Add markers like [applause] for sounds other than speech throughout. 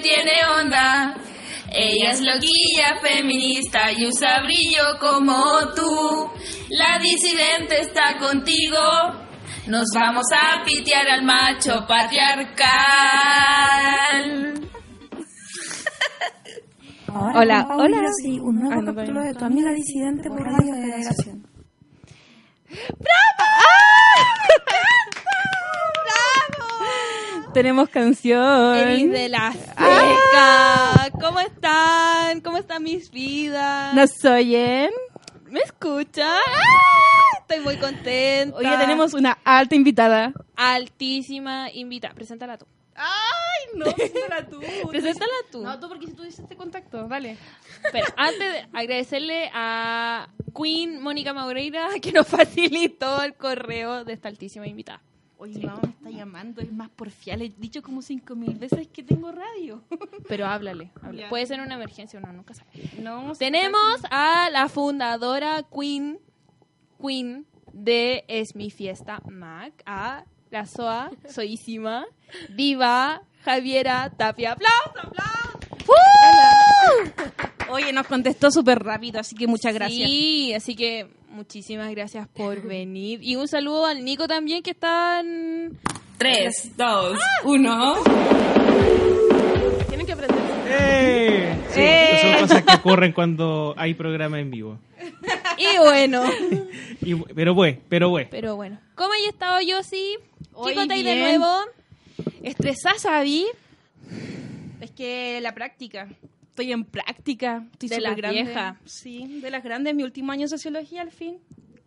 tiene onda. Ella es loquilla feminista y usa brillo como tú. La disidente está contigo. Nos vamos a pitear al macho patriarcal. Ahora, Hola, hola. sí, un nuevo Ah, capítulo de tu amiga disidente por Radio Federación. [laughs] Tenemos canción. Elis de la seca. ¿Cómo están? ¿Cómo están mis vidas? ¿Nos oyen? ¿Me escuchan? ¡Ah! Estoy muy contenta. Hoy tenemos una alta invitada. altísima invitada. Preséntala tú. ¡Ay, no! Preséntala tú. [laughs] Preséntala tú. No, tú porque si tú dices este contacto, dale. Pero antes de agradecerle a Queen Mónica Maureira [laughs] que nos facilitó el correo de esta altísima invitada. Oye, mamá me está llamando, es más porfial. He dicho como cinco mil veces que tengo radio. [laughs] Pero háblale. háblale. Puede ser una emergencia, uno nunca sabe. No, Tenemos a la fundadora Queen, Queen de Es mi fiesta Mac, a la SOA, soísima, [laughs] viva Javiera Tapia. ¡Aplausos, aplausos! Oye, nos contestó súper rápido, así que muchas gracias. Sí, así que muchísimas gracias por venir. Y un saludo al Nico también, que está en... 3, 2, 1. Tienen que aprender. ¡Eh! Sí, ¡Eh! son cosas que ocurren cuando hay programa en vivo. Y bueno, [laughs] Y- pero bueno, pero bueno. pero bueno. ¿Cómo hay estado, Yossi? Hoy ¿Qué contáis de nuevo? ¿Estresada, Sabi? Es que la práctica. Estoy en práctica. Estoy De grande. viejas. Sí, de las grandes. Mi último año de sociología, al fin.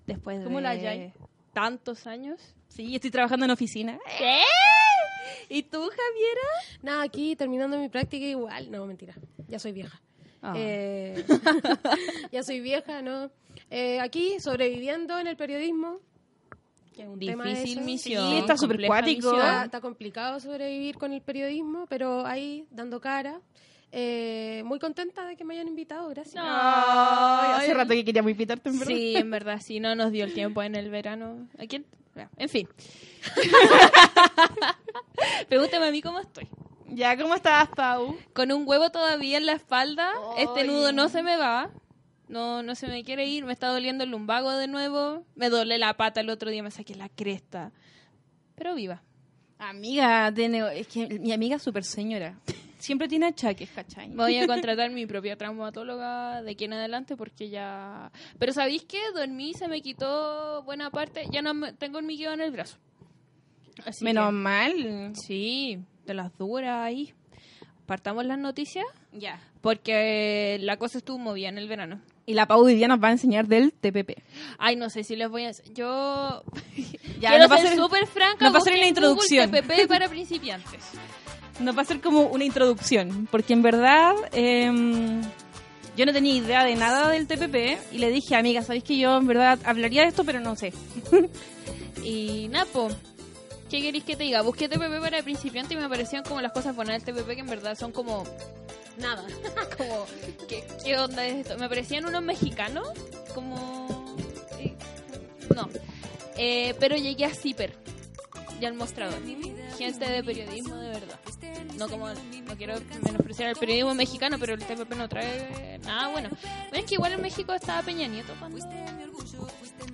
Después ¿Cómo de la halláis? tantos años. Sí, estoy trabajando en oficina. ¿Qué? ¿Y tú, Javiera? Nada, aquí terminando mi práctica igual. No, mentira. Ya soy vieja. Ah. Eh, [laughs] ya soy vieja, ¿no? Eh, aquí sobreviviendo en el periodismo. que es un tema Difícil eso. misión. Sí, está súper cuático. Está, está complicado sobrevivir con el periodismo, pero ahí dando cara. Eh, muy contenta de que me hayan invitado, gracias. Ay, hace rato que queríamos invitarte, en verdad. Sí, en verdad, sí, no nos dio el tiempo en el verano. ¿A quién? En fin. [laughs] Pregúntame a mí cómo estoy. Ya, ¿cómo estás, Pau? Con un huevo todavía en la espalda. Este nudo no se me va. No, no se me quiere ir. Me está doliendo el lumbago de nuevo. Me doble la pata el otro día. Me saqué la cresta. Pero viva. Amiga, tiene- es que mi amiga es súper señora. Siempre tiene achaques, ¿cachai? Voy a [laughs] contratar mi propia traumatóloga de aquí en adelante porque ya... Pero ¿sabéis qué? Dormí, se me quitó buena parte. Ya no me- tengo hormigueo en el brazo. Así Menos que- mal. Sí, de las duras ahí. Partamos las noticias Ya. porque la cosa estuvo movida en el verano. Y la Pau hoy día nos va a enseñar del TPP. Ay, no sé si les voy a... Yo Ya, quiero a ser súper franca. nos va a busquen una introducción. Google TPP para principiantes. [laughs] Nos va a hacer como una introducción, porque en verdad em, yo no tenía idea de nada del TPP y le dije, amiga, ¿sabéis que yo en verdad hablaría de esto, pero no sé? [laughs] Y Napo, ¿qué queréis que te diga? Busqué TPP para principiantes y me parecían como las cosas buenas del TPP que en verdad son como... Nada. [laughs] como ¿qué, qué onda es esto? Me parecían unos mexicanos, como... No. Eh, pero llegué a Zipper y al mostrador. Gente de periodismo. No como, no quiero menospreciar el periodismo mexicano, pero el TPP no trae nada bueno. Bueno, es que igual en México estaba Peña Nieto cuando...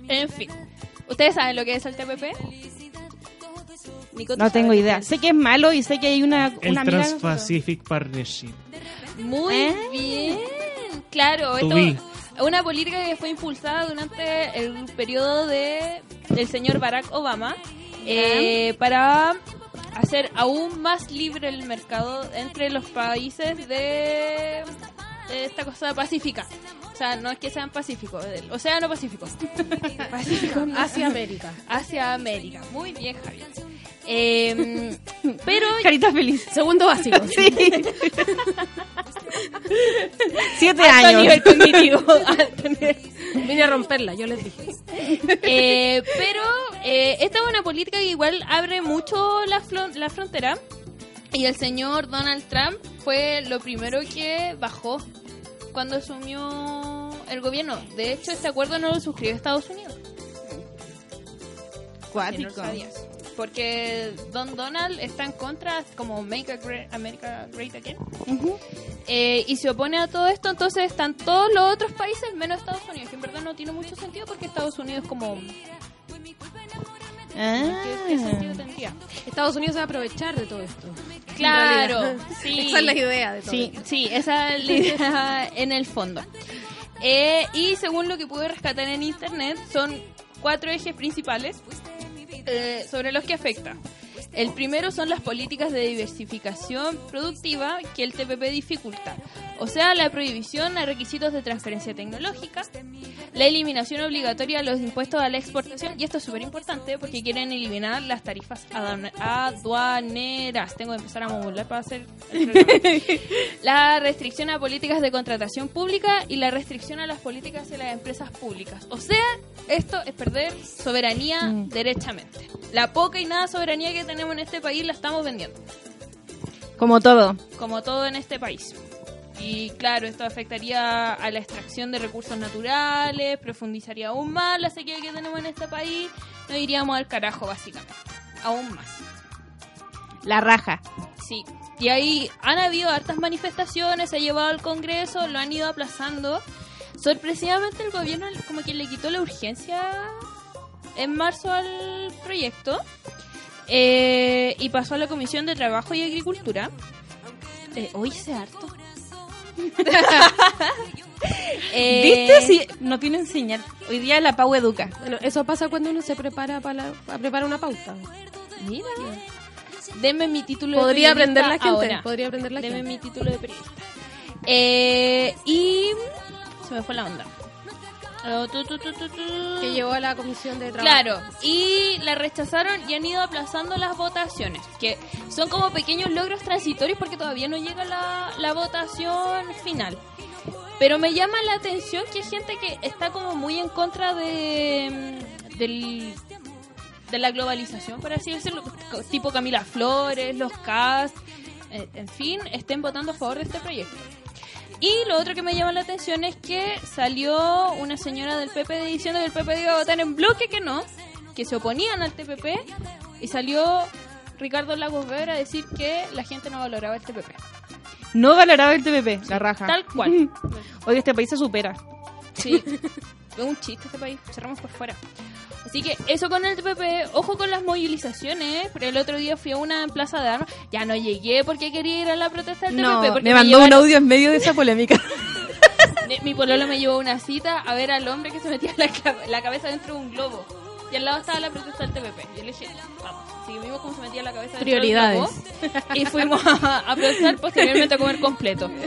En fin. ¿Ustedes saben lo que es el TPP? Nico, ¿tú No tengo idea. Sé que es malo y sé que hay una, El una. Trans-Pacific Partnership. Muy ¿Eh? bien. Claro, esto una política que fue impulsada durante el periodo de del señor Barack Obama eh, para hacer aún más libre el mercado entre los países de, de esta cosa pacífica. O sea, no es que sean pacíficos, del Océano Pacífico. Pacífico [laughs] Hacia América. hacia América. Muy bien, Javier. Eh, [laughs] pero Carita feliz. Segundo básico. [laughs] Sí. Siete alto años. nivel cognitivo. [laughs] Vine a romperla, yo les dije. Eh, pero eh, esta es una política que igual abre mucho la, la frontera. Y el señor Donald Trump fue lo primero que bajó cuando asumió el gobierno. De hecho, este acuerdo no lo suscribió Estados Unidos. No Cuático. sabías. Porque Don Donald está en contra, como Make a Great- America Great Again, Eh, y se opone a todo esto, entonces están todos los otros países menos Estados Unidos, que en verdad no tiene mucho sentido porque Estados Unidos como... Ah. ¿Qué, qué sentido tendría? Estados Unidos se va a aprovechar de todo esto. Claro, [laughs] sí. Esa es la idea de todo Sí, esto. sí, esa es la [laughs] idea en el fondo. Eh, y según lo que pude rescatar en internet, son cuatro ejes principales eh, sobre los que afecta. El primero son las políticas de diversificación productiva que el TPP dificulta, o sea, la prohibición a requisitos de transferencia tecnológica, la eliminación obligatoria de los impuestos a la exportación, y esto es súper importante porque quieren eliminar las tarifas aduan- aduaneras. Tengo que empezar a modular para hacer. [laughs] La restricción a políticas de contratación pública y la restricción a las políticas de las empresas públicas. O sea, esto es perder soberanía Mm. derechamente. La poca y nada soberanía que tenemos en este país la estamos vendiendo, Como todo. como todo en este país. Y claro, esto afectaría a la extracción de recursos naturales, profundizaría aún más la sequía que tenemos en este país, nos iríamos al carajo básicamente, aún más. La raja. Sí, y ahí han habido hartas manifestaciones, se ha llevado al Congreso, lo han ido aplazando. Sorpresivamente el gobierno como que le quitó la urgencia en marzo al proyecto eh, y pasó a la Comisión de Trabajo y Agricultura. Eh, hoy se harto. Eh, ¿Viste? Sí, no tienen señal. Hoy día la Pau educa. Bueno, eso pasa cuando uno se prepara para, la- para preparar una pauta. Mira. Denme mi título de Podría periodista aprender la gente. ahora. Podría aprender la Deme gente. mi título de periodista. Eh, y se me fue la onda. Oh, tu, tu, tu, tu, tu. Que llevó a la comisión de trabajo. Claro, y la rechazaron y han ido aplazando las votaciones, que son como pequeños logros transitorios porque todavía no llega la, la votación final. Pero me llama la atención que hay gente que está como muy en contra de, mm, del, de la globalización, por así decirlo, tipo Camila Flores, los cast, eh, en fin, estén votando a favor de este proyecto. Y lo otro que me llama la atención es que salió una señora del PP diciendo que el PP iba a votar en bloque que no, que se oponían al TPP, y salió Ricardo Lagos Weber a decir que la gente no valoraba el TPP. No valoraba el TPP. La raja. Tal cual. [laughs] Hoy este país se supera. Sí. [laughs] Es un chiste este país. Cerramos por fuera. Así que eso con el TPP. Ojo con las movilizaciones. Pero el otro día fui a una en Plaza de Armas. Ya no llegué porque quería ir a la protesta del No, TPP. Porque me mandó un llevaron- audio en medio de esa polémica. [laughs] Mi- pololo me llevó una cita a ver al hombre que se metía la cabeza dentro de un globo. Y al lado estaba la protesta del TPP. Yo le dije, vamos, si vimos cómo se metía la cabeza Prioridades. Y fuimos a, a protestar posteriormente a comer completo. [laughs]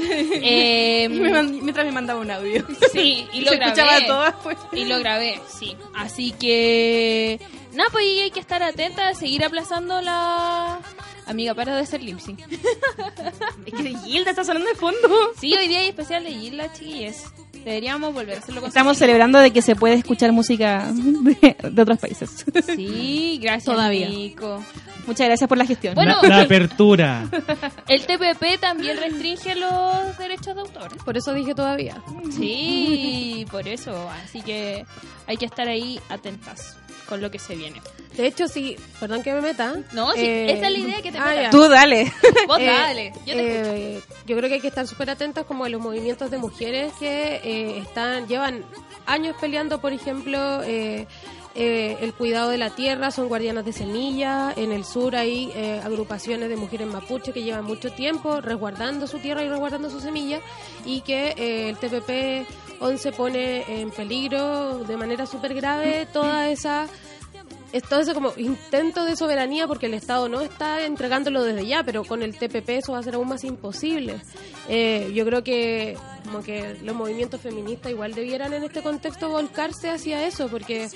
Eh, Me mand- mientras me mandaba un audio. sí, y [laughs] lo se grabé. escuchaba afuera. Y lo grabé, sí. Así que... Nada, pues hay que estar atenta a seguir aplazando la... Amiga, para de hacer lip sync. [laughs] Es que Gilda está sonando de fondo. Sí, hoy día hay especial de Gilda, chiquillos. Deberíamos volver a hacerlo con Estamos celebrando de que se puede escuchar música de, de otros países. Sí, gracias, Todavía. Nico. Muchas gracias por la gestión. Bueno, La, la apertura. [laughs] el TPP también restringe los derechos de autor. Por eso dije todavía. Sí, por eso. Así que hay que estar ahí atentas con lo que se viene. De hecho, sí, perdón que me meta. No, sí, esa es la idea que te ah, metas. Tú dale. [laughs] Vos Eh, dale. Yo te escucho. eh, yo creo que hay que estar súper atentos como a los movimientos de mujeres que eh, están llevan años peleando, por ejemplo, eh, eh, el cuidado de la tierra, son guardianas de semilla. En el sur hay eh, agrupaciones de mujeres mapuche que llevan mucho tiempo resguardando su tierra y resguardando su semilla y que eh, el TPP 11 pone en peligro de manera súper grave toda esa es todo ese como intento de soberanía porque el Estado no está entregándolo desde ya, pero con el TPP eso va a ser aún más imposible. Eh, yo creo que como que los movimientos feministas igual debieran en este contexto volcarse hacia eso, porque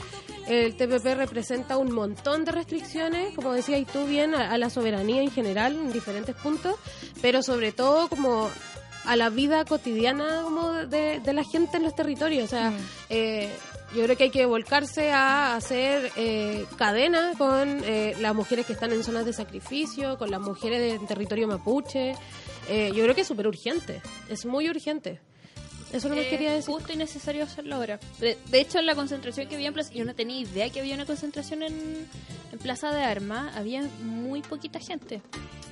el TPP representa un montón de restricciones, como decías tú bien, a, a la soberanía en general en diferentes puntos, pero sobre todo como a la vida cotidiana como de, de la gente en los territorios. O sea, eh, yo creo que hay que volcarse a hacer eh, cadena con eh, las mujeres que están en zonas de sacrificio, con las mujeres del territorio mapuche. Eh, yo creo que es súper urgente, es muy urgente. Eso no me quería decir. justo y necesario hacerlo ahora. De, de hecho, en la concentración que había en Plaza, yo no tenía idea que había una concentración en, en Plaza de Armas, había muy poquita gente.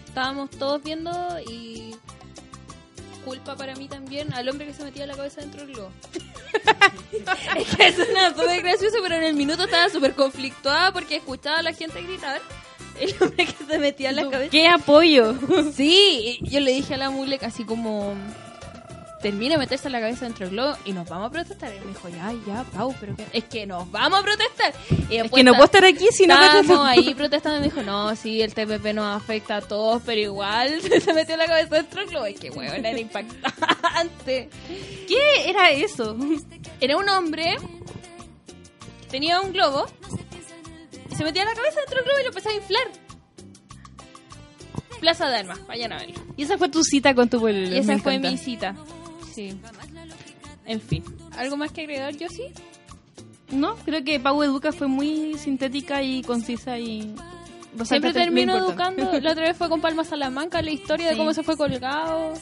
Estábamos todos viendo y culpa para mí también al hombre que se metía la cabeza dentro del globo. [laughs] es que eso no súper gracioso, pero en el minuto estaba súper conflictuada porque escuchaba a la gente gritar. El hombre que se metía la cabeza. ¡Qué apoyo! Sí, yo le dije a la mule así como termina de meterse la cabeza dentro del globo y nos vamos a protestar. Y me dijo, ya, ya, Pau, pero que- es que nos vamos a protestar. Y Es que no puedo estar aquí si no ahí protestando y me dijo, no, sí, el TPP nos afecta a todos, pero igual [laughs] se metió la cabeza dentro del globo. Es que, weón, era impactante. ¿Qué era eso? Era un hombre que tenía un globo y se metía la cabeza dentro del globo y lo empezaba a inflar. Plaza de Armas, vayan a verlo. Y esa fue tu cita con tu pueblo. Y esa fue mi cita. Sí. En fin. ¿Algo más que agregar, yo sí? No, creo que Pau Educa fue muy sintética y concisa y... Siempre termino educando. La otra vez fue con Palma Salamanca la historia de cómo se fue colgado.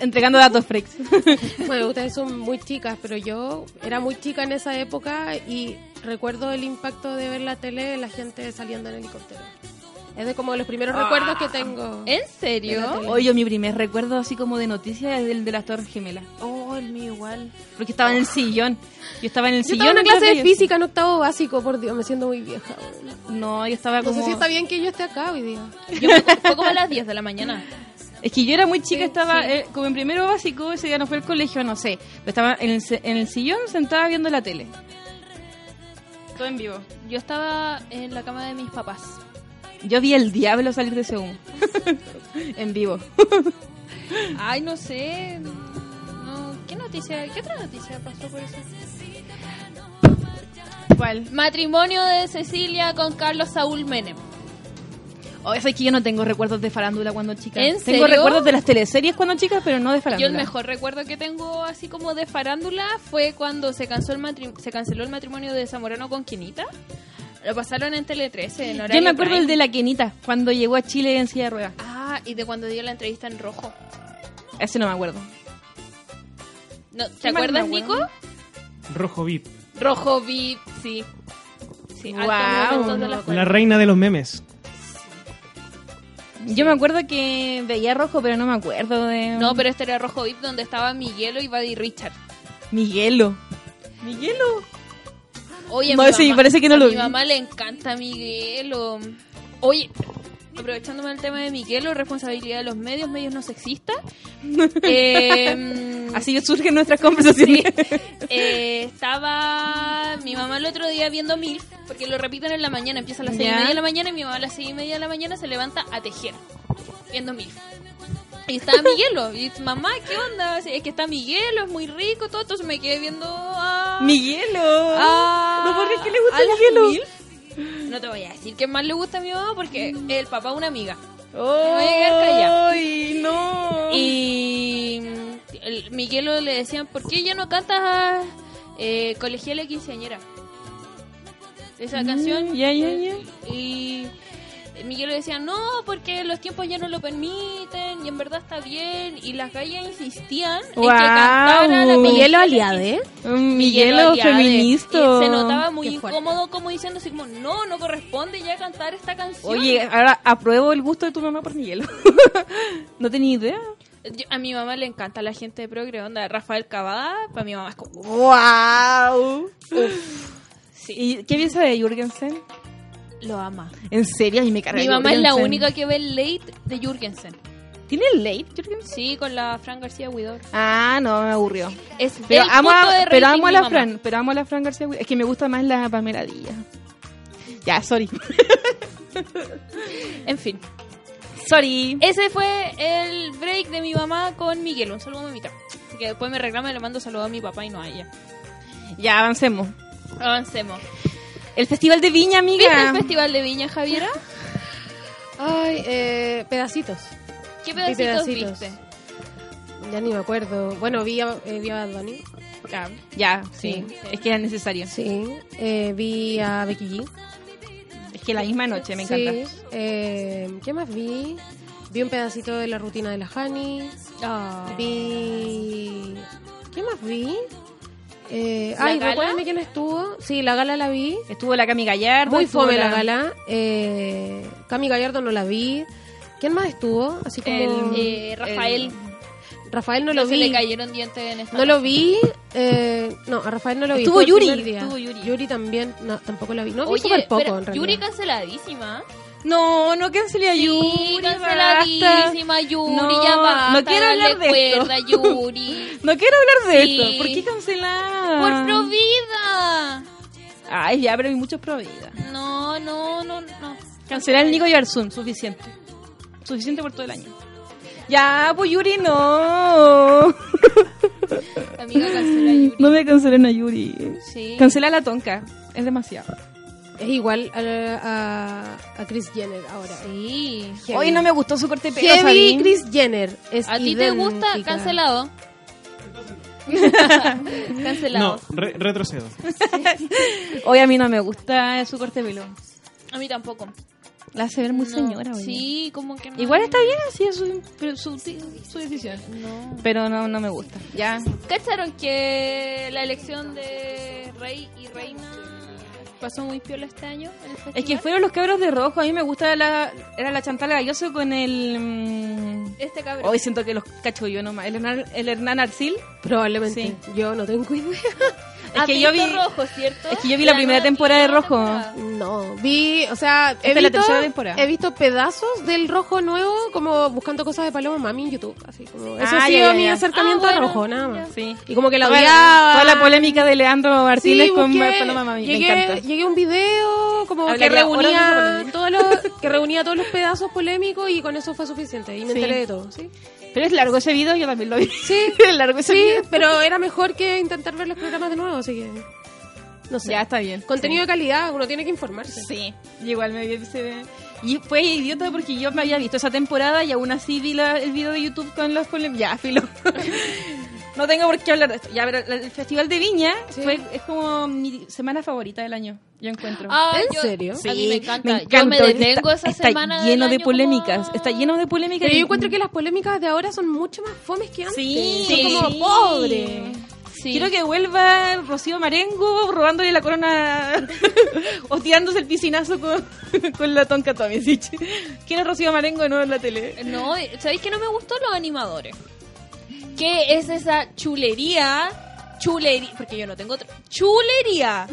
Entregando datos freaks. [laughs] Bueno, ustedes son muy chicas, pero yo era muy chica en esa época y recuerdo el impacto de ver la tele, la gente saliendo en helicóptero. Es de como de los primeros recuerdos que tengo. ¿En serio? Oye, mi primer recuerdo así como de noticias es el de las Torres Gemelas. Oh, el mío igual. Porque estaba en el sillón. Yo estaba en el Yo sillón. estaba en una clase de física en octavo básico, por Dios, me siento muy vieja. No, yo estaba No como... sé si está bien que yo esté acá hoy día. Yo fue, fue como a las 10 de la mañana. Es que yo era muy chica, Sí, estaba sí. eh, como en primero básico, ese día no fue al colegio, no sé. Pero estaba en el, se- en el sillón sentada viendo la tele. Todo en vivo. Yo estaba en la cama de mis papás. Yo vi el diablo salir de ese humo. [laughs] en vivo. [laughs] Ay, no sé. No, ¿Qué noticia? ¿Qué otra noticia pasó por eso? ¿Cuál? Matrimonio de Cecilia con Carlos Saúl Menem. Oh, es que yo no tengo recuerdos de farándula cuando chica. ¿En Tengo serio? recuerdos de las teleseries cuando chica, pero no de Yo farándula. el mejor recuerdo que tengo así como de farándula fue cuando se, cansó el matri- se canceló el matrimonio de Zamorano con Quinita. Lo pasaron en Tele 13, en Yo me acuerdo prime. el de la Kenita, cuando llegó a Chile en silla de ruedas. Ah, y de cuando dio la entrevista en rojo. Ese no me acuerdo. No, ¿Te acuerdas, Nico? Rojo VIP. Rojo VIP, sí. Sí, la escuela. La reina de los memes. Yo me acuerdo que veía rojo, pero no me acuerdo de... No, pero este era Rojo VIP donde estaba Miguelo y Buddy Richard. Miguelo. Miguelo. Oye, No, sí, mamá- parece que no a lo mi mamá le encanta Miguelo. Oye, aprovechándome el tema de Miguelo, responsabilidad de los medios, medios no sexistas. [laughs] eh, Así surgen nuestras conversaciones. eh, estaba mi mamá el otro día viendo MILF, porque lo repiten en la mañana, empieza a las seis y media de la mañana y mi mamá a las seis y media de la mañana se levanta a tejer, viendo MILF. Y estaba Miguelo, y mamá, ¿qué onda? Es que está Miguelo, es muy rico, todo, entonces me quedé viendo a... Miguelo. a... ¿No por qué le gusta a Miguelo? No te voy a decir que más le gusta a mi mamá porque es el papá de una amiga. a. ¡Ay, no! Y el Miguelo le decían, ¿por qué ya no cantas eh, Colegiala Quinceañera? Esa Mm, canción. ya, ya, ya. Y Miguelo decía, no, porque los tiempos ya no lo permiten y en verdad está bien. Y las gallas insistían en que cantara la Miguelo Colegiala Aliade. Aliade. feminista. Y se notaba muy Qué fuerte. incómodo como diciendo así como, no, no corresponde ya cantar esta canción. Oye, ahora apruebo el gusto de tu mamá por Miguelo. [laughs] no tenía idea. Yo- a mi mamá le encanta la gente de progre, onda Rafael Cavada, para mi mamá es como, ¡Wow! sí, ¿Y qué piensa de Jürgensen? Lo ama. ¿En serio? Y me carga Mi mamá es la única que ve el late de Jürgensen. ¿Tiene el late, Jürgensen? Sí, con la Fran García Huidor. Ah, no, me aburrió. Es Pero el amo, a, pero amo a mi la. Fran, pero amo a la Fran García. Es que me gusta más la Pamela Díaz. Ya, sorry. [laughs] En fin, sorry. ese fue el break de mi mamá con Miguel. Un saludo a mamita. Que después me reclama y le mando saludo a mi papá y no a ella. Ya, avancemos. Avancemos. El Festival de Viña, ¿Viste amiga. el Festival de Viña, Javiera? Ay, eh, pedacitos. ¿Qué Vi pedacitos, pedacitos. viste? Ya ni me acuerdo. Bueno, vi a, eh, vi a Bad Bunny. Ya. Ya, sí. Sí. Es que era necesario. Sí. Eh, vi a Becky G. Es que la misma noche, me Sí. encanta. Eh, ¿Qué más vi? Vi un pedacito de la rutina de la Hani. Ah. Vi ¿Qué más vi? Eh, ¿La ay, gala? recuérdame quién estuvo. Sí, la gala la vi. Estuvo la Cami Gallardo. Muy fome la gala. Eh, Cami Gallardo no la vi. ¿Quién más estuvo? Así como... El- Eh, Rafael, Rafael no que lo se vi. le cayeron dientes en esta No lo vi. eh, no, a Rafael no lo vi. Estuvo Yuri, estuvo Yuri. también. No, tampoco la vi. No, vi Oye, súper poco espera, en realidad. Yuri canceladísima. No, no cancelé a Sí, Yuri. basta. canceladísima Yuri, No, ya basta. no quiero hablar de esto. Yuri. [laughs] No quiero hablar de Sí. esto. ¿Por qué cancelar? Por Provida. Ay, ya, pero hay muchos prohibidas. No, no, no, no. Cancelar el Nico y Arzun, suficiente. Suficiente por todo el año. Ya, pues Yuri, no. Amiga, cancela a Yuri. [laughs] No me cancelen a Yuri. Sí. Cancela a la tonca. Es demasiado. Es igual a, a, a Chris Jenner ahora. Sí. Heavy. Hoy no me gustó su corte de pelo. Heavy ¿sabí? Chris Jenner. Es ¿A ti te gusta cancelado? [laughs] cancelado. No, re- retrocedo. Hoy a mí no me gusta su corte de pelo. A mí tampoco. La hace ver muy No. señora, hoy. Sí, como que no. Igual está bien, así es su, su decisión. No. Pero no, no me gusta. Ya. ¿Cacharon que la elección de rey y reina pasó muy piola este año en el festival? Es que fueron los cabros de rojo. A mí me gusta la. Era la Chantal Galloso con el. mm, Este cabrón. Hoy siento que los cacho yo nomás. El Hernán, el Hernán Arcil. Probablemente. Sí. Yo no tengo idea. Es ¿Has que yo vi. rojo, ¿cierto? es que yo vi la primera temporada de Rojo. temporada. No, vi, o sea, he la visto, tercera temporada. he visto pedazos del rojo nuevo como buscando cosas de Paloma Mami en YouTube, así como eso Ah, ha sido ya, mi acercamiento Ah, a rojo, nada más. Sí. Y como que la Toda odiaba. Toda la polémica de Leandro Martínez Sí, con busqué- Paloma Mami. Llegué, Me encanta. llegué a un video como que Hablaría reunía todos los que reunía todos los pedazos polémicos y con eso fue suficiente y me Sí. enteré de todo, ¿sí? Pero es largo ese video, yo también lo vi. Sí. [laughs] es largo ese Sí, video. pero era mejor que intentar ver los programas de nuevo, así que no sé. Ya está bien. Contenido de calidad, uno tiene que informarse. Sí, y igual me vi ese... Y fue idiota porque yo me había visto esa temporada y aún así vi la- el video de YouTube con los polémicos. Ya, filo. [laughs] no tengo por qué hablar de esto. Ya, pero el Festival de Viña Sí. fue, es como mi semana favorita del año, yo encuentro. Ah, ¿En yo- serio? A mí me encanta. me Yo encanta. me Ahorita detengo está, esa está semana del lleno de año polémicas. como- Está lleno de polémicas. Pero y- yo encuentro que las polémicas de ahora son mucho más fomes que antes. Sí, Son como sí. pobre. Sí. Quiero que vuelva Rocío Marengo robándole la corona [laughs] o tirándose el piscinazo con, [laughs] con la tonca Tomisic. ¿Quién es Rocío Marengo de nuevo en la tele? No, ¿sabéis que no me gustó los animadores? ¿Qué es esa chulería? Chulería, porque yo no tengo otra. Chulería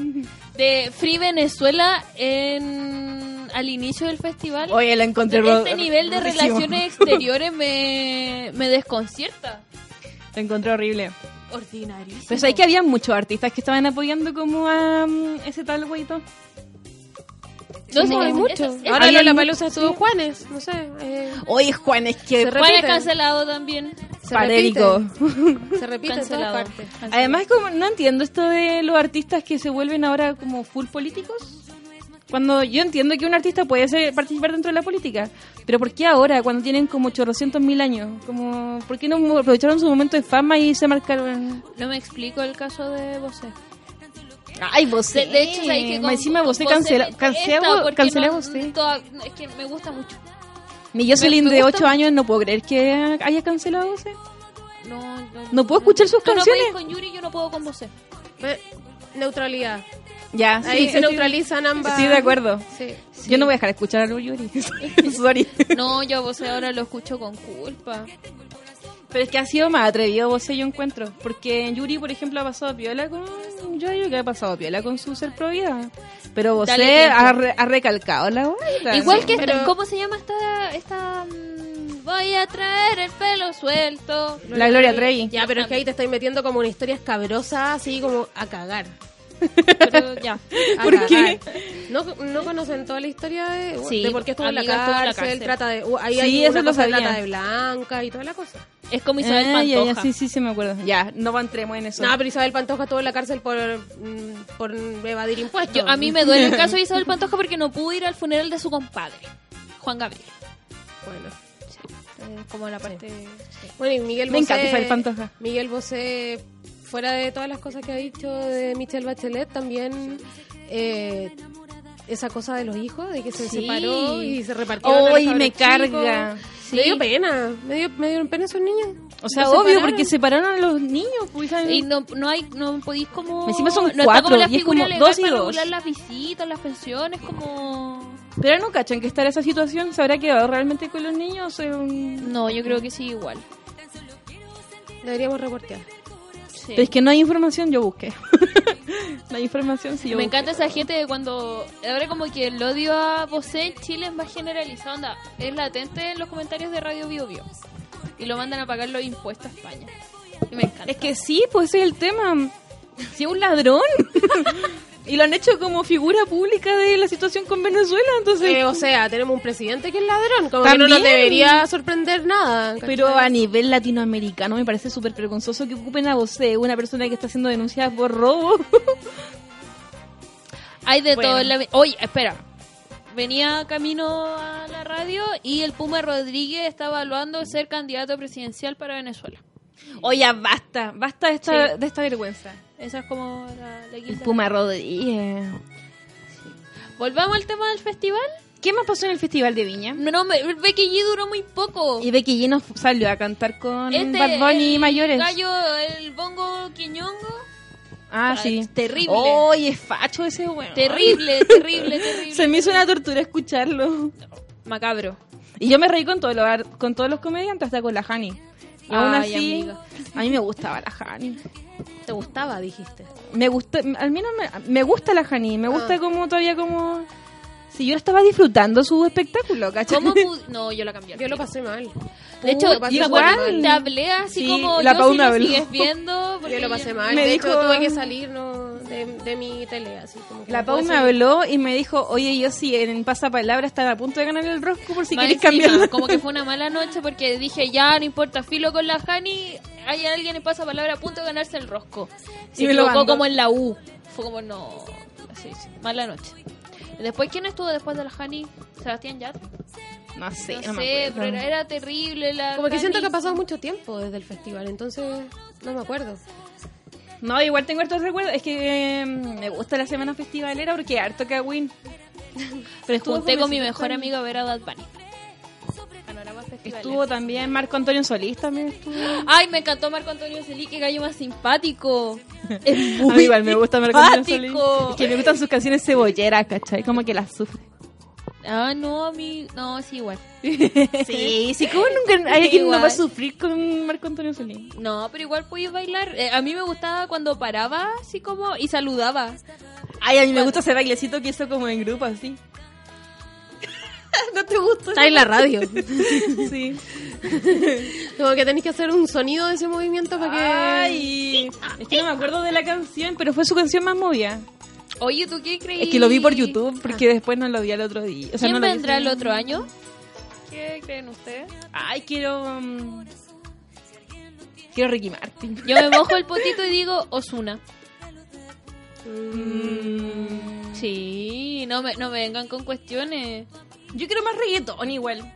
de Free Venezuela en al inicio del festival. Oye, la encontré este nivel de relaciones [laughs] exteriores me, me desconcierta. La encontré horrible. Ordinarísimo. Pero sabes que había muchos artistas que estaban apoyando como a mm, ese tal güeyito. No No, sé, hay mucho. es- es- Ahora había la palusa estuvo sí. Juanes, no sé. eh, Oye, Juan, es que Se Juan repite. es cancelado también. se repite. Se repite en Cancelado. todas partes. Cancelado. Además, como no entiendo esto de los artistas que se vuelven ahora como full políticos. Cuando yo entiendo que un artista puede ser, participar dentro de la política, pero ¿por qué ahora, cuando tienen como 800 mil años? Como, ¿Por qué no aprovecharon su momento de fama y se marcaron? No me explico el caso de Bosé. Ay, vos De, de hecho, ¿sabes que Más encima vos cancela, cancela, cancela no- vos toda- Es que me gusta mucho. Mi Jocelyn de gusta 8 años no puedo creer que haya cancelado vos No, no, No puedo escuchar sus Tú no canciones. puedes con Yuri, yo no puedo con. Eh, Neutralidad. Ya, Ahí sí, se estoy- neutralizan ambas. Estoy de acuerdo. Sí. Yo no voy a dejar de escuchar a Yuri. [laughs] Sorry. No, yo a Bosé ahora lo escucho con culpa. Pero es que ha sido más atrevido vos yo encuentro. Porque Yuri, por ejemplo, ha pasado piola con. Yo creo que ha pasado piola con su ser pro vida. Pero vos ha, re- ha recalcado la vuelta. Igual que esta- ¿cómo se llama esta esta mm, voy a traer el pelo suelto? La Gloria Trevi. Ya, pero es que ahí te estoy metiendo como una historia escabrosa, así como a cagar. Pero ya. [laughs] ¿Por qué? ¿No, ¿No conocen toda la historia de, Sí, de por qué estuvo en la cárcel? cárcel. Trata de, uh, ahí Sí, hay eso una lo sabía. trata de blanca y toda la cosa. Es como Isabel Ah, ya, Pantoja. ya, sí, sí, sí, me acuerdo. Ya, no entremos en eso. No, pero Isabel Pantoja estuvo en la cárcel por, mm, por evadir impuestos. Yo- a mí me duele el caso de Isabel Pantoja porque no pudo ir al funeral de su compadre, Juan Gabriel. Bueno. Eh, como la parte... sí. Bueno, y Miguel Me Bosé... encanta Isabel Pantoja. Miguel Bosé, fuera de todas las cosas que ha dicho de Michelle Bachelet, también eh, esa cosa de los hijos, de que se Sí. separó y se repartió. ¡Ay, me carga! Me dio pena, me, dio, me dieron pena esos niños. O sea, obvio, separaron. porque separaron a los niños. Pues. Y no, no hay, no podéis como... Encima son no está cuatro, como la y es figura como dos y para dos. regular las visitas, las pensiones, como... Pero no cachan que estar esa situación se habrá quedado realmente con los niños. o un- No, yo creo que sí igual. Deberíamos reportear. Sí. Pero es que no hay información, yo busqué. [laughs] no hay información, si yo Me busqué. encanta esa gente de cuando... Ahora como que el odio a Bosé en Chile es más generalizado. Onda, es latente en los comentarios de Radio Bio Bio. Y lo mandan a pagar los impuestos a España. Y me encanta. Es que sí, pues ese es el tema. Si es un ladrón. [laughs] y lo han hecho como figura pública de la situación con Venezuela, entonces... Eh, o sea, tenemos un presidente que es ladrón, como que no nos debería sorprender nada. ¿cachai? Pero a nivel latinoamericano me parece súper vergonzoso que ocupen a Bosé, una persona que está siendo denunciada por robo. [laughs] Hay de Bueno. todo en la... Oye, espera. Venía camino a la radio y el Puma Rodríguez está evaluando ser candidato presidencial para Venezuela. Oye, basta, basta de esta, Sí. de esta vergüenza. Esa es como la, la El. Puma Rodríguez. Volvamos al tema del festival. ¿Qué más pasó en el Festival de Viña? No, no, Becky G duró muy poco. Y Becky G nos salió a cantar con Este, Bad Bunny y el mayores. gallo, el bongo quiñongo. Ah, Ah, sí. es terrible. Oye, es facho ese weón. Terrible, terrible, terrible. Se me hizo una tortura escucharlo. Macabro. Y yo me reí con, todos los ar- con todos los comediantes, hasta con la Hani. Y aún Ay, así, a mí me gustaba la Hani. ¿Te gustaba, dijiste? Me gusta, al menos me, me gusta la Hani. Me gusta Ah. como todavía como... Si yo estaba disfrutando su espectáculo, ¿cachai? ¿Cómo [laughs] No, yo la cambié. Yo lo pasé mal. De hecho, ¿te igual. Te hablé así Sí, como la yo Pau si lo sigues viendo. porque Yo lo pasé mal. Me de dijo- hecho, tuve que salir no, de, de mi tele. Así, como que La no Pau me habló y me dijo, oye, yo sí, en Pasapalabra están a punto de ganar el rosco por si encima, cambiarlo. Como que fue una [laughs] mala noche porque dije, ya, no importa, filo con la Hani, hay alguien en pasapalabra a punto de ganarse el rosco. Se Y me equivocó como en la U. Fue como, no, así, sí, mala noche. Después, ¿quién estuvo después de la Hani? ¿Sebastián Yat? No sé, No, no me sé, acuerdo. pero era, terrible la Como que siento que ha pasado mucho tiempo desde el festival, entonces no me acuerdo. No, igual tengo hartos recuerdos. Es que eh, me gusta la semana festivalera porque harto Kawin. [laughs] Pero estuvo Junté con mi mejor amigo a ver a Bad Bunny. Estuvo también Marco Antonio Solís también estuvo. Ay, me encantó Marco Antonio Celí, que gallo más simpático. [laughs] A mí igual me gusta Marco Antonio Solís. Es que me gustan sus canciones cebolleras, ¿cachai? Como que las sufre. Ah, no, a mí, no, es igual. [laughs] Sí, sí, como nunca hay quien no va a sufrir con Marco Antonio Solís. No, pero igual podías bailar. Eh, a mí me gustaba cuando paraba, así como, y saludaba. Ay, a mí me gusta ese bailecito que hizo como en grupo, así. [laughs] ¿No te gusta? Está en la radio. [laughs] Sí. [laughs] como que tenéis que hacer un sonido de ese movimiento para que... Ay, es que no me acuerdo de la canción, pero fue su canción más movida. Oye, ¿tú qué creí? Es que lo vi por YouTube porque después no lo vi al otro día. O sea, ¿Quién no lo vendrá el otro año? ¿Qué creen ustedes? Ay, quiero. mm, quiero Ricky Martin. Yo me mojo el potito y digo Osuna. Mm, Sí, no me, no me vengan con cuestiones. Yo quiero más reggaetón igual.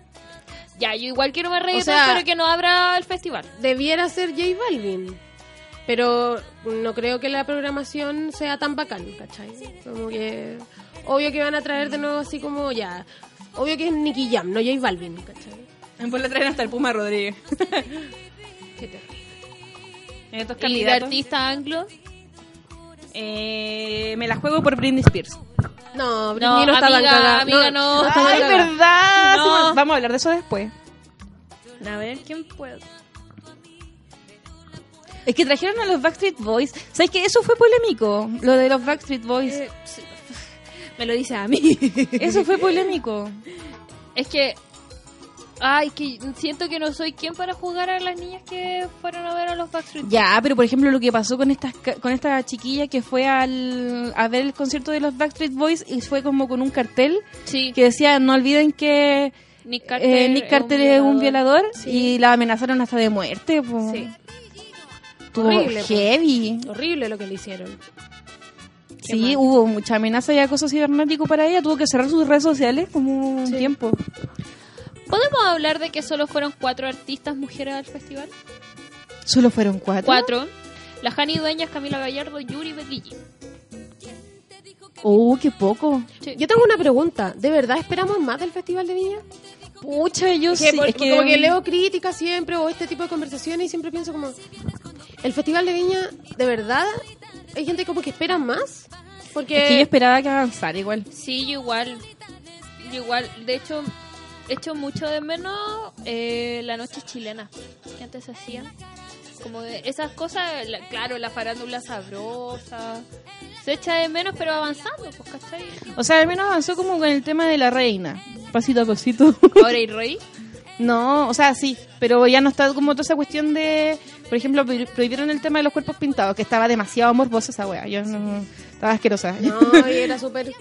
Ya, yo igual quiero más reggaetón, sea- pero que no abra el festival. Debiera ser J Balvin. Pero no creo que la programación sea tan bacán, ¿cachai? Como que... Obvio que van a traer de nuevo así como ya... Obvio que es Nicky Jam, no J Balvin, ¿cachai? Después le traen hasta el Puma Rodríguez. [laughs] Qué terrible. En estos Y de artista anglo. Eh, me la juego por Britney Spears. No, No, Britney no, está tan amiga, cagada. amiga, no. tan Ay, cagada. verdad. No. Vamos a hablar de eso después. A ver, ¿quién puede? Es que trajeron a los Backstreet Boys. ¿Sabes que Eso fue polémico. Lo de los Backstreet Boys. Eh. [laughs] Me lo dice a mí. Eso fue polémico. Es que. Ay, que siento que no soy quien para jugar a las niñas que fueron a ver a los Backstreet Boys. Ya, pero por ejemplo lo que pasó con esta, con esta chiquilla que fue al, a ver el concierto de los Backstreet Boys y fue como con un cartel Sí, que decía no olviden que Nick Carter, eh, Nick Carter es un violador Sí. y la amenazaron hasta de muerte. po. Sí. Estuvo Horrible, po. Horrible lo que le hicieron. Sí, hubo mucha amenaza y acoso cibernético para ella. Tuvo que cerrar sus redes sociales como un Sí. tiempo. ¿Podemos hablar de que solo fueron cuatro artistas mujeres al festival? Solo fueron cuatro. Cuatro. La Jani Dueñas, Camila Gallardo, Yuri G. Oh, qué poco. Sí. Yo tengo una pregunta. ¿De verdad esperamos más del Festival de Viña? Pucha, yo Que sí. por- es que, como que leo críticas siempre o este tipo de conversaciones y siempre pienso como el festival de Viña de verdad hay gente como que espera más porque es que yo esperaba que avanzara igual. Sí, yo igual. Yo igual. De hecho, echo mucho de menos eh, la noche chilena que antes se hacía. Como de esas cosas, la- claro, la farándula sabrosa. Se echa de menos, pero avanzando, pues, ¿cachai? O sea, al menos avanzó como con el tema de la reina. Pasito a pasito. Ahora y rey. [laughs] No, o sea, sí, pero ya no está como toda esa cuestión de, por ejemplo, pro- prohibieron el tema de los cuerpos pintados, que estaba demasiado morbosa esa wea, yo no, estaba asquerosa. no, y era súper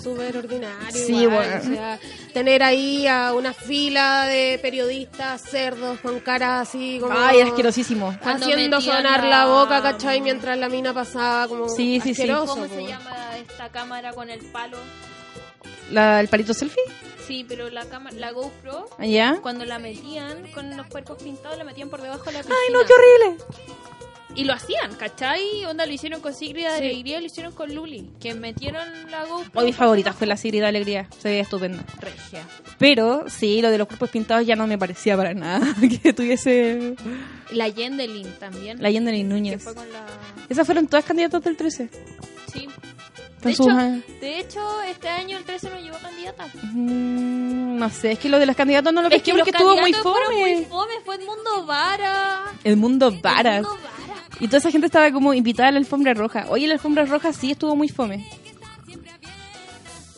súper ordinario Sí, igual, bueno. o sea, tener ahí a una fila de periodistas cerdos con caras así como Ay, asquerosísimo. Haciendo sonar la- la boca, ¿cachai? Mientras la mina pasaba como Sí, sí, sí. ¿Cómo se llama esta cámara con el palo? La, ¿El palito selfie? Sí, pero la cámara, la GoPro, ¿Ya? cuando la metían con los cuerpos pintados, la metían por debajo de la piscina. Ay, no, qué horrible. Y lo hacían, ¿cachai? Onda lo hicieron con Sigrid de Sí. Alegría, lo hicieron con Luli, que metieron la GoPro. Hoy mi favorita fue la de Alegría, se veía estupenda. Regia. Pero, sí, lo de los cuerpos pintados ya no me parecía para nada [laughs] que tuviese La Yendelin también. la Yendelin que Núñez. fue con la... Esas fueron todas candidatas del 13. Sí. De hecho, de hecho, este año el 13 no llevó candidata. Mm, no sé, es que lo de los candidatos no lo Es pesqué que porque estuvo muy fome. muy fome. Fue Edmundo Vara. El mundo varas. Edmundo Vara. Y toda esa gente estaba como invitada a la alfombra roja. Oye, la alfombra roja sí estuvo muy fome.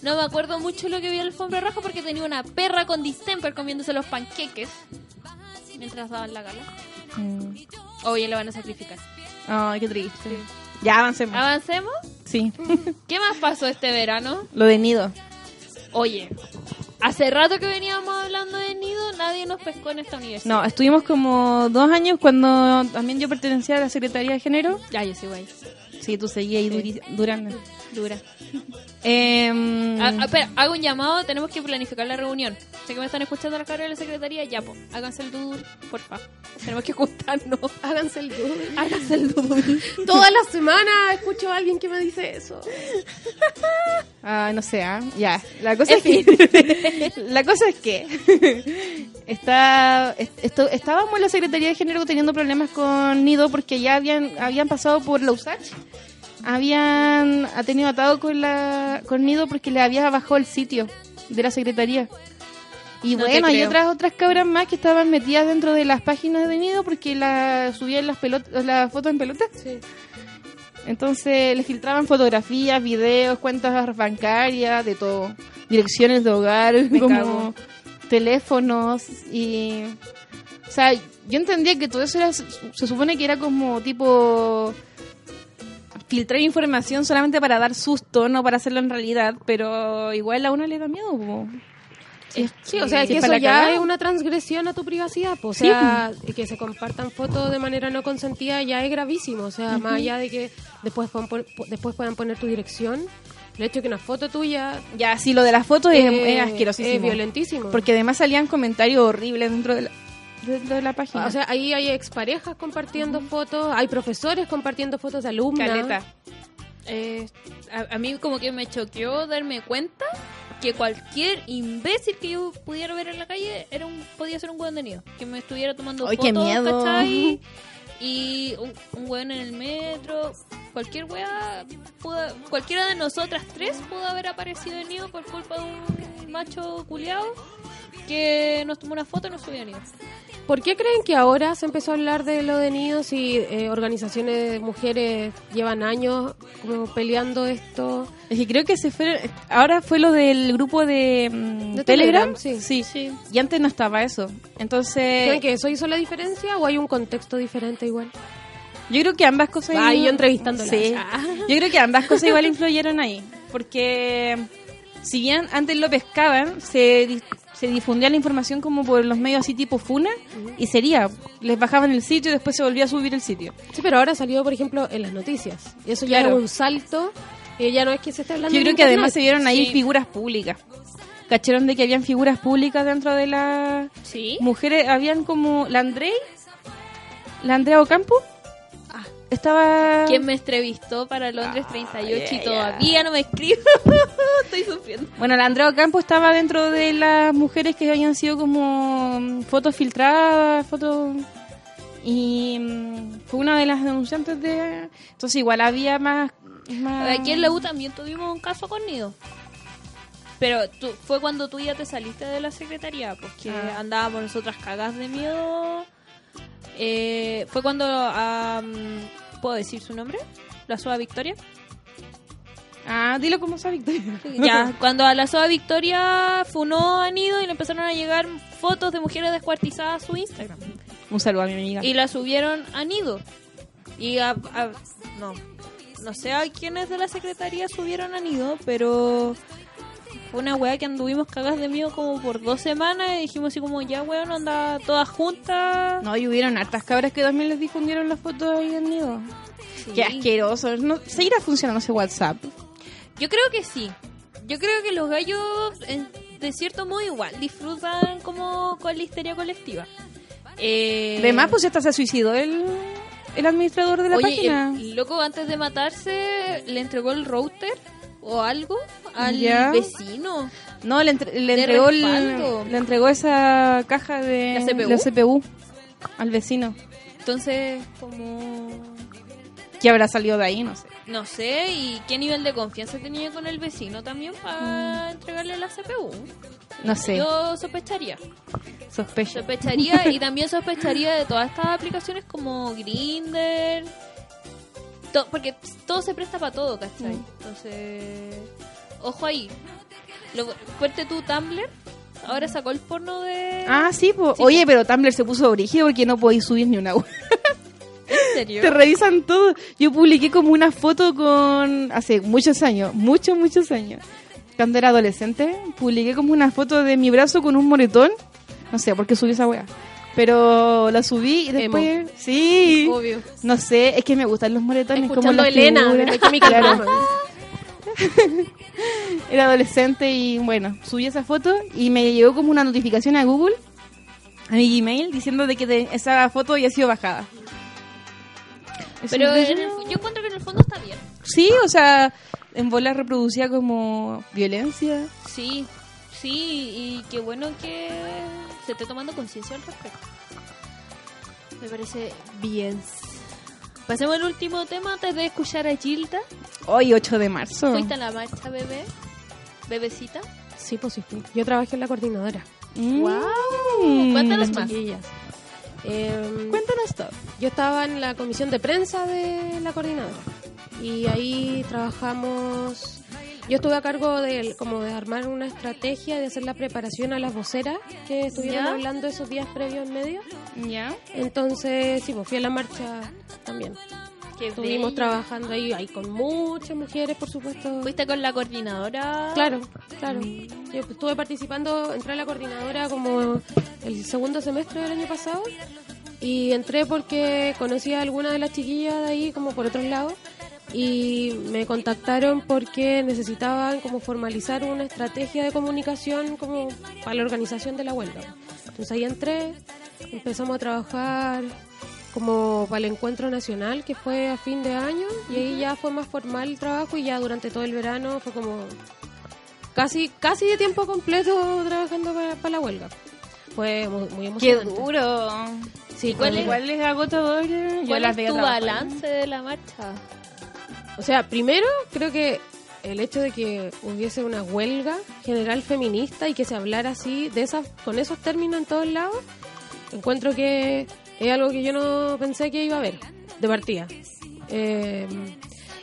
No me acuerdo mucho lo que vi en la alfombra roja porque tenía una perra con distemper comiéndose los panqueques mientras daban la gala. Mm. Oye, lo van a sacrificar. Ay, qué triste. Ya avancemos. ¿Avancemos? Sí. [laughs] ¿Qué más pasó este verano? lo de Nido. Oye, hace rato que veníamos hablando de Nido, nadie nos pescó en esta universidad. No, estuvimos como dos años cuando también yo pertenecía a la Secretaría de Género. Ya, yo sigo ahí. Sí, tú seguías ahí durando. Dura. [laughs] Em, Ah, ah, espera, hago un llamado, tenemos que planificar la reunión. Sé que me están escuchando las cabras de la secretaría, ya, po, háganse el doodle, porfa. Tenemos que juntarnos. [laughs] Háganse el duro. Háganse el doodle. [laughs] Toda la semana escucho a alguien que me dice eso. Ah, no sé, ah, ya. La cosa es que. la cosa es que. está, esto- estábamos en la Secretaría de Género teniendo problemas con Nido porque ya habían, habían pasado por la USACH. Habían ha tenido atado con, la, con Nido porque le había bajado el sitio de la Secretaría. Y No bueno, hay otras otras cabras más que estaban metidas dentro de las páginas de Nido porque la, subían las, pelotas, las fotos en pelotas. Sí. Entonces le filtraban fotografías, videos, cuentas bancarias, de todo. Direcciones de hogar, Me como cago. teléfonos y... O sea, yo entendía que todo eso era, se supone que era como tipo filtrar información solamente para dar susto, no para hacerlo en realidad, pero igual a uno le da miedo. po. Sí, Sí, o sea, que eso ya es una transgresión a tu privacidad. po. O Sí, sea, que se compartan fotos de manera no consentida ya es gravísimo. O sea, más allá de que después puedan, después puedan poner tu dirección, el hecho de que una foto tuya Ya, sí, lo de las fotos es, eh, es asquerosísimo. es violentísimo. Porque además salían comentarios horribles dentro de la, dentro de la página. o sea, ahí hay exparejas compartiendo fotos, hay profesores compartiendo fotos de alumnas. caleta. Eh, a, a mí como que me choqueó darme cuenta que cualquier imbécil que yo pudiera ver en la calle era un podía ser un hueón de nido. Que me estuviera tomando Ay, fotos, qué miedo. ¿cachai? [laughs] Y un, un hueón en el metro. Cualquier wea, pudo- cualquiera de nosotras tres pudo haber aparecido en nido por culpa de un macho culiao que nos tomó una foto y nos subió a nido. ¿Por qué creen que ahora se empezó a hablar de lo de nidos y eh, organizaciones de mujeres llevan años como peleando esto? Es que creo que se fue. Ahora fue lo del grupo de, mm, De Telegram. Telegram, sí. Y antes no estaba eso. Entonces. ¿Creen que eso hizo la diferencia o hay un contexto diferente igual? Yo creo que ambas cosas. Ay, yo entrevistándola. Sí. Ah. Yo creo que ambas cosas igual influyeron ahí. Porque. Si bien antes lo pescaban, se, se difundía la información como por los medios así tipo Funa. Y sería. Les bajaban el sitio y después se volvía a subir el sitio. Sí, pero ahora salió, por ejemplo, en las noticias. Y eso ya Claro. era un salto. eh, ya no es que se esté hablando Yo creo que internet. además se vieron ahí Sí. figuras públicas. Cacharon de que habían figuras públicas dentro de la ¿Sí? mujeres, habían como la Andrei, la Andrea Ocampo, estaba... ¿Quién me entrevistó para Londres 38 Ay, y ay, todavía no me escribe? [laughs] Estoy sufriendo. Bueno, la Andrea Campo estaba dentro de las mujeres que habían sido como mm, fotos filtradas, fotos... Y mm, fue una de las denunciantes de... Entonces igual había más... más... Aquí en la U también tuvimos un caso con Nido. Pero tú, fue cuando tú ya te saliste de la secretaría, porque Ah. andábamos nosotras cagadas de miedo. Eh, fue cuando, am, ¿puedo decir su nombre? La Soa Victoria. Ah, dilo como sea, Victoria. Ya, [laughs] cuando a la Soa Victoria funó a Nido y le empezaron a llegar fotos de mujeres descuartizadas a su Instagram. Un saludo a mi amiga. Y la subieron a Nido. Y a, a- no, no sé a quiénes de la secretaría subieron a Nido, pero fue una weá que anduvimos cagas de miedo como por dos semanas y dijimos así como ya weón, anda todas juntas. No, y hubieron hartas cabras que también les difundieron las fotos ahí en Nido. Sí. Qué asqueroso. No, ¿Seguirá funcionando ese WhatsApp? Yo creo que sí. Yo creo que los gallos, en- de cierto modo, igual disfrutan como con la histeria colectiva. Eh, Además, pues hasta se suicidó el, el administrador de la Oye, página. el loco antes de matarse le entregó el router o algo al Ya. vecino. No, le, entre- le entregó el- le entregó esa caja de ¿La CPU? la CPU al vecino. Entonces, como... Que habrá salido de ahí, no sé. No sé, ¿y qué nivel de confianza tenía con el vecino también para entregarle la CPU? No sé, Yo sospecharía. sospecho. Sospecharía y [laughs] también sospecharía de todas estas aplicaciones como Grinder. Porque todo se presta para todo, ¿cachai? Mm. Entonces, ojo ahí. Lo, fuerte tu Tumblr. Ahora sacó el porno de. Ah, sí, po. Sí, oye, pero Tumblr se puso brígido porque no podéis subir ni una web. ¿En serio? Te revisan todo. Yo publiqué como una foto con... Hace muchos años, muchos, muchos años. Cuando era adolescente, publiqué como una foto de mi brazo con un moretón. No sé por qué subí esa wea. Pero la subí y después... Sí. Obvio. No sé, es que me gustan los moretones. como Escuchando las Elena, de [laughs] Claro. [laughs] Era adolescente y bueno, subí esa foto y me llegó como una notificación a Google, a mi Gmail, diciendo de que de- esa foto había sido bajada. Pero en el- yo encuentro que en el fondo está bien. Sí, o sea, en bola reproducía como violencia. Sí, sí, y qué bueno que se esté tomando conciencia al respecto. Me parece bien. Pasemos al último tema antes de escuchar a Gilda. Hoy, 8 de marzo. ¿Fuiste a la marcha, bebé? ¿Bebecita? Sí, pues sí fui. Yo trabajé en la coordinadora. Mm. Wow. Cuéntanos Las más. chiquillas. Em, Cuéntanos todo. Yo estaba en la comisión de prensa de la coordinadora y ahí trabajamos. Yo estuve a cargo de como de armar una estrategia de hacer la preparación a las voceras que estuvieron ¿Ya? hablando esos días previos en medio. ¿Ya? Entonces, sí, pues fui a la marcha también. Qué Estuvimos bello. trabajando ahí, ahí con muchas mujeres, por supuesto. ¿Fuiste con la coordinadora? Claro, claro. Yo estuve participando, entré a la coordinadora como el segundo semestre del año pasado y entré porque conocí a alguna de las chiquillas de ahí como por otros lados y me contactaron porque necesitaban como formalizar una estrategia de comunicación como para la organización de la huelga. Entonces ahí entré, empezamos a trabajar como para el encuentro nacional que fue a fin de año y ahí ya fue más formal el trabajo y ya durante todo el verano fue como casi casi de tiempo completo trabajando para, para la huelga. Fue muy, muy Qué emocionante. duro. Sí, cuál es- Igual es agotador. Yo ¿Cuál las es tu balance de la marcha? O sea, primero creo que el hecho de que hubiese una huelga general feminista y que se hablara así de esas con esos términos en todos lados, encuentro que es algo que yo no pensé que iba a haber de partida. Eh,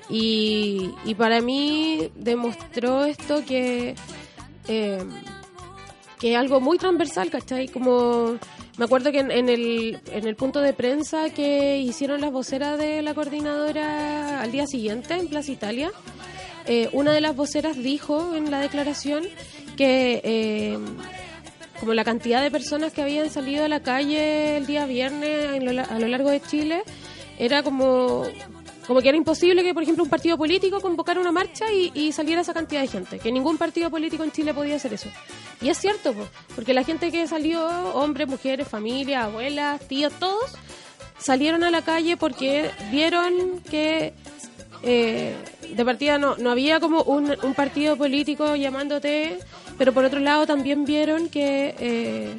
y, para mí demostró esto que eh, que es algo muy transversal, ¿cachai? Como me acuerdo que en, en el, en el punto de prensa que hicieron las voceras de la coordinadora al día siguiente en Plaza Italia, eh, una de las voceras dijo en la declaración que eh, como la cantidad de personas que habían salido a la calle el día viernes a lo largo de Chile era como como que era imposible que, por ejemplo, un partido político convocara una marcha y, saliera esa cantidad de gente, que ningún partido político en Chile podía hacer eso. Y es cierto, po, porque la gente que salió, hombres, mujeres, familias, abuelas, tíos, todos, salieron a la calle porque vieron que eh, de partida no, no había como un, un partido político llamándote, pero por otro lado también vieron que eh,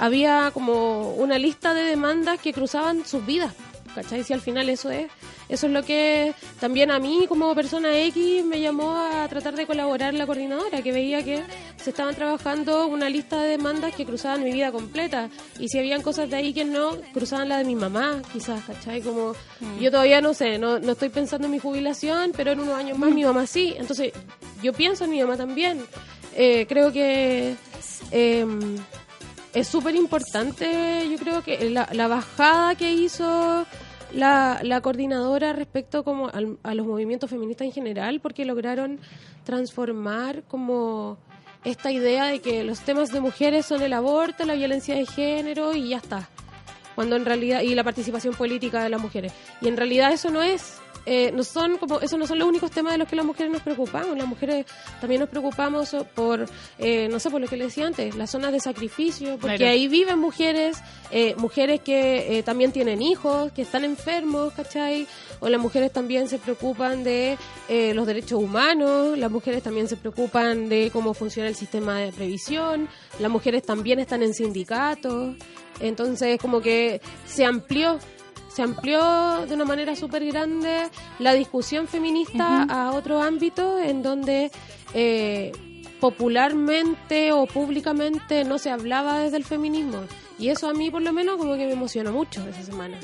había como una lista de demandas que cruzaban sus vidas. ¿Cachai? Si al final eso es, eso es lo que también a mí como persona X me llamó a tratar de colaborar la coordinadora, que veía que se estaban trabajando una lista de demandas que cruzaban mi vida completa. Y si habían cosas de ahí que no, cruzaban la de mi mamá, quizás, ¿cachai? Como yo todavía no sé, no, no estoy pensando en mi jubilación, pero en unos años más mi mamá sí. Entonces yo pienso en mi mamá también. Eh, creo que... em, es súper importante, yo creo que la, la bajada que hizo la, la coordinadora respecto como al- a los movimientos feministas en general, porque lograron transformar como esta idea de que los temas de mujeres son el aborto, la violencia de género y ya está. Cuando en realidad y la participación política de las mujeres. Y en realidad eso no es eh, no son como esos no son los únicos temas de los que las mujeres nos preocupamos las mujeres también nos preocupamos por eh, no sé por lo que le decía antes las zonas de sacrificio porque Claro. ahí viven mujeres eh, mujeres que eh, también tienen hijos que están enfermos ¿cachai? o las mujeres también se preocupan de eh, los derechos humanos las mujeres también se preocupan de cómo funciona el sistema de previsión las mujeres también están en sindicatos entonces como que se amplió se amplió de una manera súper grande la discusión feminista a otro ámbito en donde eh, popularmente o públicamente no se hablaba desde el feminismo. Y eso a mí por lo menos como que me emocionó mucho esa semana.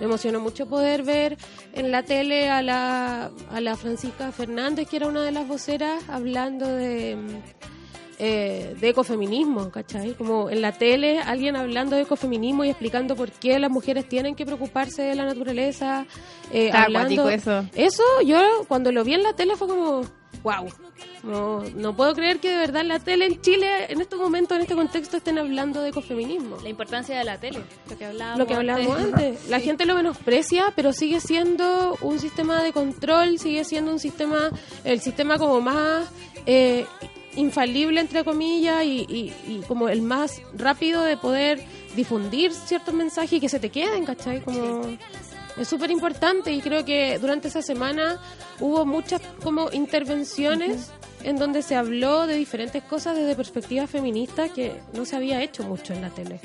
Me emocionó mucho poder ver en la tele a la, a la Francisca Fernández, que era una de las voceras, hablando de, eh, de ecofeminismo, ¿cachai? Como en la tele alguien hablando de ecofeminismo y explicando por qué las mujeres tienen que preocuparse de la naturaleza. eh, Está hablando... eso. Eso yo cuando lo vi en la tele fue como, wow. No, no puedo creer que de verdad en la tele en Chile, en estos momentos, en este contexto, estén hablando de ecofeminismo. La importancia de la tele, lo que hablábamos Lo que hablábamos antes. [laughs] La gente lo menosprecia, pero sigue siendo un sistema de control, sigue siendo un sistema, el sistema como más eh, infalible, entre comillas, y, y- y como el más rápido de poder difundir ciertos mensajes y que se te queden, ¿cachai? Como... Es súper importante y creo que durante esa semana hubo muchas como intervenciones en donde se habló de diferentes cosas desde perspectivas feministas que no se había hecho mucho en la tele.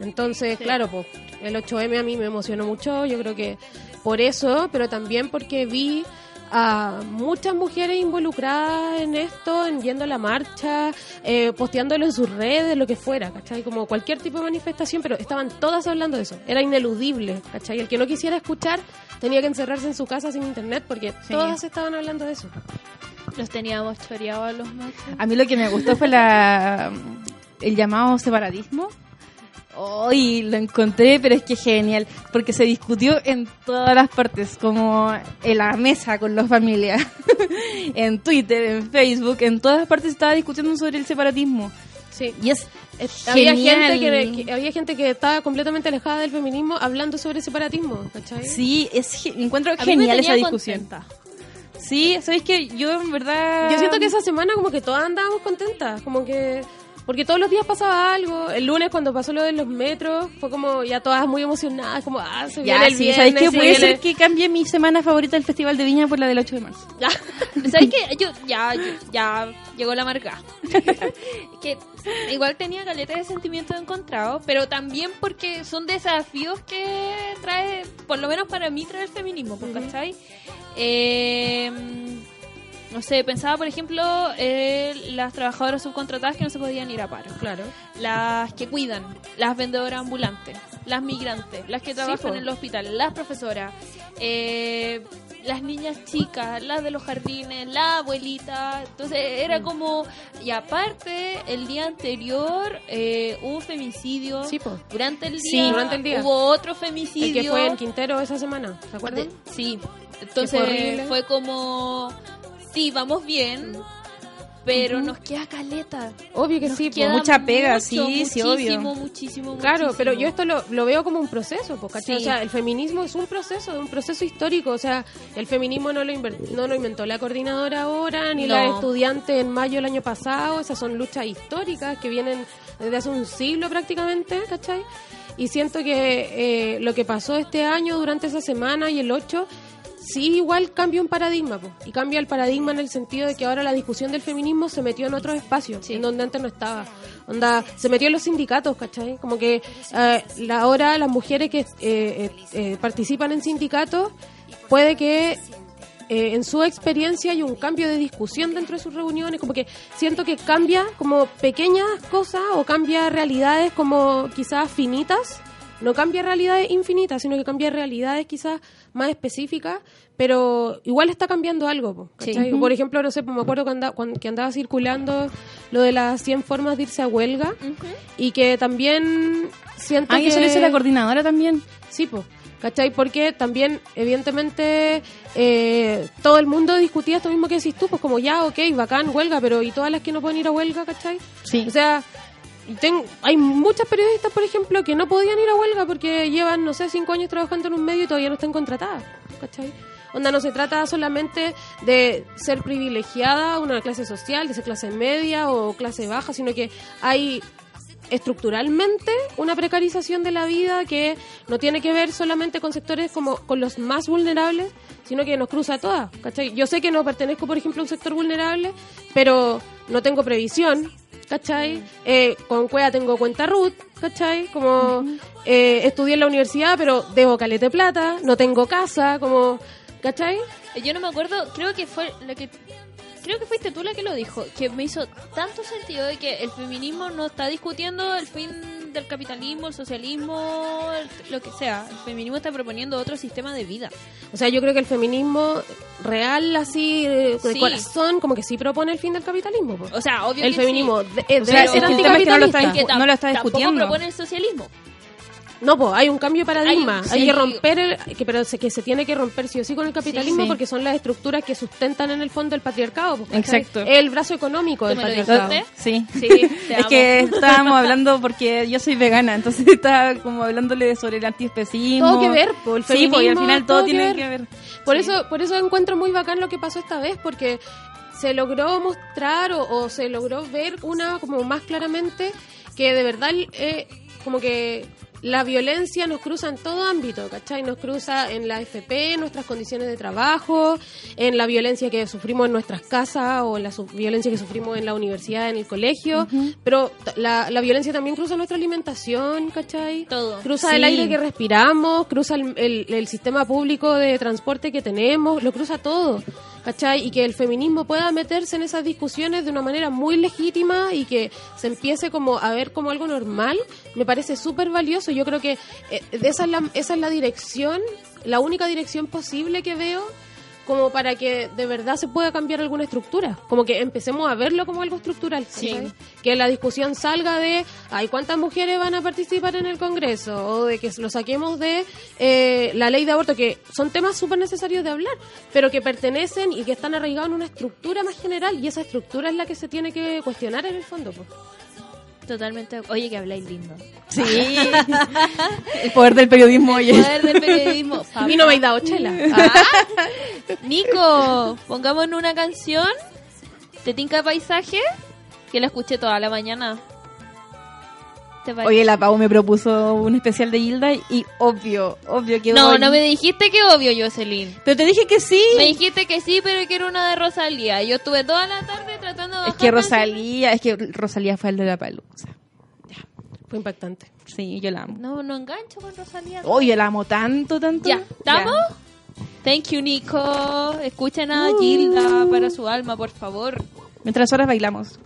Entonces, claro, pues el 8M a mí me emocionó mucho, yo creo que por eso, pero también porque vi a muchas mujeres involucradas en esto, en yendo a la marcha, eh, posteándolo en sus redes, lo que fuera, ¿cachai? Como cualquier tipo de manifestación, pero estaban todas hablando de eso, era ineludible, ¿cachai? El que no quisiera escuchar tenía que encerrarse en su casa sin internet porque todas estaban hablando de eso. Los teníamos choreados a los machos. A mí lo que me gustó fue la el llamado separatismo. Hoy lo encontré, pero es que genial, porque se discutió en todas las partes, como en la mesa con las familias, [laughs] en Twitter, en Facebook, en todas partes estaba discutiendo sobre el separatismo. Sí. Y es Había genial. gente que, que- había gente que estaba completamente alejada del feminismo hablando sobre separatismo, ¿cachai? Sí, es encuentro A genial esa discusión. contenta. Sí, sabéis que yo en verdad Yo siento que esa semana como que todas andábamos contentas, como que porque todos los días pasaba algo. El lunes cuando pasó lo de los metros fue como ya todas muy emocionadas, como ah, se ya, viene el sí, viernes, ¿sabéis qué? se Puede viene- ser que cambie mi semana favorita del Festival de Viña por la del 8 de marzo. Ya. [laughs] ¿Sabes qué? Yo, ya, yo- ya llegó la marca. [laughs] que igual tenía caleta de sentimientos encontrados, pero también porque son desafíos que trae, por lo menos para mí, trae el feminismo, pues, ¿cachai? Eh, no sé, pensaba, por ejemplo, eh, las trabajadoras subcontratadas que no se podían ir a paro. Claro. las que cuidan, las vendedoras ambulantes, las migrantes, las que trabajan en el hospital, las profesoras, eh, las niñas chicas, las de los jardines, la abuelita. Entonces era Mm. como, y aparte, el día anterior eh, hubo un femicidio. Sí, po. Durante el Sí, día, durante el día. hubo otro femicidio. El que fue en Quintero esa semana, ¿se acuerdan? Sí. Entonces fue como, sí, vamos bien, pero nos queda caleta. Obvio que Nos sí, queda mucha pega, mucho, sí, sí, obvio. Muchísimo, muchísimo, Claro, muchísimo. pero yo esto lo, lo veo como un proceso. Sí. O sea, el feminismo es un proceso, un proceso histórico. O sea, el feminismo no lo, no lo inventó la coordinadora ahora, ni No. la estudiante en mayo del año pasado. Esas son luchas históricas que vienen desde hace un siglo prácticamente, ¿cachai? y siento que eh, lo que pasó este año durante esa semana y el 8 sí igual cambia un paradigma po, y cambia el paradigma en el sentido de que ahora la discusión del feminismo se metió en otros espacios en donde antes no estaba. Onda se metió en los sindicatos ¿cachai? como que eh, la, ahora las mujeres que eh, eh, eh, participan en sindicatos puede que eh, en su experiencia hay un cambio de discusión dentro de sus reuniones, como que siento que cambia como pequeñas cosas o cambia realidades como quizás finitas, no cambia realidades infinitas, sino que cambia realidades quizás más específicas, pero igual está cambiando algo. Por ejemplo, no sé, me acuerdo cuando, cuando- que andaba circulando lo de las 100 formas de irse a huelga y que también siento Ah, que... eso lo hizo la coordinadora también. Sí, pues. ¿Cachai? Porque también, evidentemente, eh, todo el mundo discutía esto mismo que decís tú, pues como ya, ok, bacán, huelga, pero ¿y todas las que no pueden ir a huelga, cachai? Sí. O sea, ten- hay muchas periodistas, por ejemplo, que no podían ir a huelga porque llevan, no sé, cinco años trabajando en un medio y todavía no están contratadas, ¿cachai? Onda, no se trata solamente de ser privilegiada, una clase social, de ser clase media o clase baja, sino que hay estructuralmente una precarización de la vida que no tiene que ver solamente con sectores como con los más vulnerables, sino que nos cruza a todas. ¿cachai? Yo sé que no pertenezco, por ejemplo, a un sector vulnerable, pero no tengo previsión, ¿cachai? Eh, con Cuea tengo cuenta RUT, ¿cachai? Como eh, estudié en la universidad, pero debo calete plata, no tengo casa, como, ¿cachai? Yo no me acuerdo, creo que fue la que creo que fuiste tú la que lo dijo, que me hizo tanto sentido de que el feminismo no está discutiendo el fin del capitalismo, el socialismo, el- lo que sea. El feminismo está proponiendo otro sistema de vida. O sea, yo creo que el feminismo real, así, de Sí. corazón, como que sí propone el fin del capitalismo. po. O sea, obvio el que feminismo sí. de- O sea, debe es ser que el tema es que no lo está no lo está tampoco propone el socialismo. No, pues hay un cambio de paradigma. Hay- que romper, el, que, pero se, que se tiene que romper sí o sí con el capitalismo Sí. porque son las estructuras que sustentan en el fondo el patriarcado. pues. Exacto. Es el brazo económico ¿Tú del patriarcado. Sí. Sí, [laughs] te es que estábamos hablando porque yo soy vegana, entonces [laughs] estaba como hablándole sobre el antiespecismo. Todo que ver, po, el Sí, y al final todo, todo que tiene ver. que ver. Por Sí. eso, por eso encuentro muy bacán lo que pasó esta vez, porque se logró mostrar o, o se logró ver una como más claramente que de verdad eh, como que la violencia nos cruza en todo ámbito, ¿cachai? Nos cruza en la FP, en nuestras condiciones de trabajo, en la violencia que sufrimos en nuestras casas o en la violencia que sufrimos en la universidad, en el colegio, pero la, la violencia también cruza nuestra alimentación, ¿cachai? Todo. Cruza Sí. el aire que respiramos, cruza el, el- el sistema público de transporte que tenemos, lo cruza todo. ¿Cachai? Y que el feminismo pueda meterse en esas discusiones de una manera muy legítima y que se empiece como a ver como algo normal, me parece súper valioso. Yo creo que eh, esa, es la, esa es la dirección, la única dirección posible que veo como para que de verdad se pueda cambiar alguna estructura, como que empecemos a verlo como algo estructural, ¿cachai? que la discusión salga de, ay, ¿cuántas mujeres van a participar en el Congreso? O de que lo saquemos de eh, la ley de aborto, que son temas súper necesarios de hablar, pero que pertenecen y que están arraigados en una estructura más general, y esa estructura es la que se tiene que cuestionar en el fondo. pues. Totalmente. Oye, que habláis lindo. Sí. [laughs] el poder del periodismo, oye. Poder del periodismo. A mí no me habéis dado chela. Ah. Nico, pongámonos una canción de Tinca Paisaje que la escuché toda la mañana. Oye, la Pau me propuso un especial de Hilda y obvio, obvio que no, voy. no me dijiste que obvio, Jocelyn. Pero te dije que sí. Me dijiste que sí, pero que era una de Rosalía. Yo estuve toda la tarde tratando de Es que. Rosalía, es que Rosalía fue el de la palusa. Fue impactante. Sí, yo la amo. No, no engancho con Rosalía. Oye, la amo tanto, tanto. Ya, ¿estamos? Thank you, Nico. Escuchen a Gilda para su alma, por favor. Mientras horas bailamos.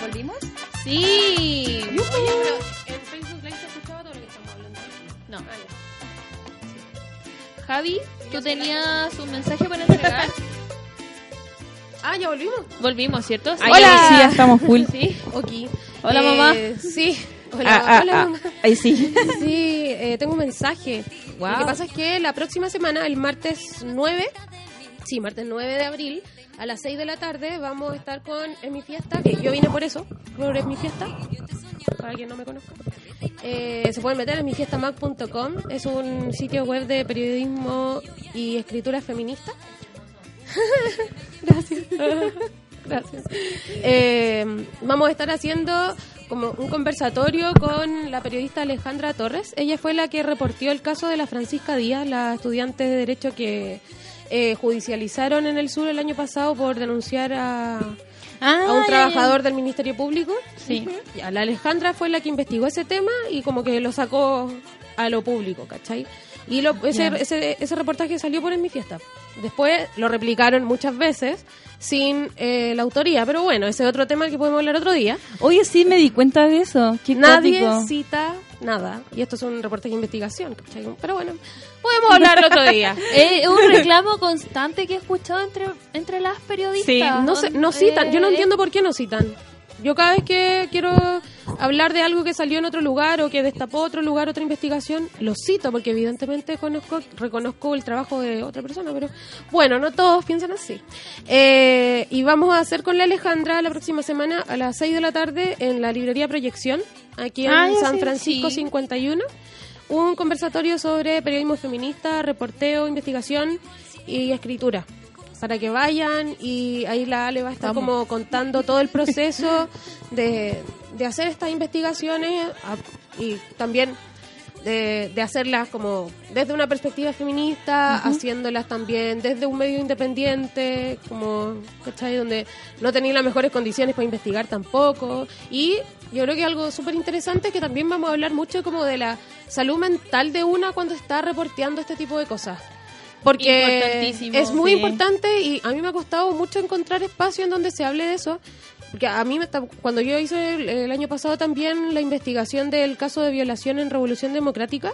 ¿Volvimos? Sí. Oye, pero en Facebook Live se escuchaba todo lo que estamos hablando. No. Ah, ya. Javi, tú tenías un mensaje para entregar. [laughs] Ah, ya volvimos. Volvimos, ¿cierto? Sí. Hola. Sí, ya estamos full. [laughs] Sí. Ok. Hola, Eh, mamá. Sí. Hola, Ah, ah, hola, ah. mamá. Ahí sí. [laughs] Sí, eh, tengo un mensaje. Wow. Lo que pasa es que la próxima semana, el martes 9, sí, martes 9 de abril, a las 6 de la tarde, vamos a estar con En mi fiesta, que yo vine por eso, por Es mi fiesta, para quien no me conozca. Eh, se pueden meter en mifiestamac.com, es un sitio web de periodismo y escritura feminista. [laughs] Gracias. [laughs] Gracias. Eh, vamos a estar haciendo como un conversatorio con la periodista Alejandra Torres. Ella fue la que reportió el caso de la Francisca Díaz, la estudiante de Derecho que eh, judicializaron en el sur el año pasado por denunciar a, a un trabajador del Ministerio Público. Sí. La Alejandra fue la que investigó ese tema y como que lo sacó a lo público, ¿cachai? Y lo- ese, ese, ese reportaje salió por En Mi Fiesta. Después lo replicaron muchas veces sin eh, la autoría, pero bueno, ese es otro tema que podemos hablar otro día. Oye, sí, me di cuenta de eso. Qué Nadie cita nada. Y esto es un reportaje de investigación, ¿cachai? Pero bueno, podemos hablarlo otro día. [laughs] Es un reclamo constante que he escuchado entre, entre las periodistas. Sí, No, sé, no citan, yo no Eh, entiendo por qué no citan. Yo cada vez que quiero hablar de algo que salió en otro lugar o que destapó otro lugar, otra investigación, lo cito porque evidentemente conozco, reconozco el trabajo de otra persona, pero bueno, no todos piensan así. Eh, y vamos a hacer con la Alejandra la próxima semana a las 6 de la tarde en la librería Proyección, aquí en San Francisco sí. 51, un conversatorio sobre periodismo feminista, reporteo, investigación y escritura para que vayan y ahí la Ale va a estar como contando todo el proceso de, de hacer estas investigaciones y también de, de hacerlas como desde una perspectiva feminista, haciéndolas también desde un medio independiente, como, ¿cachai? Donde no tenéis las mejores condiciones para investigar tampoco. Y yo creo que algo súper interesante es que también vamos a hablar mucho como de la salud mental de una cuando está reporteando este tipo de cosas. Porque es muy sí. importante y a mí me ha costado mucho encontrar espacio en donde se hable de eso. Porque a mí, me cuando yo hice el, el año pasado también la investigación del caso de violación en Revolución Democrática,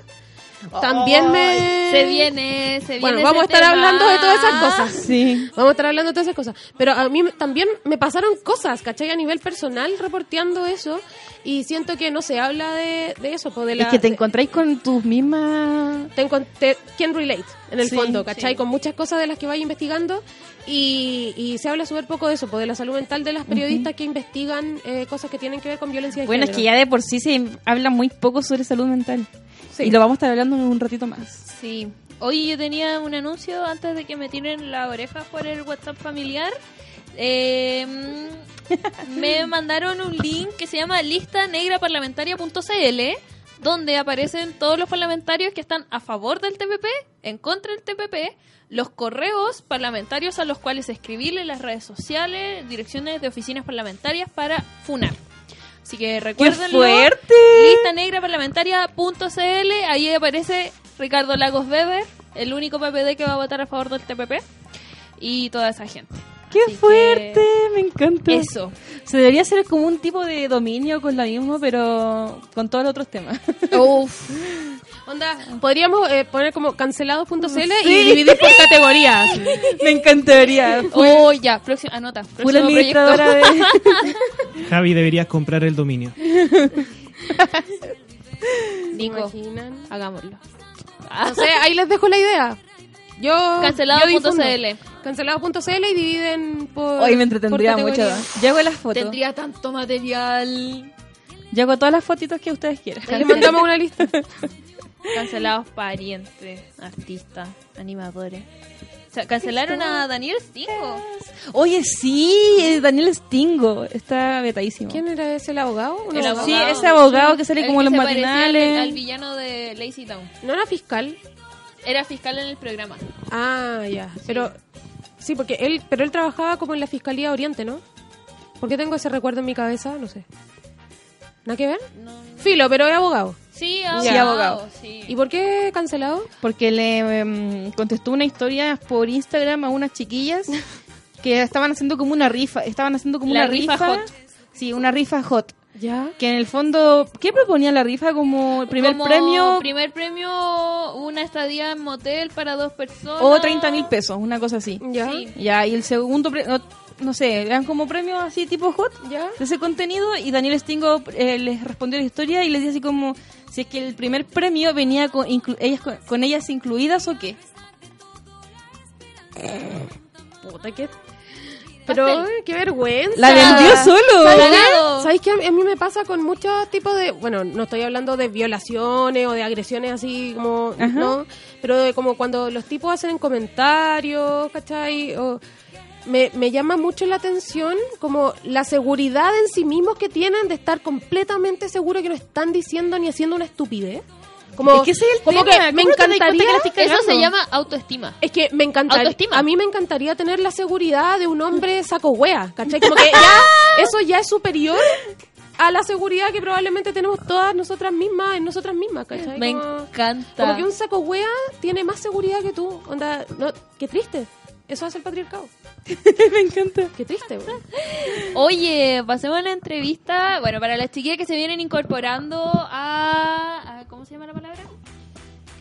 también me... Se viene, se viene. Bueno, vamos a estar tema. hablando de todas esas cosas. Sí. Vamos a estar hablando de todas esas cosas. Pero a mí me- también me pasaron cosas, ¿cachai? A nivel personal reporteando eso. Y siento que no se habla de, de eso. pues, de la- es que te encontráis con tus mismas... te te- can relate en el Sí, fondo, ¿cachai? Con muchas cosas de las que vaya investigando y, y se habla súper poco de eso, pues, de la salud mental de las periodistas que investigan eh, cosas que tienen que ver con violencia de Bueno, es que ya de por sí se habla muy poco sobre salud mental. Sí. Y lo vamos a estar hablando en un ratito más. Sí. Oye, yo tenía un anuncio antes de que me tiren la oreja por el WhatsApp familiar. Eh, [laughs] me mandaron un link que se llama listanegraparlamentaria.cl donde aparecen todos los parlamentarios que están a favor del TPP, en contra del TPP, los correos parlamentarios a los cuales escribirle las redes sociales, direcciones de oficinas parlamentarias para funar. Así que ¡Qué recuérdenlo. fuerte! listanegraparlamentaria.cl ahí aparece Ricardo Lagos Weber, el único PPD que va a votar a favor del TPP y toda esa gente. ¡Qué Así que- fuerte! Me encanta. Eso. Se debería hacer como un tipo de dominio con la misma, pero con todos los otros temas. Uf. [laughs] Onda, podríamos eh, poner como cancelados.cl Sí. y dividir por categorías. Me encantaría. Oh, ya, próxima, anota. Full Próximo proyecto. administradora de... Javi, deberías comprar el dominio. [laughs] Nico, imaginan? hagámoslo. No sé, ahí les dejo la idea. Yo. Cancelado.cl. Cancelados.cl y dividen por. Hoy me entretendría mucho. Yo hago las fotos. Tendría tanto material. Yo hago todas las fotitos que ustedes quieran. Les mandamos una lista. [laughs] Cancelados parientes, artistas, animadores. O sea, cancelaron a Daniel Stingo. Oye, sí, Daniel Stingo. Está vetadísimo. ¿Quién era ese, el abogado? ¿Un El abogado? Sí, ese abogado que sale El como que en los se parecía al- matinales. Al, villano de Lazy Town. ¿No era fiscal? Era fiscal en el programa. Ah, ya. Pero. Sí, porque él. Pero él trabajaba como en la Fiscalía Oriente, ¿no? ¿Por qué tengo ese recuerdo en mi cabeza? No sé. ¿Nada que ver? Filo, pero es abogado. Sí, Sí, abogado. Sí. ¿Y por qué cancelado? Porque le em, contestó una historia por Instagram a unas chiquillas [laughs] que estaban haciendo como una rifa. Estaban haciendo como La una rifa rifa. hot. Sí, una rifa hot. Ya. Que en el fondo, ¿qué proponía la rifa como el primer Como premio? Primer premio, una estadía en motel para dos personas. O 30 mil pesos, una cosa así. Ya. Sí. Ya, y el segundo, pre- no, no sé, eran como premios así tipo hot Ya. de ese contenido y Daniel Stingo eh, les respondió la historia y les decía así como si es que el primer premio venía con, ellas, con, ellas incluidas o qué. Puta, qué. Pero, ay, qué vergüenza. La vendió solo. ¿Sabéis que a mí me pasa con muchos tipos de. Bueno, no estoy hablando de violaciones o de agresiones así como. Ajá. ¿No? Pero de como cuando los tipos hacen comentarios, ¿cachai? O, me, me llama mucho la atención como la seguridad en sí mismos que tienen de estar completamente seguros que no están diciendo ni haciendo una estupidez. Como, Es que ese es el como tema, que me ¿cómo no te das cuenta encantaría. que Eso se llama autoestima. Es que me encantaría. Autoestima. A mí me encantaría tener la seguridad de un hombre saco wea, ¿cachai? Como que ya, [laughs] eso ya es superior a la seguridad que probablemente tenemos todas nosotras mismas, en nosotras mismas, ¿cachai? Me Como- encanta. Como que un saco wea tiene más seguridad que tú. Onda, no, qué triste. Eso hace el patriarcado. [laughs] Me encanta. Qué triste, wea. [laughs] Oye, pasemos a la entrevista. Bueno, para las chiquillas que se vienen incorporando a, a- ¿Cómo se llama la palabra?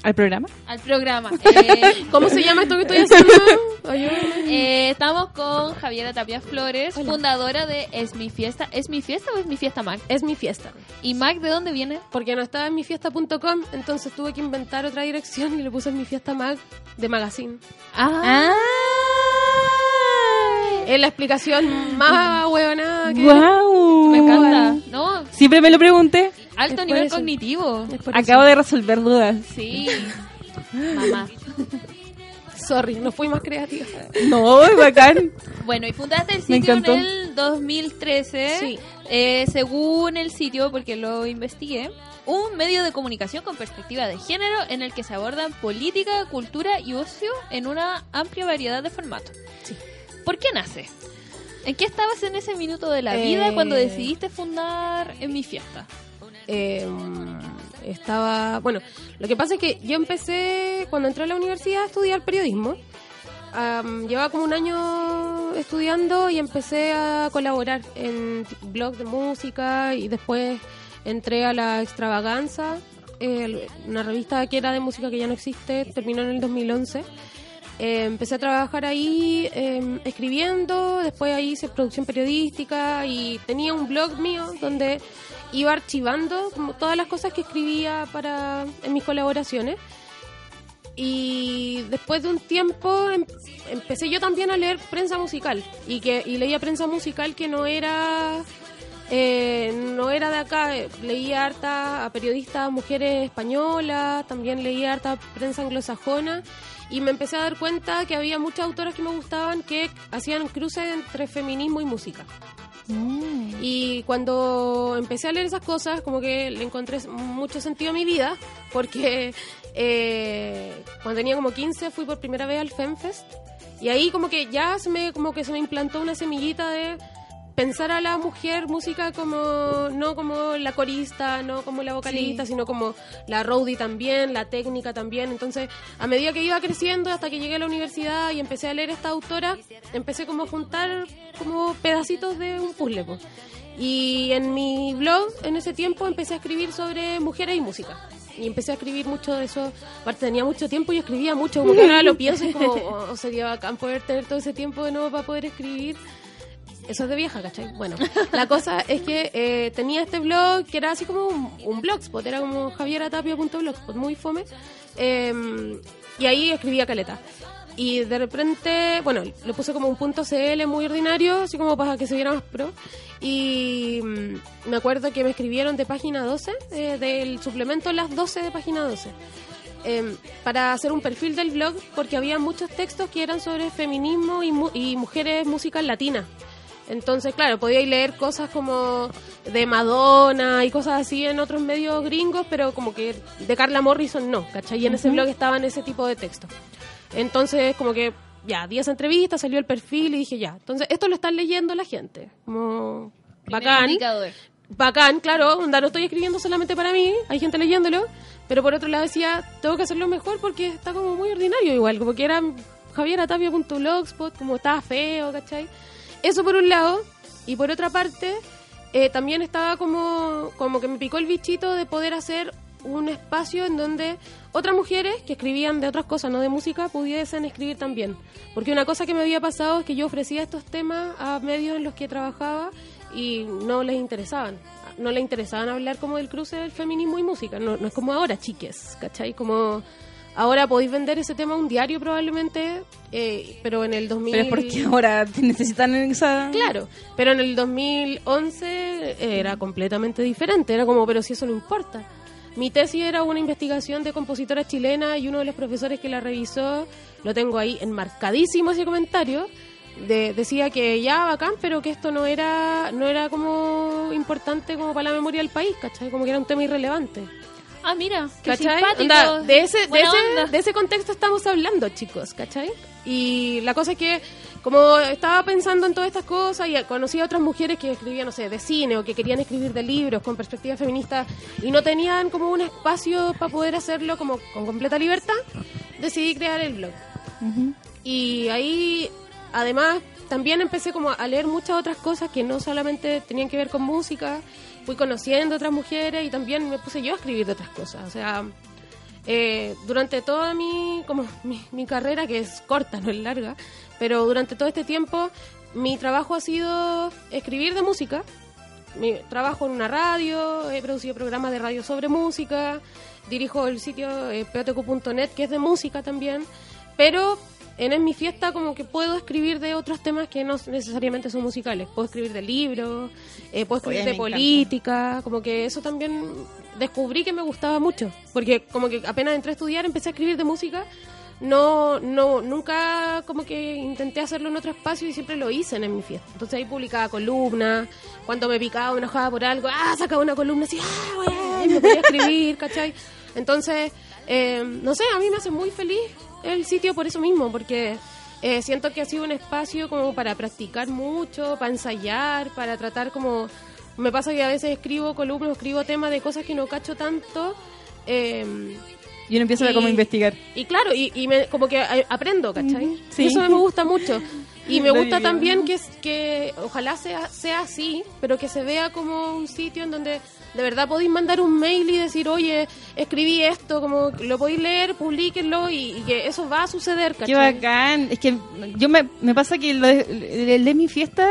¿Al programa? Al programa. [laughs] Eh, ¿Cómo se llama esto que estoy haciendo? Eh, estamos con Javiera Tapia Flores, fundadora de Es Mi Fiesta. ¿Es Mi Fiesta o es Mi Fiesta Mac? Es mi fiesta. ¿Y Mac de dónde viene? Porque no estaba en mifiesta.com, entonces tuve que inventar otra dirección y le puse en mi fiesta mag de magazine. Ah. Es la explicación más huevonada que... ¡Wow! Me encanta. No, Siempre me lo pregunté. Alto nivel cognitivo. Acabo de resolver dudas. Sí. [laughs] Mamá. Sorry, no fui más creativa. No, es bacán. Bueno, y fundaste el sitio en el 2013. Sí. Eh, según el sitio, porque lo investigué, un medio de comunicación con perspectiva de género en el que se abordan política, cultura y ocio en una amplia variedad de formatos. ¿Por qué nace? ¿En qué estabas en ese minuto de la vida Eh. cuando decidiste fundar en mi fiesta? Eh, estaba... Bueno, lo que pasa es que yo empecé, cuando entré a la universidad, a estudiar periodismo. Am, llevaba como un año estudiando y empecé a colaborar en blogs de música y después entré a la Extravaganza, eh, una revista que era de música que ya no existe, terminó en el 2011. Eh, empecé a trabajar ahí eh, escribiendo, después ahí hice producción periodística y tenía un blog mío donde iba archivando como todas las cosas que escribía para en mis colaboraciones. Y después de un tiempo em- empecé yo también a leer prensa musical y que y leía prensa musical que no era eh, no era de acá, eh, leía harta a periodistas mujeres españolas, también leía harta prensa anglosajona y me empecé a dar cuenta que había muchas autoras que me gustaban que hacían cruces entre feminismo y música. Y cuando empecé a leer esas cosas, como que le encontré mucho sentido a mi vida, porque eh, cuando tenía como 15 fui por primera vez al FemFest y ahí como que ya se me, como que se me implantó una semillita de pensar a la mujer música como no como la corista, no como la vocalista, sino como la roadie también, la técnica también. Entonces, a medida que iba creciendo hasta que llegué a la universidad y empecé a leer esta autora, empecé como a juntar como pedacitos de un puzzle. Y en mi blog, en ese tiempo, empecé a escribir sobre mujeres y música. Y empecé a escribir mucho de eso. Aparte, tenía mucho tiempo y escribía mucho. Como que ahora lo [laughs] pienso y como, oh, sería bacán poder tener todo ese tiempo de nuevo para poder escribir. Eso es de vieja, ¿cachai? Bueno, la cosa es que eh, tenía este blog que era así como un, blogspot, era como javieratapia.blogspot, muy fome. Eh, y ahí escribía caleta. Y de repente, bueno, le puse como un punto CL muy ordinario, así como para que se viera más pro. Y mm, me acuerdo que me escribieron de página 12, eh, del suplemento Las 12 de página 12 eh, para hacer un perfil del blog porque había muchos textos que eran sobre feminismo y, mu- y mujeres músicas latinas. Entonces, claro, podíais leer cosas como de Madonna y cosas así en otros medios gringos, pero como que de Carla Morrison no, ¿cachai? Y en ese blog estaban ese tipo de textos. Entonces, como que ya, 10 entrevistas, salió el perfil y dije ya. Entonces, esto lo están leyendo la gente. Como bacán indicador. bacán, claro, onda, no estoy escribiendo solamente para mí, hay gente leyéndolo, pero por otro lado decía, tengo que hacerlo mejor porque está como muy ordinario igual, como que era javieratapia.blogspot, como estaba feo, ¿cachai? Eso por un lado, y por otra parte, eh, también estaba como, como que me picó el bichito de poder hacer un espacio en donde otras mujeres que escribían de otras cosas, no de música, pudiesen escribir también. Porque una cosa que me había pasado es que yo ofrecía estos temas a medios en los que trabajaba y no les interesaban. No les interesaban hablar como del cruce del feminismo y música. No, no es como ahora, chiques, ¿cachai? Como ahora podéis vender ese tema a un diario probablemente, eh, pero en el 2000... Pero es porque ahora necesitan esa... Claro, pero en el 2011 era completamente diferente, era como, pero si eso no importa. Mi tesis era una investigación de compositora chilena y uno de los profesores que la revisó, lo tengo ahí enmarcadísimo ese comentario, de- decía que ya bacán, pero que esto no era no era como importante como para la memoria del país, ¿cachai? Como que era un tema irrelevante. Ah, mira, qué ¿Cachai? simpático. Onda, de, ese, de, ese, de ese contexto estamos hablando, chicos, ¿cachai? Y la cosa es que, como estaba pensando en todas estas cosas y conocí a otras mujeres que escribían, no sé, de cine o que querían escribir de libros con perspectiva feminista y no tenían como un espacio para poder hacerlo como con completa libertad, decidí crear el blog. Y ahí, además, también empecé como a leer muchas otras cosas que no solamente tenían que ver con música. Fui conociendo otras mujeres y también me puse yo a escribir de otras cosas. O sea, eh, durante toda mi, como mi, mi carrera, que es corta, no es larga, pero durante todo este tiempo mi trabajo ha sido escribir de música. Mi trabajo en una radio, he producido programas de radio sobre música, dirijo el sitio eh, peotecu.net, que es de música también, pero en mi fiesta como que puedo escribir de otros temas que no necesariamente son musicales. Puedo escribir de libros, eh, puedo escribir Oye, de encanta. política, como que eso también descubrí que me gustaba mucho, porque como que apenas entré a estudiar empecé a escribir de música, no, no, nunca como que intenté hacerlo en otro espacio y siempre lo hice en, mi fiesta. Entonces ahí publicaba columnas, cuando me picaba me enojaba por algo, ah, sacaba una columna así, ah, y me podía escribir, [laughs] ¿cachai? Entonces, eh, no sé, a mí me hace muy feliz el sitio por eso mismo, porque eh, siento que ha sido un espacio como para practicar mucho, para ensayar, para tratar como... Me pasa que a veces escribo columnas, escribo temas de cosas que no cacho tanto. eh, Y uno empieza a como Y- investigar. y claro, y, y me, como que aprendo, ¿cachai? Ujú, sí. Y eso me gusta mucho. [laughs] Y me gusta también que, que ojalá sea, sea así, pero que se vea como un sitio en donde de verdad podéis mandar un mail y decir, oye, escribí esto, como lo podéis leer, publiquenlo y, y que eso va a suceder, Qué ¿cachai? bacán. Es que yo me, me pasa que lo de, el de mi fiesta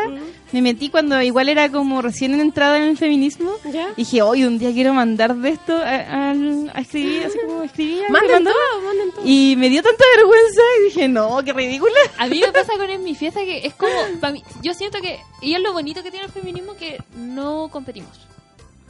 me metí cuando igual era como recién entrada en el feminismo. ¿Ya? Y dije, hoy un día quiero mandar de esto a, al- a escribir, así como escribía. Manden todo, manden todo. Y me dio tanta vergüenza y dije, no, qué ridícula. A mí me pasa con En mi fiesta que es como. mí- yo siento que. Y es lo bonito que tiene el feminismo que no competimos.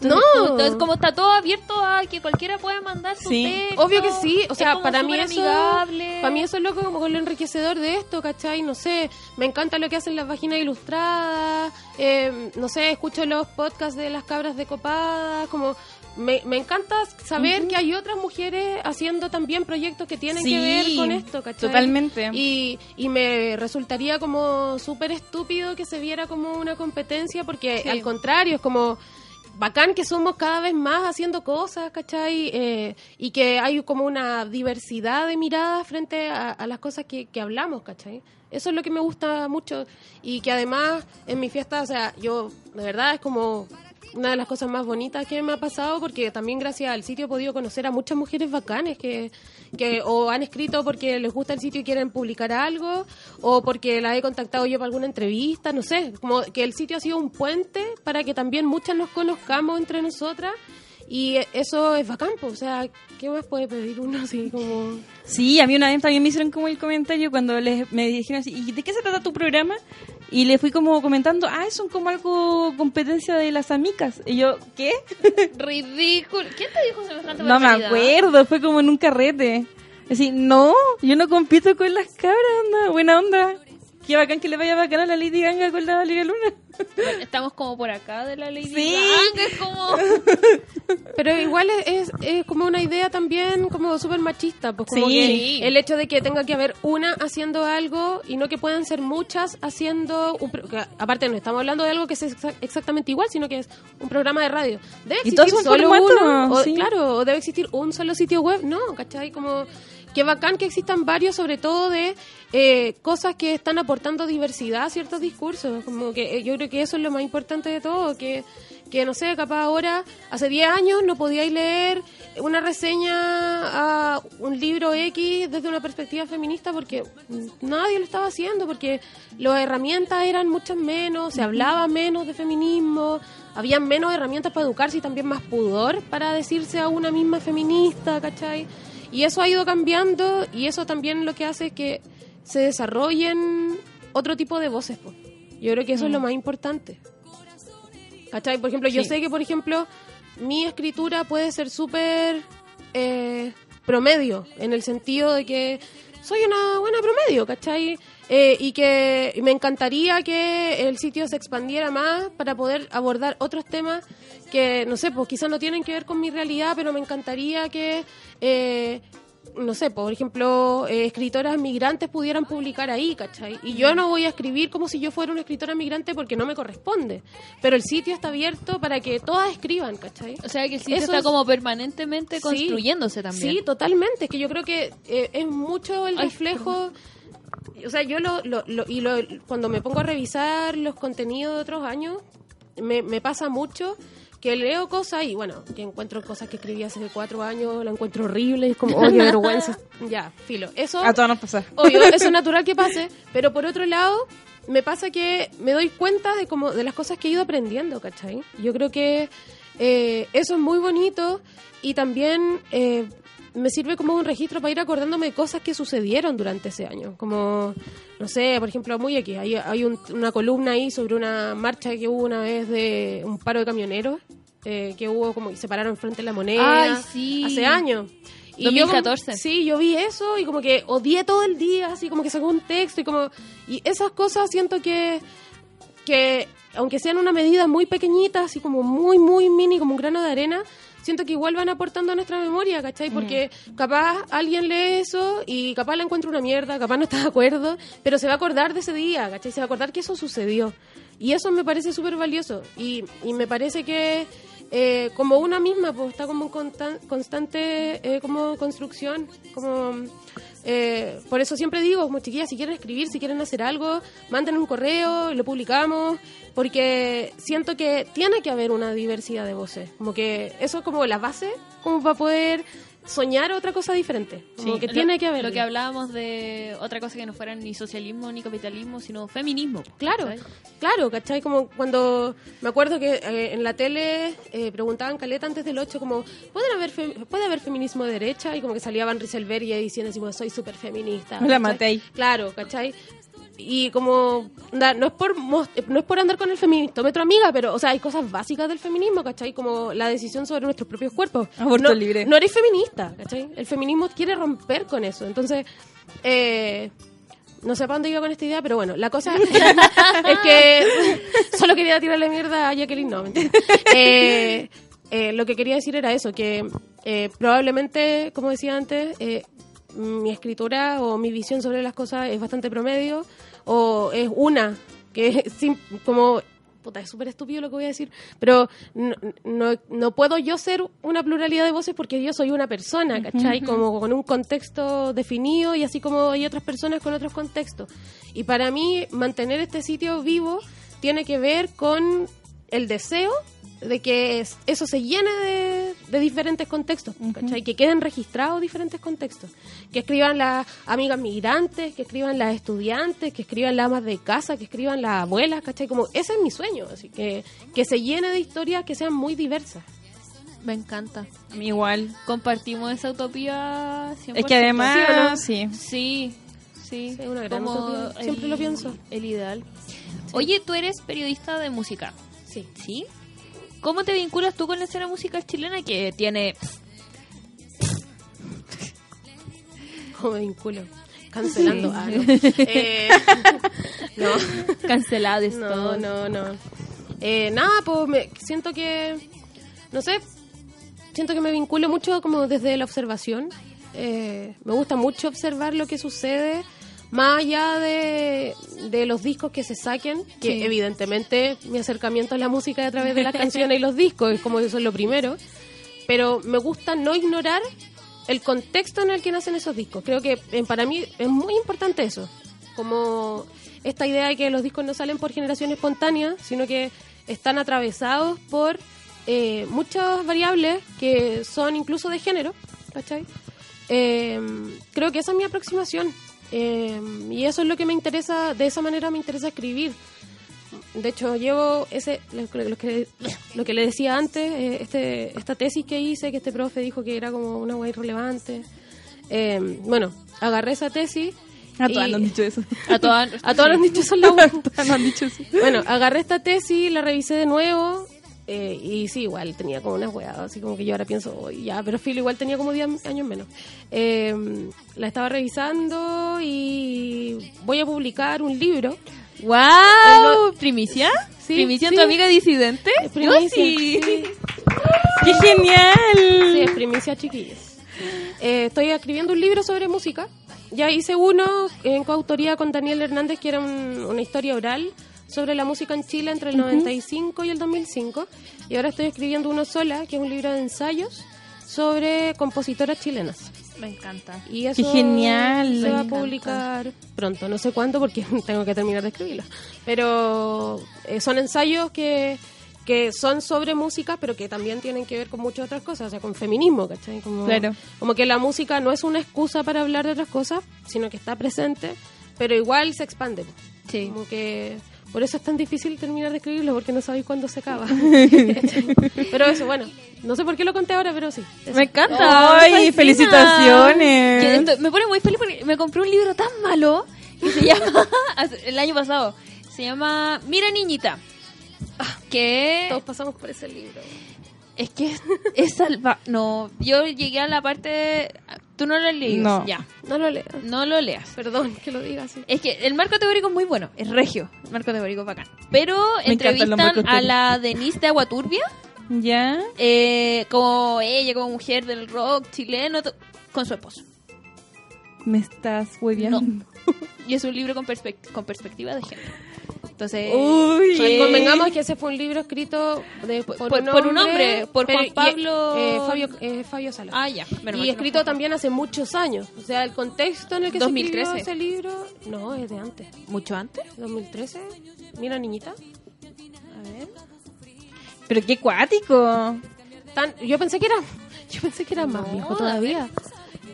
No. Entonces, como está todo abierto a que cualquiera pueda mandar su Sí. texto, Obvio que sí, o sea, para mí eso, amigable. para mí eso es lo como lo enriquecedor de esto, ¿cachai? No sé, me encanta lo que hacen las páginas ilustradas, eh, no sé, escucho los podcasts de las cabras de copada, como me, me encanta saber que hay otras mujeres haciendo también proyectos que tienen Sí, que ver con esto, ¿cachai? totalmente. Y, y me resultaría como súper estúpido que se viera como una competencia, porque Sí. al contrario, es como bacán que somos cada vez más haciendo cosas, ¿cachai? Eh, y que hay como una diversidad de miradas frente a, a las cosas que, que hablamos, ¿cachai? Eso es lo que me gusta mucho y que además en mi fiesta, o sea, yo de verdad es como una de las cosas más bonitas que me ha pasado porque también gracias al sitio he podido conocer a muchas mujeres bacanes que, que o han escrito porque les gusta el sitio y quieren publicar algo o porque las he contactado yo para alguna entrevista, no sé, como que el sitio ha sido un puente para que también muchas nos conozcamos entre nosotras y eso es bacán, pues, o sea, ¿qué más puede pedir uno así como... Sí, a mí una vez también me hicieron como el comentario cuando les, me dijeron así, ¿y de qué se trata tu programa? Y le fui como comentando, ah, son como algo competencia de las amigas. Y yo, ¿qué? [laughs] Ridículo. ¿Quién te dijo semejante No me acuerdo, fue como en un carrete. Así, no, yo no compito con las cabras, onda, buena onda. Qué bacán que le vaya bacán a la Lady Ganga con la Liga Luna. Bueno, estamos como por acá de la Lady Sí. Gaga, es como... [laughs] Pero igual es, es, es como una idea también como súper machista, pues como Sí. que el hecho de que tenga que haber una haciendo algo y no que puedan ser muchas haciendo un pro- aparte no estamos hablando de algo que es exa- exactamente igual, sino que es un programa de radio. Debe existir solo uno, o, sí. claro, o debe existir un solo sitio web, no, ¿cachai? Como que bacán que existan varios, sobre todo de eh, cosas que están aportando diversidad a ciertos discursos. Como que eh, yo creo que eso es lo más importante de todo, que, que no sé, capaz ahora, hace 10 años no podíais leer una reseña a un libro X desde una perspectiva feminista porque nadie lo estaba haciendo, porque las herramientas eran muchas menos, se hablaba menos de feminismo, había menos herramientas para educarse y también más pudor para decirse a una misma feminista, ¿cachai? Y eso ha ido cambiando y eso también lo que hace es que se desarrollen otro tipo de voces. po. Yo creo que eso es lo más importante. ¿Cachai? Por ejemplo, yo sé que, por ejemplo, mi escritura puede ser súper eh, promedio, en el sentido de que soy una buena promedio, ¿cachai? Eh, y que me encantaría que el sitio se expandiera más para poder abordar otros temas que, no sé, pues quizás no tienen que ver con mi realidad, pero me encantaría que, eh, no sé, por ejemplo, eh, escritoras migrantes pudieran publicar ahí, ¿cachai? Y yo no voy a escribir como si yo fuera una escritora migrante porque no me corresponde, pero el sitio está abierto para que todas escriban, ¿cachai? O sea que el sitio Eso está es- como permanentemente Sí. construyéndose también. Sí, totalmente. Es que yo creo que eh, es mucho el Ay, reflejo. O sea, yo lo, lo, lo- y lo, cuando me pongo a revisar los contenidos de otros años, me, me pasa mucho que leo cosas y bueno, que encuentro cosas que escribí hace cuatro años, la encuentro horrible, es como, oh, qué vergüenza. [laughs] Ya, filo. Eso, A todos nos pasa. obvio, eso es [laughs] natural que pase, pero por otro lado, me pasa que me doy cuenta de como de las cosas que he ido aprendiendo, ¿cachai? Yo creo que eh, eso es muy bonito y también eh, me sirve como un registro para ir acordándome de cosas que sucedieron durante ese año. Como, no sé, por ejemplo, muy aquí, hay, hay un- una columna ahí sobre una marcha que hubo una vez de un paro de camioneros. eh, que hubo como y se pararon frente a la moneda Ay, sí. hace años y yo como- 2014. sí, yo vi eso y como que odié todo el día, así como que sacó un texto y como... Y esas cosas siento que, que aunque sean una medida muy pequeñita, así como muy, muy mini, como un grano de arena, siento que igual van aportando a nuestra memoria, ¿cachai? Porque capaz alguien lee eso y capaz la encuentra una mierda, capaz no está de acuerdo, pero se va a acordar de ese día, ¿cachai? Se va a acordar que eso sucedió. Y eso me parece súper valioso. Y, y me parece que eh, como una misma, pues está como en constan- constante eh, como construcción, como... eh, por eso siempre digo, como chiquillas, si quieren escribir, si quieren hacer algo, manden un correo, lo publicamos, porque siento que tiene que haber una diversidad de voces, como que eso es como la base, como para poder soñar otra cosa diferente, como que Lo- tiene que haber. Lo que hablábamos de otra cosa que no fuera ni socialismo ni capitalismo, sino feminismo. Claro, ¿cachai? claro, ¿cachai? Como cuando me acuerdo que eh, en la tele eh, preguntaban Caleta antes del 8 como, ¿pueden haber ¿puede haber feminismo de derecha? Y como que salía Van Rieselberg y diciendo así, como, soy súper feminista. La. Matei. Claro, ¿cachai? Y como, no es por mos- no es por andar con el feminismómetro, amiga, pero, o sea, hay cosas básicas del feminismo, ¿cachai? Como la decisión sobre nuestros propios cuerpos. Aborto no, libre. No eres feminista, ¿cachai? El feminismo quiere romper con eso. Entonces, eh, no sé para dónde iba con esta idea, pero bueno, la cosa [laughs] es que [laughs] solo quería tirarle mierda a Jacqueline, no, mentira. [laughs] Eh, eh, lo que quería decir era eso, que eh, probablemente, como decía antes, eh, mi escritura o mi visión sobre las cosas es bastante promedio o es una, que [laughs] es como... Puta, es súper estúpido lo que voy a decir, pero no, no, no puedo yo ser una pluralidad de voces porque yo soy una persona, ¿cachai? Como con un contexto definido y así como hay otras personas con otros contextos. Y para mí, mantener este sitio vivo tiene que ver con el deseo de que es- eso se llene de, de diferentes contextos, ¿cachai? Que queden registrados diferentes contextos. Que escriban las amigas migrantes, que escriban las estudiantes, que escriban las amas de casa, que escriban las abuelas, ¿cachai? Como ese es mi sueño, así que que se llene de historias que sean muy diversas. Me encanta. A mí igual. Compartimos esa utopía 100%. Es que además, ¿Sí no? sí. Sí, sí. Sí, una gran Como. Siempre lo pienso. El ideal. Oye, tú eres periodista de música. Sí. ¿Sí? ¿Cómo te vinculas tú con la escena musical chilena que tiene... Como me vinculo. Cancelando. Ah, no. [laughs] Eh, [laughs] no. Canceladas No, no, no. Eh, nada, pues me, siento que, no sé, siento que me vinculo mucho como desde la observación. Eh, me gusta mucho observar lo que sucede, más allá de, de los discos que se saquen, que evidentemente mi acercamiento a la música es a través de las canciones y los discos, es como eso es lo primero, pero me gusta no ignorar el contexto en el que nacen esos discos. Creo que eh, para mí es muy importante eso. Como esta idea de que los discos no salen por generación espontánea, sino que están atravesados por eh, muchas variables que son incluso de género, ¿cachai? Eh, creo que esa es mi aproximación. Eh, y eso es lo que me interesa, de esa manera me interesa escribir. De hecho, llevo ese lo, que- lo que, lo que le decía antes, eh, este, esta tesis que hice, que este profe dijo que era como una guay irrelevante. Eh, bueno, agarré esa tesis. A todas nos han dicho eso. A todas... a todos los han dicho eso en la [laughs] web. todas nos han dicho eso. Bueno, agarré esta tesis, la revisé de nuevo. Eh, y sí, igual tenía como unas weas, así como que yo ahora pienso, "Uy, ya, pero Phil igual tenía como 10 años menos. Eh, la estaba revisando y voy a publicar un libro. ¡Wow! ¿Primicia? Sí, ¿Primicia sí. tu amiga disidente? Es primicia. Yo sí. Sí. ¡Qué genial! Sí, es primicia, chiquillos. Eh, estoy escribiendo un libro sobre música. Ya hice uno en coautoría con Daniel Hernández, que era un- una historia oral sobre la música en Chile entre el 95 y el 2005. Y ahora estoy escribiendo uno sola, que es un libro de ensayos sobre compositoras chilenas. Me encanta. Y eso genial! se va a publicar pronto, no sé cuándo porque [laughs] tengo que terminar de escribirlo. Pero eh, son ensayos que, que son sobre música, pero que también tienen que ver con muchas otras cosas, o sea, con feminismo, ¿cachai? Como, Claro. como que la música no es una excusa para hablar de otras cosas, sino que está presente, pero igual se expande. Sí. Como que por eso es tan difícil terminar de escribirlo, porque no sabéis cuándo se acaba. [laughs] pero eso, bueno, no sé por qué lo conté ahora, pero sí. eso. Me encanta. ¡Ay, Fascina. felicitaciones! Me pone muy feliz porque me compré un libro tan malo que se [laughs] llama el año pasado. Se llama Mira niñita. Que Todos pasamos por ese libro. es que es, es salva. No, yo llegué a la parte. Tú no lo leído. No. Ya. No lo leo. No lo leas. Perdón que lo diga así. Es que el marco teórico es muy bueno, es regio, el marco teórico es bacán. Pero Me entrevistan a la Denise de Aguaturbia, ¿Ya? eh, como ella, como mujer del rock chileno, con su esposo. Me estás hueviando. No. Y es un libro con, con perspectiva de género. Entonces, Uy. Pues convengamos que ese fue un libro escrito de- por, Por- por un hombre, por Juan y- Pablo- eh, Fabio, eh, Fabio Sala. ah, ya. menos y que no escrito también hace muchos años. O sea, el contexto en el que 2013. se escribió ese libro... No, es de antes. mucho antes. 2013. Mira, niñita. A ver. Pero qué cuático. Tan- yo pensé que era... [laughs] Yo pensé que era más viejo todavía.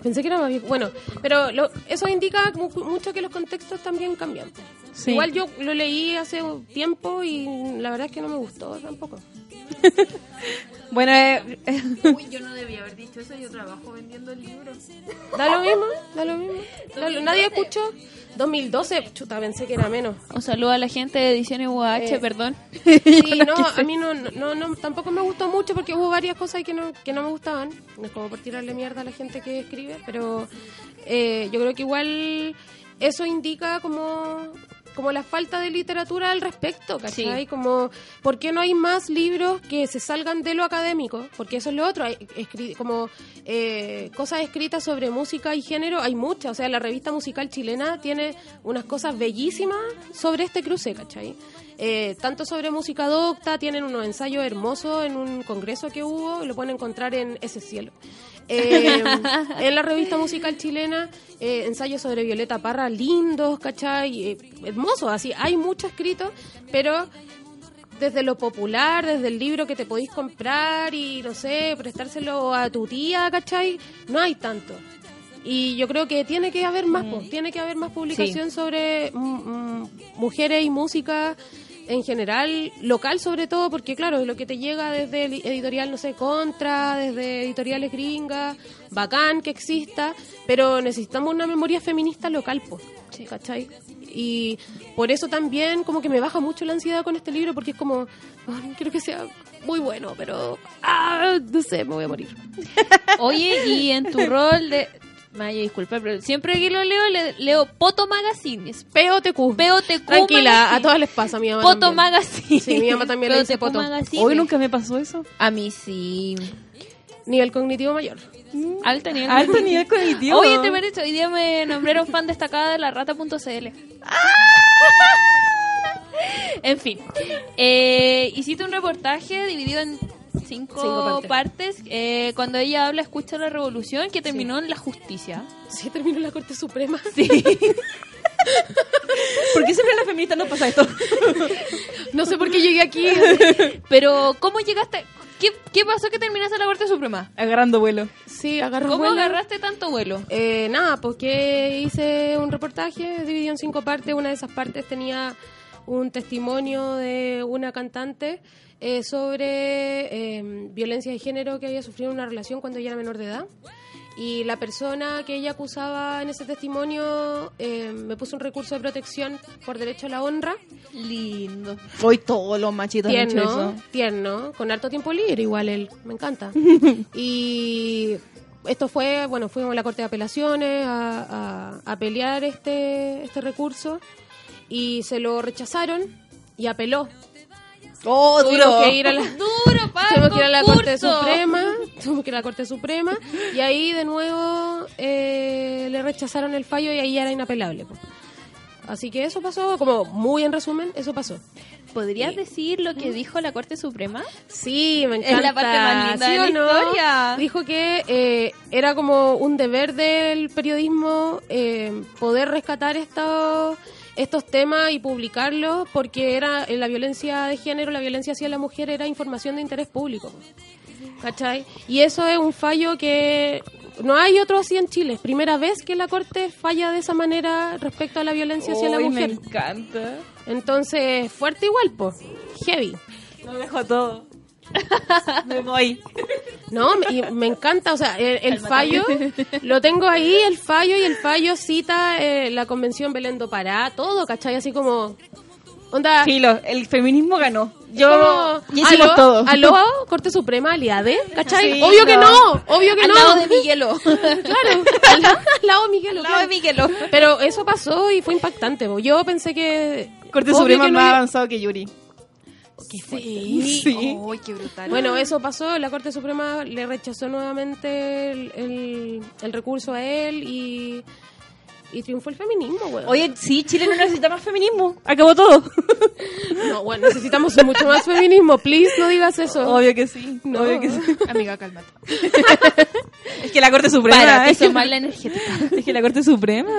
Pensé que era más viejo. Bueno, pero lo- eso indica mu- mucho que los contextos también cambian. Sí. Igual yo lo leí hace tiempo y la verdad es que no me gustó tampoco. [laughs] Bueno, eh, Uy, yo no debía haber dicho eso, yo trabajo vendiendo el libro. Da lo mismo, da lo mismo. Da lo- Nadie escuchó. 2012, chuta, pensé que era menos. Un saludo a la gente de Ediciones UH, Eh, perdón. Sí, [laughs] no, a mí no, no, no, tampoco me gustó mucho porque hubo varias cosas que no, que no me gustaban. No es como por tirarle mierda a la gente que escribe, pero eh, yo creo que igual eso indica como como la falta de literatura al respecto, ¿cachai? Como, ¿por qué no hay más libros que se salgan de lo académico? Porque eso es lo otro, hay escri- como eh, cosas escritas sobre música y género, hay muchas, o sea, la revista musical chilena tiene unas cosas bellísimas sobre este cruce, ¿cachai? Eh, tanto sobre música docta, tienen unos ensayos hermosos en un congreso que hubo, lo pueden encontrar en ese cielo. Eh, [laughs] en la revista musical chilena, eh, ensayos sobre Violeta Parra, lindos, ¿cachai? Eh, hermosos, así, hay mucho escrito, pero desde lo popular, desde el libro que te podéis comprar y, no sé, prestárselo a tu tía, ¿cachai? No hay tanto. Y yo creo que tiene que haber más, po, tiene que haber más publicación sobre mm, mm, mujeres y música en general, local sobre todo, porque claro, lo que te llega desde el editorial, no sé, Contra, desde editoriales gringas, bacán que exista, pero necesitamos una memoria feminista local, pues, ¿cachai? Y por eso también como que me baja mucho la ansiedad con este libro, porque es como, "Ay, quiero que sea muy bueno, pero, ah, no sé, me voy a morir. [laughs] Oye, y en tu rol de... Maya, disculpa, pero siempre que lo leo, le- leo Poto Magazines. POTQ. POTQ Tranquila, Magazine. a todas les pasa, a mi mamá Poto también. Magazine. Sí, mi mamá también le dice Poto. Magazine. Hoy nunca me pasó eso. A mí sí. Nivel cognitivo mayor. Alto nivel. Alto nivel cognitivo. Oye, te parece, hoy día me nombraron fan destacada de la rata.cl. [laughs] en fin. Eh, hiciste un reportaje dividido en cinco, Cinco partes. partes. eh, cuando ella habla, escucha la revolución, que terminó en la justicia. Sí, terminó la Corte Suprema. [laughs] ¿Por qué siempre a las feministas nos pasa esto? [laughs] No sé por qué llegué aquí. Pero, ¿cómo llegaste? ¿Qué, qué pasó que terminaste en la Corte Suprema? Agarrando vuelo. Sí, agarró ¿Cómo vuelo. agarraste tanto vuelo? Eh, nada, porque hice un reportaje dividido en cinco partes. Una de esas partes tenía un testimonio de una cantante eh, sobre eh, violencia de género que había sufrido en una relación cuando ella era menor de edad. Y la persona que ella acusaba en ese testimonio eh, me puso un recurso de protección por derecho a la honra. Lindo. Hoy todos los machitos han hecho Tierno, eso. tierno, con harto tiempo libre igual él, me encanta. [laughs] y esto fue, bueno, fuimos a la Corte de Apelaciones a, a- a pelear este, este recurso y se lo rechazaron y apeló. Oh, Tuvimos duro. que ir a la, [laughs] Duro, para tuvimos que ir a la Corte. Suprema, tuvimos que ir a la Corte Suprema y ahí de nuevo eh, le rechazaron el fallo y ahí ya era inapelable. po. Así que eso pasó, como muy en resumen, eso pasó. ¿Podrías decir lo que dijo la Corte Suprema? Sí, me Es encanta. la parte más linda ¿Sí de la no? historia. Dijo que eh, era como un deber del periodismo eh, poder rescatar estos estos temas y publicarlos porque era la violencia de género, la violencia hacia la mujer era información de interés público. ¿Cachai? Y eso es un fallo que no hay otro así en Chile. Es primera vez que la Corte falla de esa manera respecto a la violencia hacia la Uy, me mujer. encanta. Entonces, fuerte igual, pues. Heavy. Lo dejo todo. Me voy. No, me, y me encanta, o sea, el, el fallo, lo tengo ahí, el fallo, y el fallo cita eh, la convención Belén do Pará, todo, ¿cachai? Así como, onda, Filo, el feminismo ganó. Yo como, hicimos aló, todo. aló, Corte Suprema, aliade, ¿cachai? Sí, obvio que no. no, obvio que Al no. lado de Miguelo. [laughs] Claro, al, lado- al lado de Miguelo, Al lado de. Miguelo. Pero eso pasó y fue impactante, yo pensé que... Corte Suprema que no más iba- avanzado que Yuri. [laughs] Sí. Sí. Qué brutal. Bueno, eso pasó, la Corte Suprema le rechazó nuevamente el, el- el recurso a él y, y triunfó el feminismo, güey. Oye, sí, Chile no necesita más feminismo. Acabó todo. no, bueno, necesitamos mucho más feminismo, please, no digas eso. Obvio que sí. No. Obvio que sí. [laughs] Amiga, cálmate. [laughs] Es que la Corte Suprema. Para, te es, que, la [laughs] energética. es que la Corte Suprema.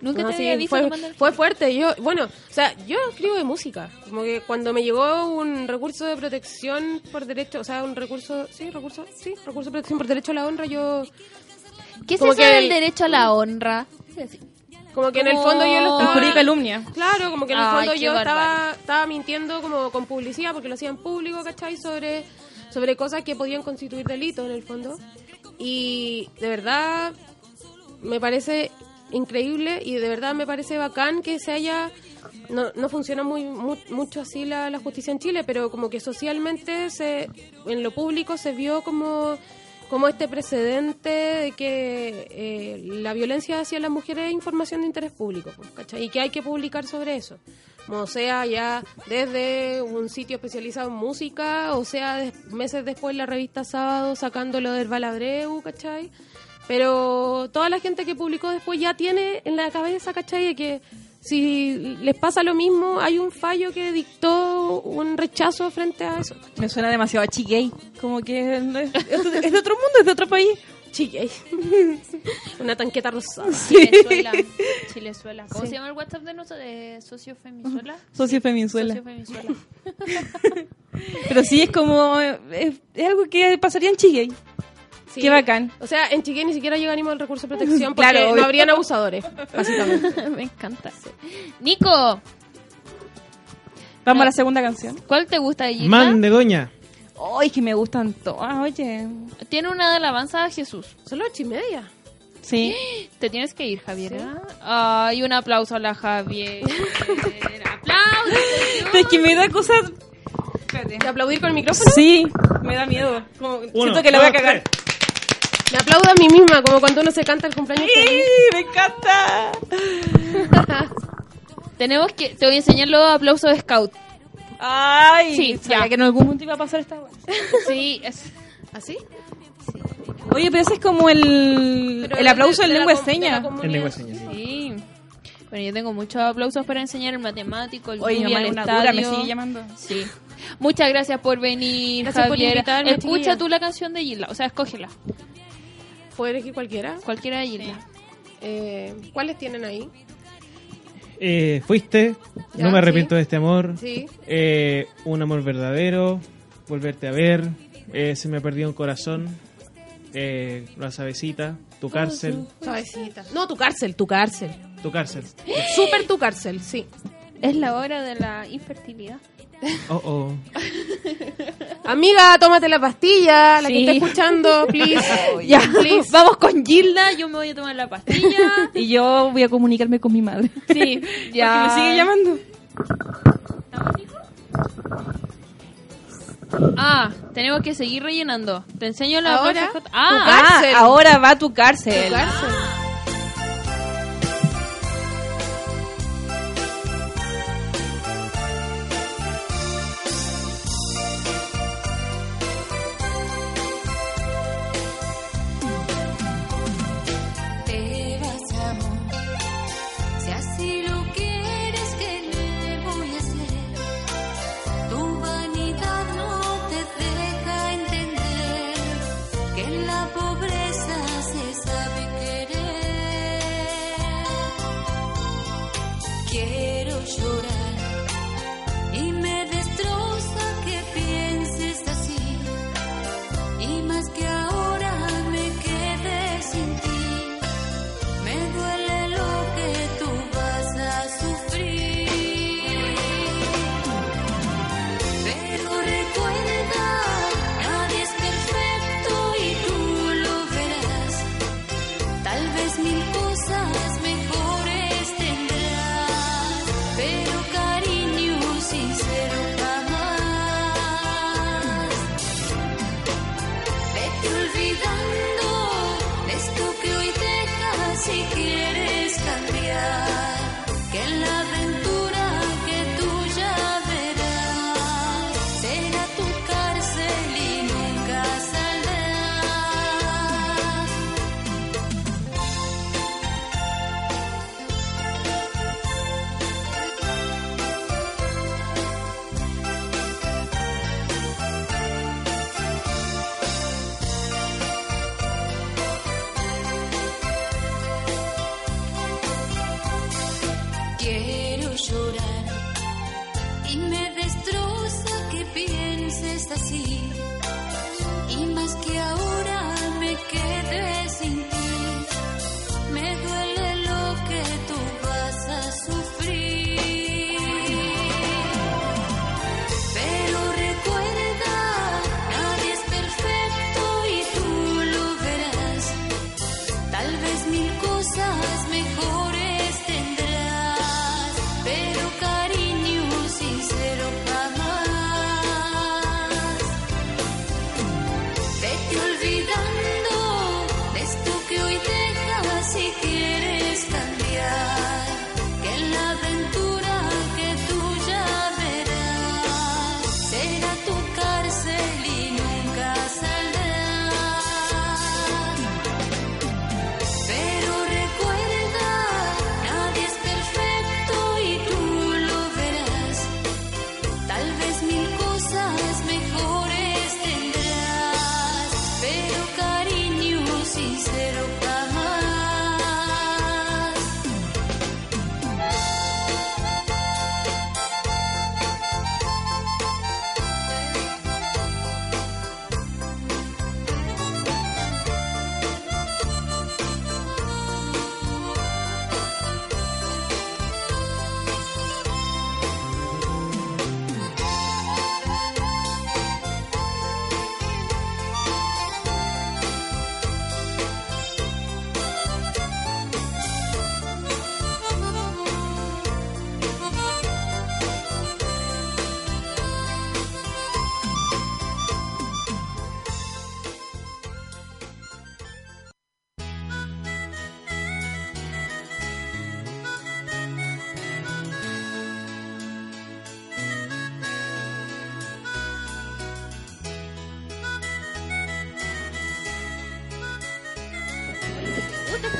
Nunca No, te sí, había visto fue, fue fuerte. Yo, bueno, o sea, yo escribo de música. Como que cuando me llegó un recurso de protección por derecho, o sea, un recurso, sí, recurso, sí, recurso de protección por derecho a la honra, yo, ¿Qué es Como eso que- del derecho a la honra? Como que en el fondo yo lo estaba... Y calumnia. Claro, como que en el fondo yo estaba, estaba mintiendo como con publicidad porque lo hacía en público, ¿cachai? Sobre, sobre cosas que podían constituir delito en el fondo. Y de verdad me parece increíble y de verdad me parece bacán que se haya... No, no funciona muy, mu- mucho así la, la justicia en Chile, pero como que socialmente se, en lo público se vio como como este precedente de que eh, la violencia hacia las mujeres es información de interés público, pues, ¿cachai? Y que hay que publicar sobre eso. O sea, ya desde un sitio especializado en música, o sea, des- meses después la revista Sábado sacándolo del Balabreu, ¿cachai? Pero toda la gente que publicó después ya tiene en la cabeza, ¿cachai? Que si les pasa lo mismo, hay un fallo que dictó un rechazo frente a eso. Me suena demasiado a Chigay. Como que no es, es de es de otro mundo, es de otro país. Chique. [laughs] Una tanqueta rosada. Chilezuela. Chilezuela. ¿Cómo se llama el WhatsApp de nosotros? ¿De Socio Femizuela? Socio Feminzuela. Socio Femizuela. [laughs] Pero sí es como. Es, es algo que pasaría en Chigay. Sí. Qué bacán. O sea, en Chiquén ni siquiera llegaríamos al recurso de protección porque Claro, no habrían abusadores, [laughs] básicamente. Me encanta. Nico, Vamos a la segunda canción. ¿cuál te gusta de? Man de Doña. Ay, que me gustan todas, oye. Tiene una de alabanza a Jesús. Son las ocho y media. Sí. [gasps] Te tienes que ir, Javier. Ay, un aplauso a la Javier. [laughs] ¡Aplausos! Es que me da cosas. ¿De aplaudir con el micrófono? Sí, me da miedo. Como- Uno, siento que la voy a cagar. tres. Me aplaudo a mí misma, como cuando uno se canta el cumpleaños ¡Sí! feliz. ¡Me encanta! [laughs] Tenemos que... Te voy a enseñar los aplausos de Scout. Ay, Sí, ya. que en algún momento iba a pasar esta. Sí, es... ¿Así? Oye, pero ese es como el, Pero el de- aplauso de en la lengua de de comunidad. En lengua de señas. sí. Sí. Bueno, yo tengo muchos aplausos para enseñar el matemático, el Oye, mi Yubi mamá al es una dura, me estadio. sigue llamando. Sí. Muchas gracias por venir, Gracias por Javier. invitarme, Escucha chiquilla. tú la canción de Gilda, o sea, escógela. ¿Puedo elegir cualquiera? Cualquiera de Gilda. Eh, ¿Cuáles tienen ahí? Eh, fuiste, Ya, no me arrepiento sí. de este amor. Sí. Eh, un amor verdadero, volverte a ver, eh, se me perdió un corazón, eh, la sabecita, tu cárcel, Suavecita. No, tu cárcel, tu cárcel. tu cárcel. [gasps] Súper tu cárcel, sí. Es la hora de la infertilidad. Oh, oh. [laughs] Amiga, tómate la pastilla, la Sí. que está escuchando, please. [laughs] Ya, please. Vamos con Gilda, yo me voy a tomar la pastilla. [laughs] Y yo voy a comunicarme con mi madre. Sí, ya. Porque me sigue llamando. Ah, tenemos que seguir rellenando. Te enseño la Ahora, Ah, cárcel. Ah, ahora va a tu cárcel. Tu cárcel.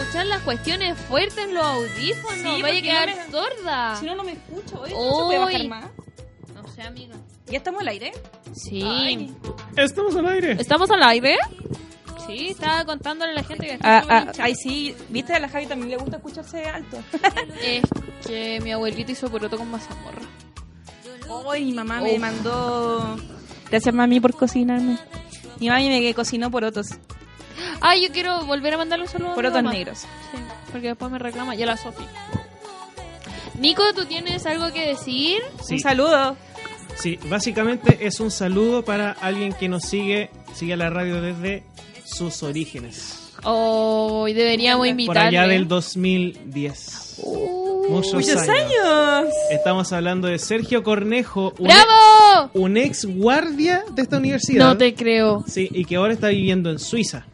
Escuchar las cuestiones fuertes en los audífonos. Sí, Vaya a quedar no me- sorda. Si no, no me escucho. Oye, ¿no se puede bajar más? No sé, amiga. ¿Ya estamos al aire? Sí. Ay. Estamos al aire. ¿Estamos al aire? Sí, estaba contándole a la gente que Ah, está ah, ay, sí. ¿Viste? A la Javi también le gusta escucharse alto. [laughs] Es que mi abuelita hizo poroto con mazamorra. Hoy mi mamá me Uf. mandó... Gracias, mami, por cocinarme. Mi mami me cocinó porotos. Ay, yo quiero volver a mandarle un saludo a Porotos mamá. negros. Sí, porque después me reclama. Y a la Sofi. Nico, ¿tú tienes algo que decir? Sí, Un saludo. sí, básicamente es un saludo para alguien que nos sigue, sigue la radio desde sus orígenes. Hoy deberíamos Por invitarle. allá del 2010. Uh, Muchos, Muchos años. años. Estamos hablando de Sergio Cornejo, un, ¡Bravo! un ex guardia de esta universidad. No te creo. Sí, y que ahora está viviendo en Suiza.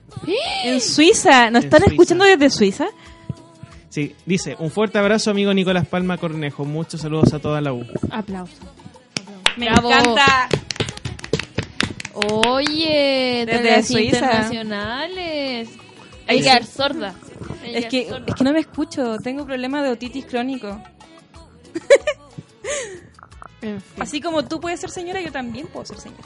En Suiza. ¿Nos En están Suiza. escuchando desde Suiza? Sí, dice, un fuerte abrazo amigo Nicolás Palma Cornejo, muchos saludos a toda la U. Aplauso. Me Bravo. encanta. Oye, Desde Suiza. internacionales. Hay que quedar sorda. Hay Es que, sorda. es que no me escucho. Tengo problemas de otitis crónico. En fin. Así como tú puedes ser señora, yo también puedo ser señora.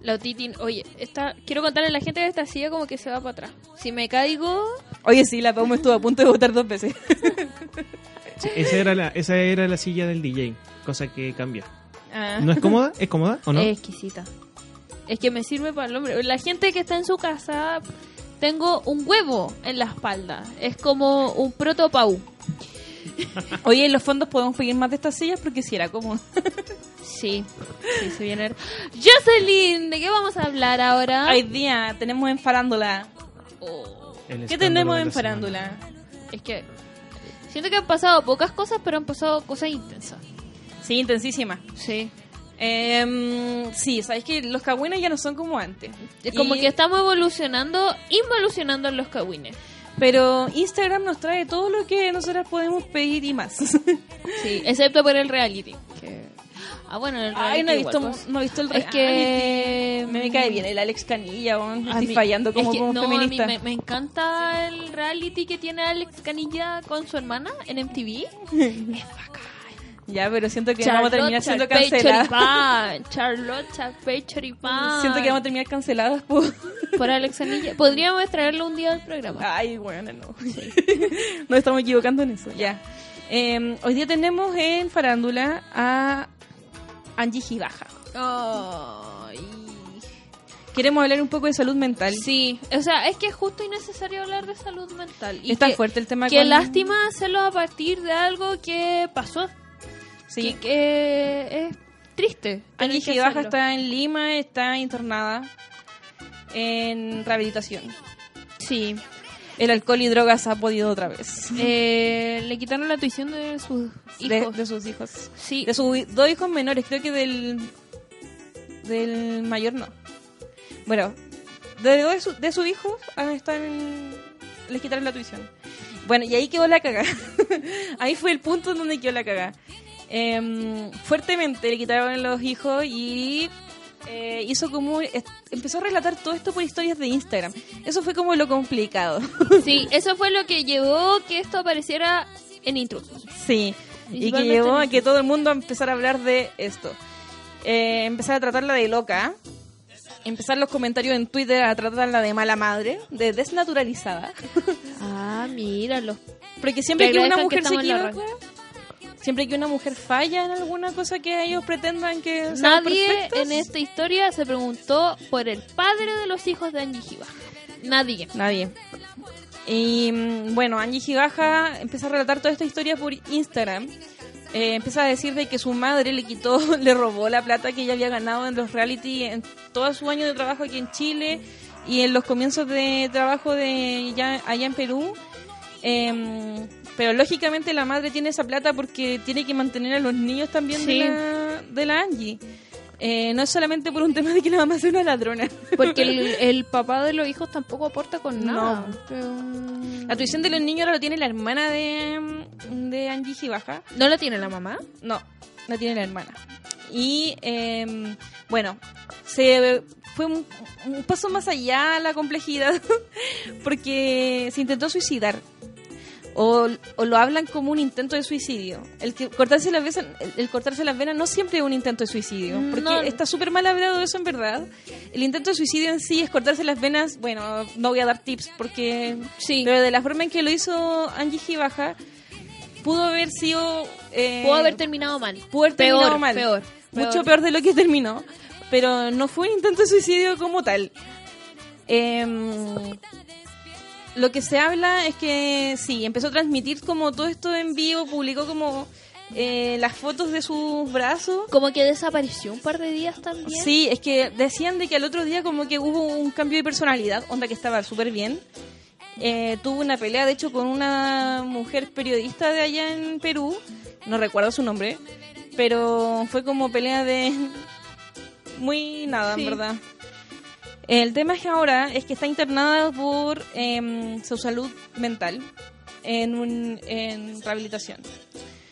La otitis, oye, esta, quiero contarle a la gente de esta silla como que se va para atrás. Si me caigo, Oye, sí, la Pau me estuvo a punto de votar dos veces. Sí, esa, era la, esa era la silla del DJ, cosa que cambia. Ah. ¿No es cómoda? ¿Es cómoda o no? es exquisita. Es que me sirve para el hombre. La gente que está en su casa, tengo un huevo en la espalda. Es como un protopau. Oye, en los fondos podemos pedir más de estas sillas porque si era cómodo. Sí, sí, se viene. Jocelyn, ¿de qué vamos a hablar ahora? Hoy día tenemos en farándula. Oh, ¿Qué tenemos en la farándula? es que siento que han pasado pocas cosas, pero han pasado cosas intensas. Sí, intensísima. Sí. Em, sí, sabes que los cagüines ya no son como antes. Es como Y- que estamos evolucionando, involucionando en los cagüines. Pero Instagram nos trae todo lo que nosotras podemos pedir y más. [laughs] Sí, excepto por el reality. que- Ah, bueno, el reality Ay, no he igual, visto, pues. no he visto el Es reality. que... Me, me cae bien el Alex Canilla. A estoy mí- fallando como, es que como no, feminista. A mí me, me encanta el reality que tiene Alex Canilla con su hermana en MTV. [laughs] es bacán. Ya, pero siento que vamos a terminar siendo canceladas. Charlotte Charpey Choripán. Siento que vamos a terminar canceladas por... [laughs] Por Alex Canilla. Podríamos traerlo un día al programa. Ay, bueno, no. [laughs] Nos estamos equivocando en eso. Ya. Eh, hoy día tenemos en farándula a Angie Gibaja. Ay. Queremos hablar un poco de salud mental. Sí, o sea, es que es justo y necesario hablar de salud mental. Y fuerte el tema. Qué con- lástima hacerlo a partir de algo que pasó. Sí. Que, que es triste. Angie Gibaja está en Lima, está internada en rehabilitación. Sí. El alcohol y drogas ha podido otra vez. Eh, le quitaron la tuición de sus De, hijos. de sus hijos. Sí. De sus dos hijos menores, creo que del del mayor no. Bueno, de dos de, su- de sus hijos ah, están les quitaron la tuición. Bueno, y ahí quedó la caga. [laughs] ahí fue el punto en donde quedó la caga. Em, fuertemente le quitaron los hijos y eh, hizo como empezó a relatar todo esto por historias de Instagram. Eso fue como lo complicado. [laughs] Sí, eso fue lo que llevó que esto apareciera en intrusos. Sí, y que llevó a que todo el mundo empezara a hablar de esto. Eh, empezar a tratarla de loca. Empezar los comentarios en Twitter a tratarla de mala madre, de desnaturalizada. Ah, míralo. Porque siempre Que que una que mujer se equivoca, siempre que una mujer falla en alguna cosa que ellos pretendan que sean Nadie perfectos, en esta historia se preguntó por el padre de los hijos de Angie Giba. Nadie. Nadie. Y mm, bueno, Angie Gibaja empieza a relatar toda esta historia por Instagram. Eh, empieza a decir de que su madre le quitó, [laughs] le robó la plata que ella había ganado en los reality en todo su año de trabajo aquí en Chile y en los comienzos de trabajo de ya allá en Perú. Em, pero lógicamente la madre tiene esa plata porque tiene que mantener a los niños también Sí. de, la, de la Angie. Eh, no es solamente por un tema de que la mamá sea una ladrona. Porque el, [laughs] el papá de los hijos tampoco aporta con No. nada. Pero- La tuición de los niños ahora lo tiene la hermana de, de Angie Gibaja. ¿No la tiene la mamá? No, la tiene la hermana. Y em, bueno, se fue un, un paso más allá la complejidad, [laughs] porque se intentó suicidar. O, o lo hablan como un intento de suicidio. El que cortarse las venas, el, el cortarse las venas no siempre es un intento de suicidio, porque No. está súper mal hablado eso en verdad. El intento de suicidio en sí es cortarse las venas, bueno, no voy a dar tips porque Sí. pero de la forma en que lo hizo Angie Gibaja pudo haber sido eh, Pudo haber terminado mal. pudo haber terminado peor, mal. peor. Mucho peor de lo que terminó. Pero no fue un intento de suicidio como tal. Em, lo que se habla es que sí, empezó a transmitir como todo esto en vivo, publicó como eh, las fotos de sus brazos. Como que desapareció un par de días también. Sí, es que decían de que al otro día como que hubo un cambio de personalidad, onda que estaba súper bien. Eh, tuvo una pelea, de hecho, con una mujer periodista de allá en Perú, no recuerdo su nombre, pero fue como pelea de muy nada, Sí. en verdad. El tema es que ahora es que está internada por em, su salud mental en, un, en rehabilitación.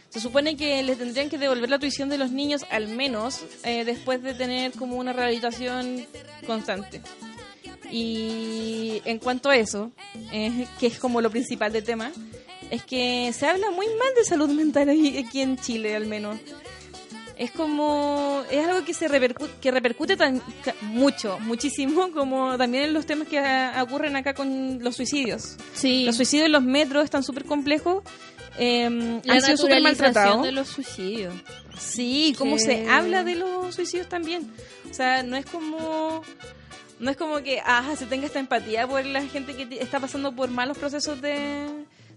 Se supone que le tendrían que devolver la tuición de los niños al menos eh, después de tener como una rehabilitación constante. Y en cuanto a eso, eh, que es como lo principal del tema, es que se habla muy mal de salud mental aquí en Chile al menos. Es como, es algo que se repercute, que repercute tan, mucho, muchísimo, [laughs] como también en los temas que ah, ocurren acá con los suicidios. Sí. Los suicidios en los metros están súper complejos. eh, La han sido súper maltratados. de los suicidios. Sí, cómo Que- se habla de los suicidios también. O sea, no es como no es como que ah, se tenga esta empatía por la gente que está pasando por malos procesos de,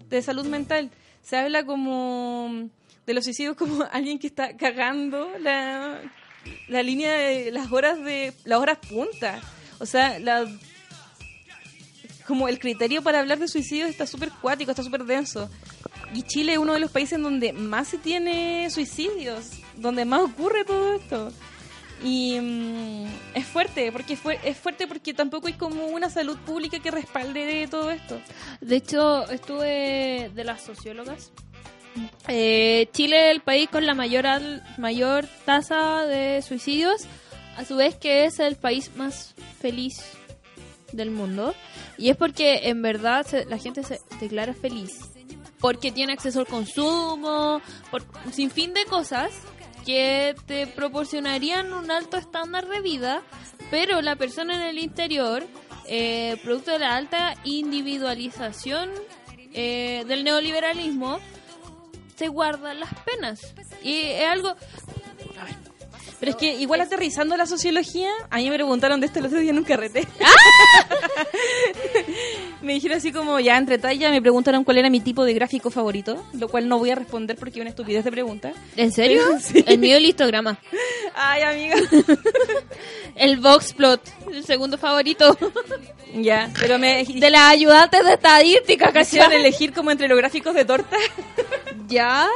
de salud mental. Se habla como de los suicidios como [laughs] alguien que está cagando la, la línea de las horas de las horas punta. O sea, la como el criterio para hablar de suicidio está súper cuático, está súper denso. Y Chile es uno de los países donde más se tiene suicidios, donde más ocurre todo esto. Y mm, es fuerte, porque fue, es fuerte porque tampoco hay como una salud pública que respalde todo esto. De hecho, estuve de las sociólogas. Eh, Chile es el país con la mayor mayor tasa de suicidios, a su vez que es el país más feliz del mundo. Y es porque en verdad se- la gente se declara feliz. Porque tiene acceso al consumo, por sin fin de cosas que te proporcionarían un alto estándar de vida, pero la persona en el interior, eh, producto de la alta individualización eh, del neoliberalismo, se guardan las penas. Y es algo... Pero es que igual aterrizando la sociología, a mí me preguntaron de esto el otro día en un carrete. [laughs] me dijeron así como, ya entre talla, me preguntaron cuál era mi tipo de gráfico favorito, lo cual no voy a responder porque es una estupidez de pregunta. ¿En serio? [laughs] Sí. El mío el histograma. Ay, amiga. [laughs] El boxplot, el segundo favorito. ya, pero me De las ayudantes de estadística, me hicieron elegir como entre los gráficos de torta. ¿Ya?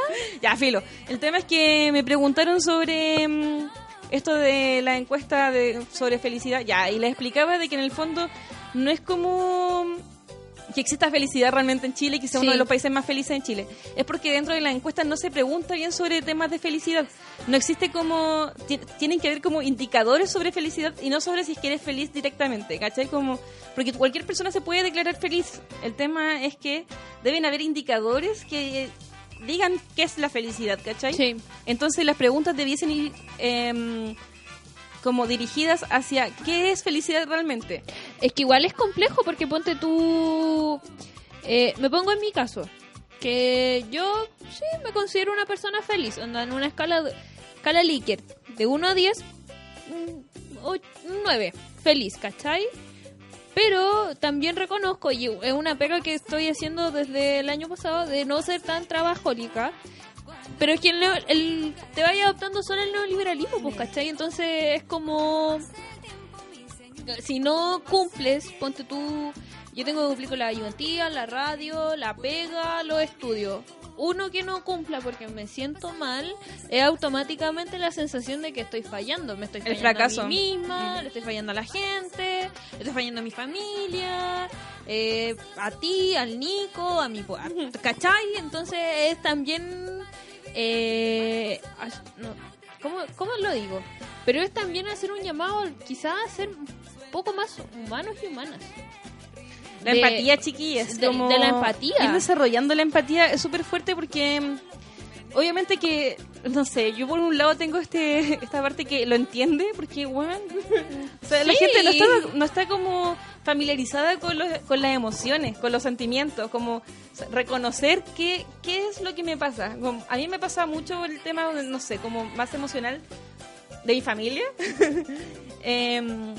Ya, filo. El tema es que me preguntaron sobre mm, esto de la encuesta de, sobre felicidad. Ya, y les explicaba de que en el fondo no es como que exista felicidad realmente en Chile y que sea uno de los países más felices en Chile. Es porque dentro de la encuesta no se pregunta bien sobre temas de felicidad. No existe como... ti- Tienen que haber como indicadores sobre felicidad y no sobre si es que eres feliz directamente, ¿cachai? Como, porque cualquier persona se puede declarar feliz. El tema es que deben haber indicadores que digan qué es la felicidad, ¿cachai? Sí. Entonces las preguntas debiesen ir em, como dirigidas hacia qué es felicidad realmente. Es que igual es complejo porque ponte tú... eh, me pongo en mi caso. Que yo sí me considero una persona feliz. Onda, en una escala, de- escala Likert. De 1 a 10, mm, och- 9. Feliz, ¿cachai? Pero también reconozco, y es una pega que estoy haciendo desde el año pasado, de no ser tan trabajólica. Pero es que el, el- te vaya adoptando solo el neoliberalismo, pues, ¿cachai? Entonces es como si no cumples, ponte tú, yo tengo que cumplir con la ayudantía, la radio, la pega, los estudios. Uno que no cumpla porque me siento mal, es automáticamente la sensación de que estoy fallando. Me estoy El fallando fracaso. a mí misma, le estoy fallando a la gente, le estoy fallando a mi familia, eh, a ti, al Nico, a mi... a- ¿Cachai? Entonces es también... Eh, no, ¿cómo, ¿Cómo lo digo? Pero es también hacer un llamado, quizás a ser poco más humanos y humanas. La De- empatía, chiquillas. de- como de la empatía. Ir desarrollando la empatía es súper fuerte porque mm, obviamente que, no sé, yo por un lado tengo este [laughs] esta parte que lo entiende porque, bueno, o sea, la gente no está, no está como familiarizada con, los, con las emociones, con los sentimientos, como reconocer qué, qué es lo que me pasa. Como- a mí me pasa mucho el tema, no sé, como más emocional de mi familia. [laughs] Em,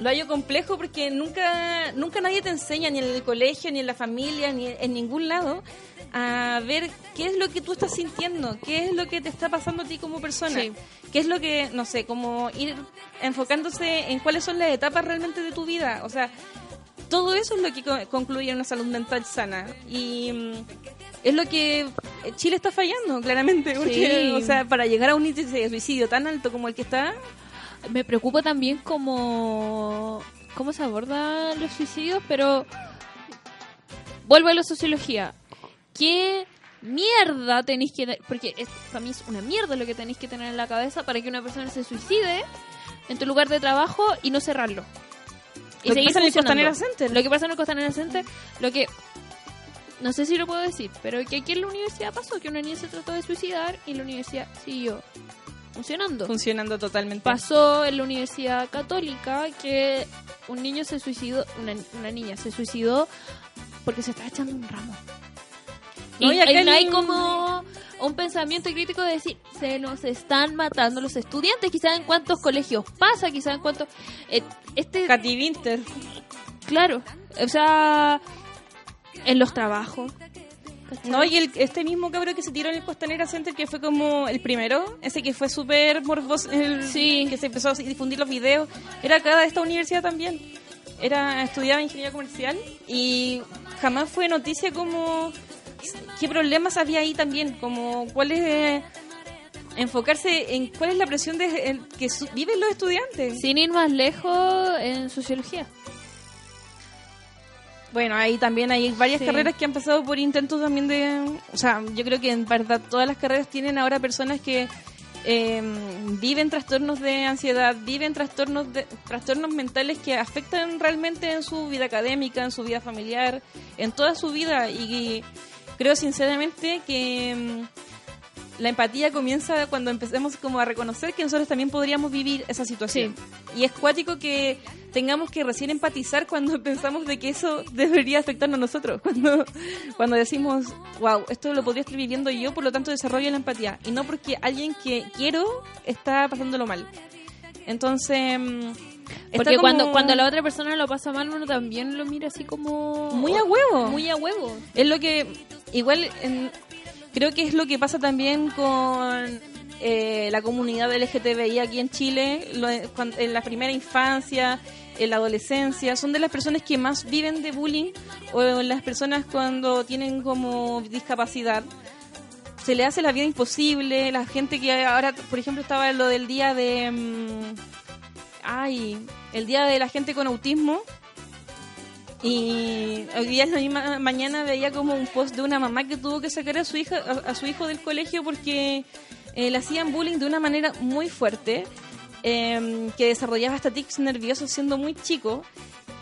lo hallo complejo porque nunca nunca nadie te enseña ni en el colegio ni en la familia ni en ningún lado a ver qué es lo que tú estás sintiendo qué es lo que te está pasando a ti como persona Sí. qué es lo que no sé como ir enfocándose en cuáles son las etapas realmente de tu vida o sea todo eso es lo que co- concluye una salud mental sana y mm, es lo que Chile está fallando claramente porque Sí. o sea para llegar a un índice de suicidio tan alto como el que está Me preocupa también cómo, cómo se abordan los suicidios, pero vuelvo a la sociología. ¿Qué mierda tenéis que... Porque es, para mí es una mierda lo que tenéis que tener en la cabeza para que una persona se suicide en tu lugar de trabajo y no cerrarlo. Y Lo que pasa en el. Costanera Center. Lo que pasa en el Costanera Center, lo que... No sé si lo puedo decir, pero que aquí en la universidad pasó, que una niña se trató de suicidar y la universidad siguió funcionando. funcionando totalmente Pasó en la Universidad Católica que un niño se suicidó, una, una niña se suicidó porque se estaba echando un ramo. No, y y acá ahí no hay como un pensamiento crítico de decir, se nos están matando los estudiantes, quizás en cuántos colegios pasa, quizás en cuántos... eh, este, Katy Winter claro, o sea, en los trabajos. ¿Cachai? No, y el, este mismo cabrón que se tiró en el Costanera Center, que fue como el primero, ese que fue súper morboso, el- Sí. que se empezó a difundir los videos, era acá de esta universidad también. Era, estudiaba ingeniería comercial y jamás fue noticia como qué problemas había ahí también, como cuál es eh, enfocarse en cuál es la presión de, que su- viven los estudiantes. Sin ir más lejos en sociología. Bueno, ahí también hay varias Sí. carreras que han pasado por intentos también de... O sea, yo creo que en verdad todas las carreras tienen ahora personas que eh, viven trastornos de ansiedad, viven trastornos, de, trastornos mentales que afectan realmente en su vida académica, en su vida familiar, en toda su vida. Y, creo sinceramente que mm, la empatía comienza cuando empecemos como a reconocer que nosotros también podríamos vivir esa situación. Y es cuático que tengamos que recién empatizar cuando [laughs] pensamos de que eso debería afectarnos a nosotros. Cuando, cuando decimos, wow, esto lo podría estar viviendo yo, por lo tanto desarrollo la empatía. Y no porque alguien que quiero está pasándolo mal. Entonces... mm, Porque cuando, cuando la otra persona lo pasa mal, uno también lo mira así como... Muy a huevo. Muy a huevo. Es lo que, igual, en- creo que es lo que pasa también con eh, la comunidad LGTBI aquí en Chile, lo- cuan- en la primera infancia, en la adolescencia, son de las personas que más viven de bullying o las personas cuando tienen como discapacidad. Se le hace la vida imposible, la gente que ahora, por ejemplo, estaba lo del día de... mm, ay, el día de la gente con autismo. Y hoy día en la misma mañana veía como un post de una mamá que tuvo que sacar a su hija a, a su hijo del colegio porque eh, le hacían bullying de una manera muy fuerte, eh, que desarrollaba hasta tics nerviosos siendo muy chico.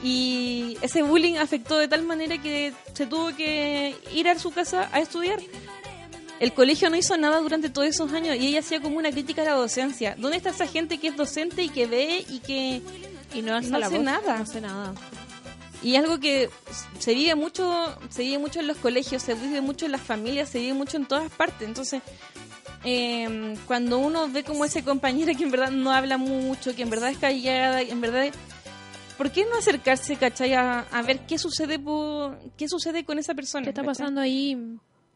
Y ese bullying afectó de tal manera que se tuvo que ir a su casa a estudiar. El colegio no hizo nada durante todos esos años y ella hacía como una crítica a la docencia. ¿Dónde está esa gente que es docente y que ve y que Y no, hace voz, nada? No hace nada. Y algo que se vive mucho, se vive mucho en los colegios, se vive mucho en las familias, se vive mucho en todas partes. Entonces, eh, cuando uno ve como ese compañero que en verdad no habla mucho, que en verdad es callada, en verdad, ¿por qué no acercarse, cachai, a, a ver qué sucede, qué sucede con esa persona? ¿Qué está cachai? pasando ahí?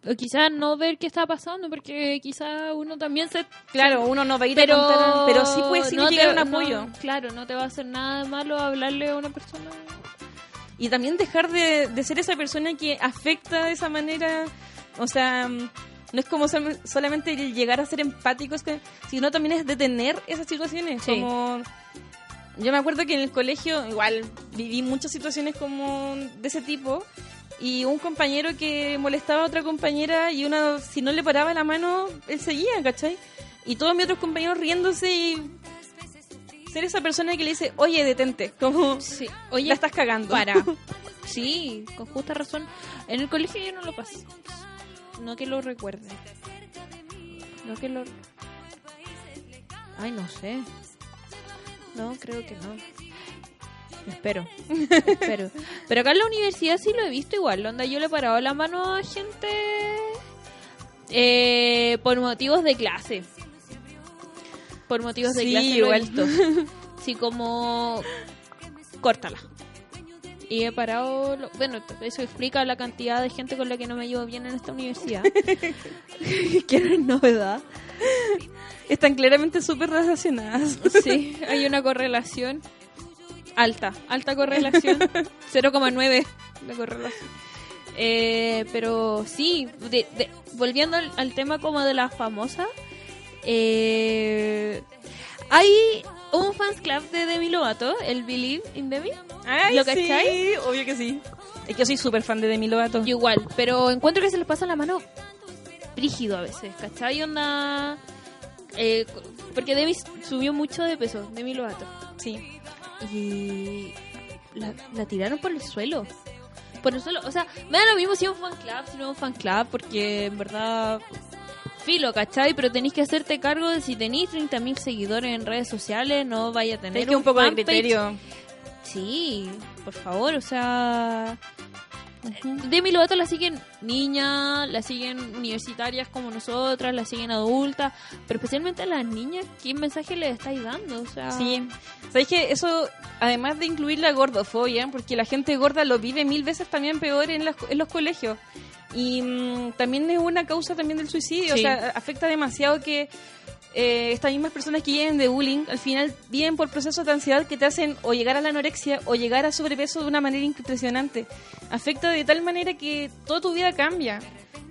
O quizás no ver qué está pasando, porque quizás uno también se... Claro, uno no va a ir Pero, a contar, pero sí puede no significar te- un apoyo. no, claro, no te va a hacer nada malo hablarle a una persona. Y también dejar de, de ser esa persona que afecta de esa manera, o sea, mm, no es como sol- solamente llegar a ser empáticos, sino también es detener esas situaciones, Sí. como... Yo me acuerdo que en el colegio igual viví muchas situaciones como de ese tipo y un compañero que molestaba a otra compañera y una si no le paraba la mano, él seguía, ¿cachai? Y todos mis otros compañeros riéndose y ser esa persona que le dice, oye, detente, como Sí. Oye, la estás cagando. para. [laughs] Sí, con justa razón. En el colegio yo no lo pasé. No que lo recuerde. No que lo... Ay, no sé. No, creo que no. Espero. Espero. Pero acá en la universidad sí lo he visto igual. Onda, yo le he parado la mano a gente eh, por motivos de clase. Por motivos de Sí, clase lo he igual. visto. [laughs] Sí, como... Córtala. Y he parado... lo- Bueno, eso explica la cantidad de gente con la que no me llevo bien en esta universidad. que no es novedad. Están claramente súper relacionadas. Sí, hay una correlación alta, alta correlación, [laughs] 0,9 de correlación. Eh, pero sí, de- de- volviendo al, al tema como de la famosa, eh, hay un fans club de Demi Lovato, el Believe in Demi. Ay, ¿Lo sí, cachai? obvio que sí. Es que yo soy súper fan de Demi Lovato. Yo igual, pero encuentro que se les pasa la mano rígido a veces, ¿cachai? Onda... eh, porque Demi subió mucho de peso, Demi Lovato. Sí. y la, la tiraron por el suelo. Por el suelo, o sea, me da lo mismo si es un fan club, si no es un fan club, porque en verdad, filo, ¿cachai? Pero tenéis que hacerte cargo de si tenéis 30.000 seguidores en redes sociales, no vaya a tener que un poco de criterio. Sí, por favor, o sea... Demi Lovato la siguen niñas, la siguen universitarias como nosotras, la siguen adultas, pero especialmente a las niñas, ¿qué mensaje les estáis dando? O sea, Sí. ¿Sabéis que eso, además de incluir la gordofobia, porque la gente gorda lo vive mil veces también peor en, las- en los colegios? Y mm, también es una causa también del suicidio, Sí. o sea, afecta demasiado que eh, estas mismas personas que viven de bullying al final viven por procesos de ansiedad que te hacen o llegar a la anorexia o llegar a sobrepeso de una manera impresionante. Afecta de tal manera que toda tu vida cambia.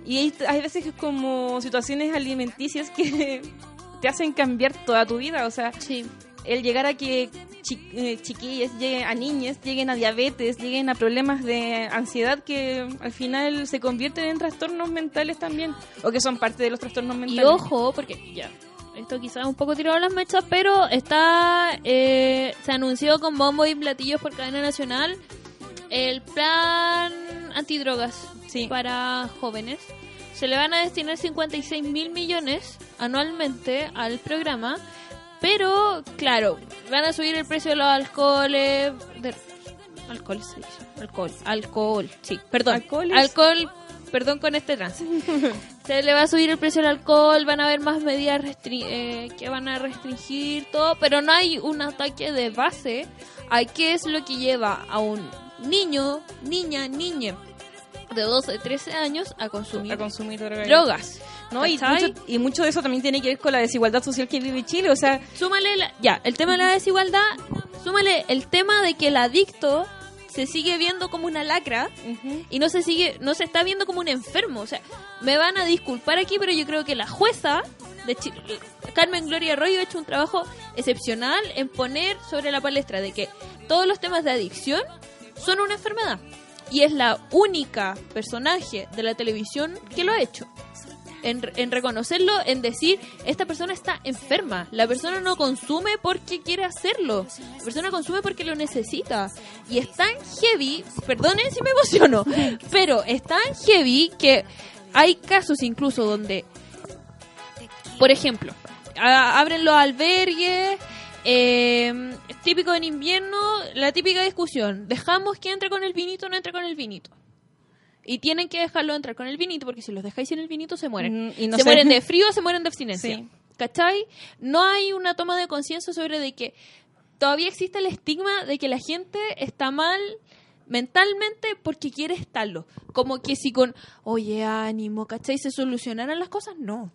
Y hay, hay veces que es como situaciones alimenticias que [laughs] te hacen cambiar toda tu vida, o sea, sí. el llegar a que chi- eh, chiquillas lleguen a niñas, lleguen a diabetes, lleguen a problemas de ansiedad que al final se convierten en trastornos mentales también, o que son parte de los trastornos Y mentales. ojo, porque ya, esto quizás es un poco tirado a las mechas, pero está, eh, se anunció con bombo y platillos por cadena nacional el plan antidrogas Sí. para jóvenes. Se le van a destinar 56 mil millones anualmente al programa, pero claro, van a subir el precio de los alcoholes. De, alcohol, dice, alcohol, alcohol, sí, perdón, Alcoholes. alcohol, perdón con este trance. [laughs] Se le va a subir el precio del alcohol, van a haber más medidas eh, que van a restringir todo, pero no hay un ataque de base a qué es lo que lleva a un niño, niña, niña de 12, 13 años a consumir a consumir droga. drogas. ¿No? Y mucho, y mucho de eso también tiene que ver con la desigualdad social que vive Chile, o sea, Súmale, la- ya, el tema de la desigualdad, súmale el tema de que el adicto se sigue viendo como una lacra y no se sigue no se está viendo como un enfermo o sea me van a disculpar aquí pero yo creo que la jueza de Carmen Gloria Arroyo ha hecho un trabajo excepcional en poner sobre la palestra de que todos los temas de adicción son una enfermedad y es la única personaje de la televisión que lo ha hecho en, en reconocerlo, en decir, esta persona está enferma. La persona no consume porque quiere hacerlo. La persona consume porque lo necesita. Y es tan heavy, perdonen si me emociono, [laughs] pero es tan heavy que hay casos incluso donde, por ejemplo, a- abren los albergues. eh, es típico en invierno, la típica discusión, dejamos que entre con el vinito o no entre con el vinito. Y tienen que dejarlo entrar con el vinito, porque si los dejáis sin el vinito se mueren. Mm, y no se mueren de frío, se mueren de abstinencia. Sí. ¿Cachai? No hay una toma de conciencia sobre de que todavía existe el estigma de que la gente está mal mentalmente porque quiere estarlo. Como que si con, oye, ánimo, ¿cachai? Se solucionaran las cosas, no.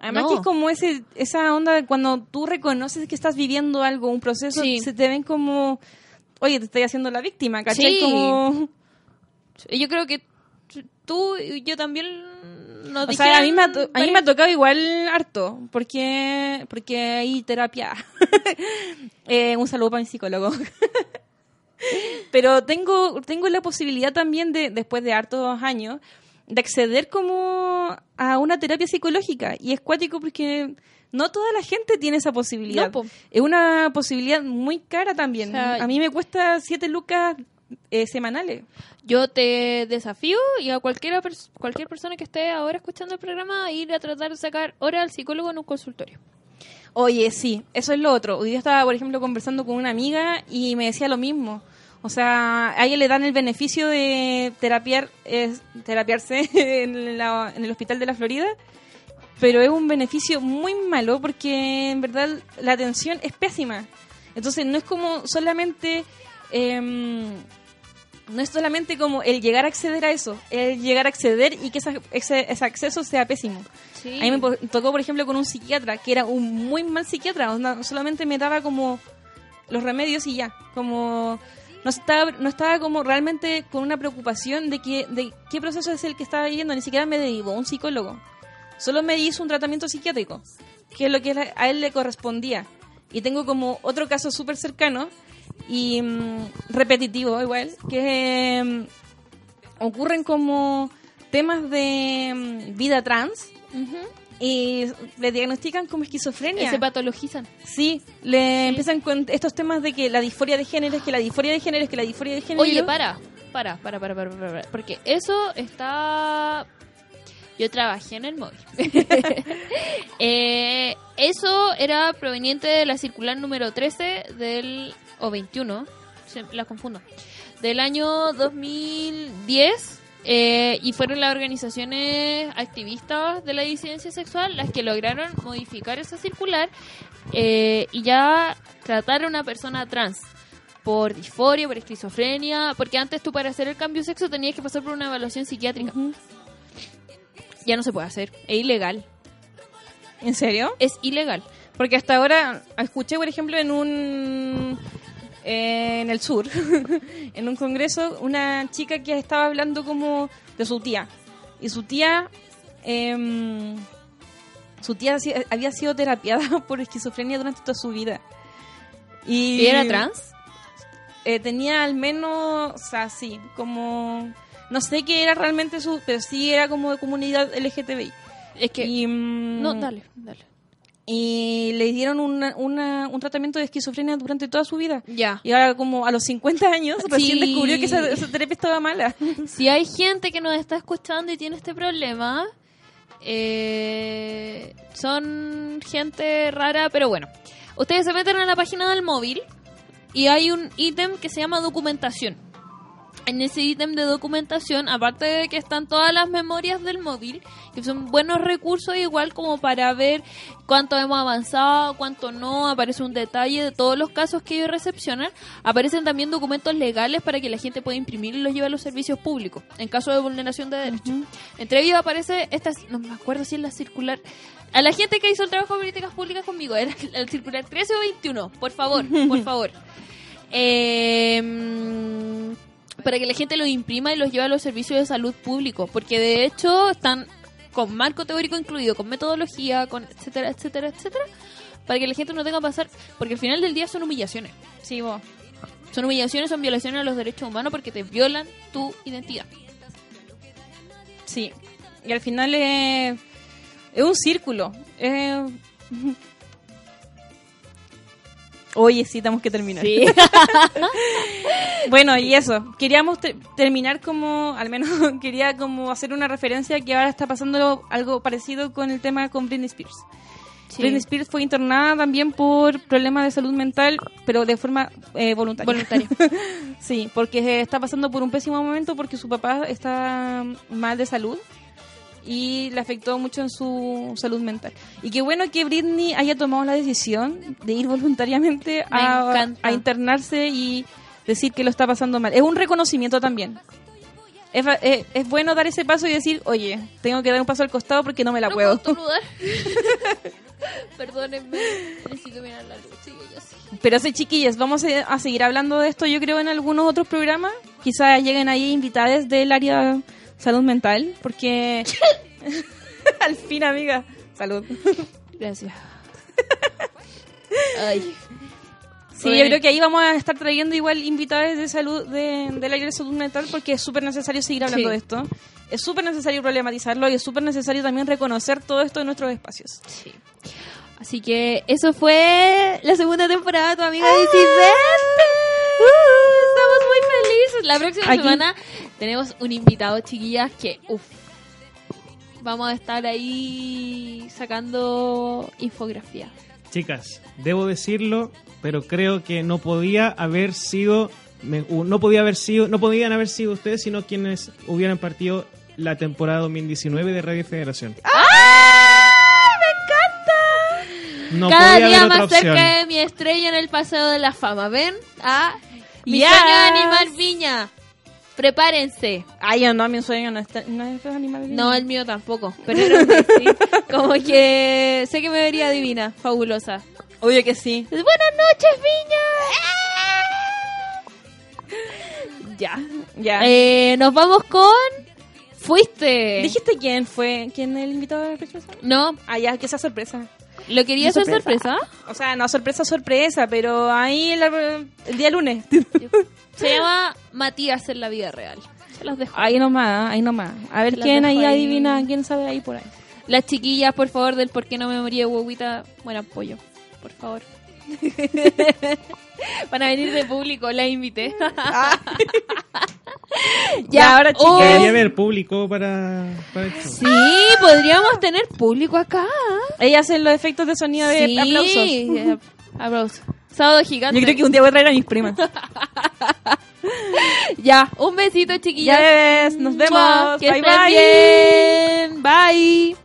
Además No. que es como ese, esa onda de cuando tú reconoces que estás viviendo algo, un proceso, Sí. se te ven como, oye, te estoy haciendo la víctima, ¿cachai? Sí. Como, Yo creo que tú y yo también nos o sea, a mí, me ha, a mí me ha tocado igual harto, porque, porque hay terapia. [laughs] Eh, un saludo para mi psicólogo. [laughs] Pero tengo, tengo la posibilidad también de, después de hartos años, de acceder como a una terapia psicológica. Y es cuático porque no toda la gente tiene esa posibilidad. No, es una posibilidad muy cara también. O sea, a mí me cuesta 7 lucas eh, semanales. Yo te desafío y a cualquiera pers- cualquier persona que esté ahora escuchando el programa a ir a tratar de sacar hora al psicólogo en un consultorio. Oye, sí, eso es lo otro. Hoy día estaba, por ejemplo, conversando con una amiga y me decía lo mismo. O sea, a ella le dan el beneficio de terapiar, es, terapiarse [laughs] en, la- en el hospital de la Florida, pero es un beneficio muy malo porque en verdad la atención es pésima. Entonces no es como solamente... em, no es solamente como el llegar a acceder a eso, el llegar a acceder y que esa- ese, ese acceso sea pésimo. Sí. A mí me tocó, por ejemplo, con un psiquiatra, que era un muy mal psiquiatra, solamente me daba como los remedios y ya, como no estaba, no estaba como realmente con una preocupación de, que, de qué proceso es el que estaba viviendo, ni siquiera me derivó a un psicólogo, solo me hizo un tratamiento psiquiátrico, que es lo que a él le correspondía. Y tengo como otro caso súper cercano y mm, repetitivo igual, que mm, ocurren como temas de mm, vida trans y le diagnostican como esquizofrenia. Se patologizan. Sí, le empiezan con estos temas de que la disforia de género es que la disforia de género es que la disforia de género. Oye, para, para, para, para, para, para, para, porque eso está... Yo trabajé en el móvil. [laughs] Eh, eso era proveniente de la circular número 13 del... o 21, se, la confundo, del año 2010. eh, y fueron las organizaciones activistas de la disidencia sexual las que lograron modificar esa circular eh, y ya tratar a una persona trans por disforia, por esquizofrenia, porque antes tú para hacer el cambio de sexo tenías que pasar por una evaluación psiquiátrica. Ya no se puede hacer, es ilegal. ¿En serio? Es ilegal. Porque hasta ahora escuché, por ejemplo, en un eh, en el sur, [laughs] en un congreso, una chica que estaba hablando como de su tía. Y su tía, em, su tía había sido terapiada [laughs] por esquizofrenia durante toda su vida. Y, ¿Y era trans? eh, tenía al menos, o sea, sí, como... No sé qué era realmente su... Pero sí era como de comunidad LGTBI. Es que... Y, mm, No, dale, dale. y le dieron una, una- un tratamiento de esquizofrenia durante toda su vida. Ya. Y ahora como a los 50 años recién descubrió que esa, esa terapia estaba mala. [laughs] Si hay gente que nos está escuchando y tiene este problema, eh, son gente rara, pero bueno. Ustedes se meten a la página del móvil y hay un ítem que se llama documentación. En ese ítem de documentación, aparte de que están todas las memorias del móvil, que son buenos recursos igual como para ver cuánto hemos avanzado, cuánto no, aparece un detalle de todos los casos que ellos recepcionan, aparecen también documentos legales para que la gente pueda imprimir y los lleve a los servicios públicos, en caso de vulneración de derechos. Entre ellos aparece esta, no me acuerdo si es la circular, a la gente que hizo el trabajo de políticas públicas conmigo, era [laughs] el circular 13 o 21, por favor, por [laughs] favor. Eh, para que la gente los imprima y los lleve a los servicios de salud público, porque de hecho están con marco teórico incluido, con metodología, con etcétera, etcétera, etcétera, para que la gente no tenga que pasar, porque al final del día son humillaciones. Sí, vos. Son humillaciones, son violaciones a los derechos humanos porque te violan tu identidad. Sí. Y al final es, es un círculo. Es- Oye, sí, tenemos que terminar. [laughs] bueno, y eso. Queríamos te- terminar como, al menos [laughs] quería como hacer una referencia que ahora está pasando algo parecido con el tema con Britney Spears. Britney Spears fue internada también por problemas de salud mental, pero de forma eh, voluntaria. Voluntaria. [laughs] sí, porque está pasando por un pésimo momento porque su papá está mal de salud y le afectó mucho en su salud mental. Y qué bueno que Britney haya tomado la decisión de ir voluntariamente Me a, a internarse y decir que lo está pasando mal. Es un reconocimiento también. Es, es- es bueno dar ese paso y decir, oye, tengo que dar un paso al costado porque no me la ¿No puedo. puedo? [laughs] Perdónenme, necesito mirar la luz. Yo. Pero sí, chiquillas, vamos a a seguir hablando de esto, yo creo, en algunos otros programas. Quizás lleguen ahí invitadas del área salud mental, porque... [laughs] [laughs] Al fin, amiga. Salud. Gracias. Ay. Sí, yo creo que ahí vamos a estar trayendo igual invitadas de salud, de, del área de salud mental, porque es súper necesario seguir hablando Sí. de esto. es súper necesario problematizarlo y es súper necesario también reconocer todo esto en nuestros espacios. Sí. Así que eso fue la segunda temporada de tu amiga Disidente. Uh, estamos muy felices. La próxima Aquí- semana tenemos un invitado, chiquillas, que uff. Vamos a estar ahí sacando infografía. Chicas, debo decirlo, pero creo que no podía haber sido, no podía haber sido, no podían haber sido ustedes, sino quienes hubieran partido la temporada 2019 de Radio Federación. No Cada podía día haber otra más cerca opción. de mi estrella en el Paseo de la Fama. Ven a mi Yes. sueño de animar viña. Prepárense. Ay, yo no, mi sueño no, está, no es animal. No, el mío tampoco. Pero sí. [laughs] Como que sé que me vería divina, fabulosa. Obvio que sí. Buenas noches, viña. [laughs] Ya, ya. Eh, nos vamos con. Fuiste. ¿Dijiste quién fue? ¿Quién el invitado de la? No, Ah, ya, que sea sorpresa. ¿lo quería hacer sorpresa? O sea, no sorpresa, sorpresa, pero ahí el, el día lunes. Se llama Matías en la vida real. Se los dejo. Ahí nomás, ahí nomás. A ver quién ahí adivina, quién sabe ahí por ahí. Las chiquillas, por favor, del por qué no me morí de huevita, buen apoyo. Por favor. [laughs] Van a venir de público, la invité. [laughs] Ya, ahora, chicas. Debería haber público para, para. Sí, podríamos tener público acá. Ella hace los efectos de sonido de Sí, aplausos. eh, aplausos. Sábado gigante. Yo creo que un día voy a traer a mis primas. [laughs] Ya, un besito, chiquillas. ya ves, nos vemos. Que bye bye. bien. Bye.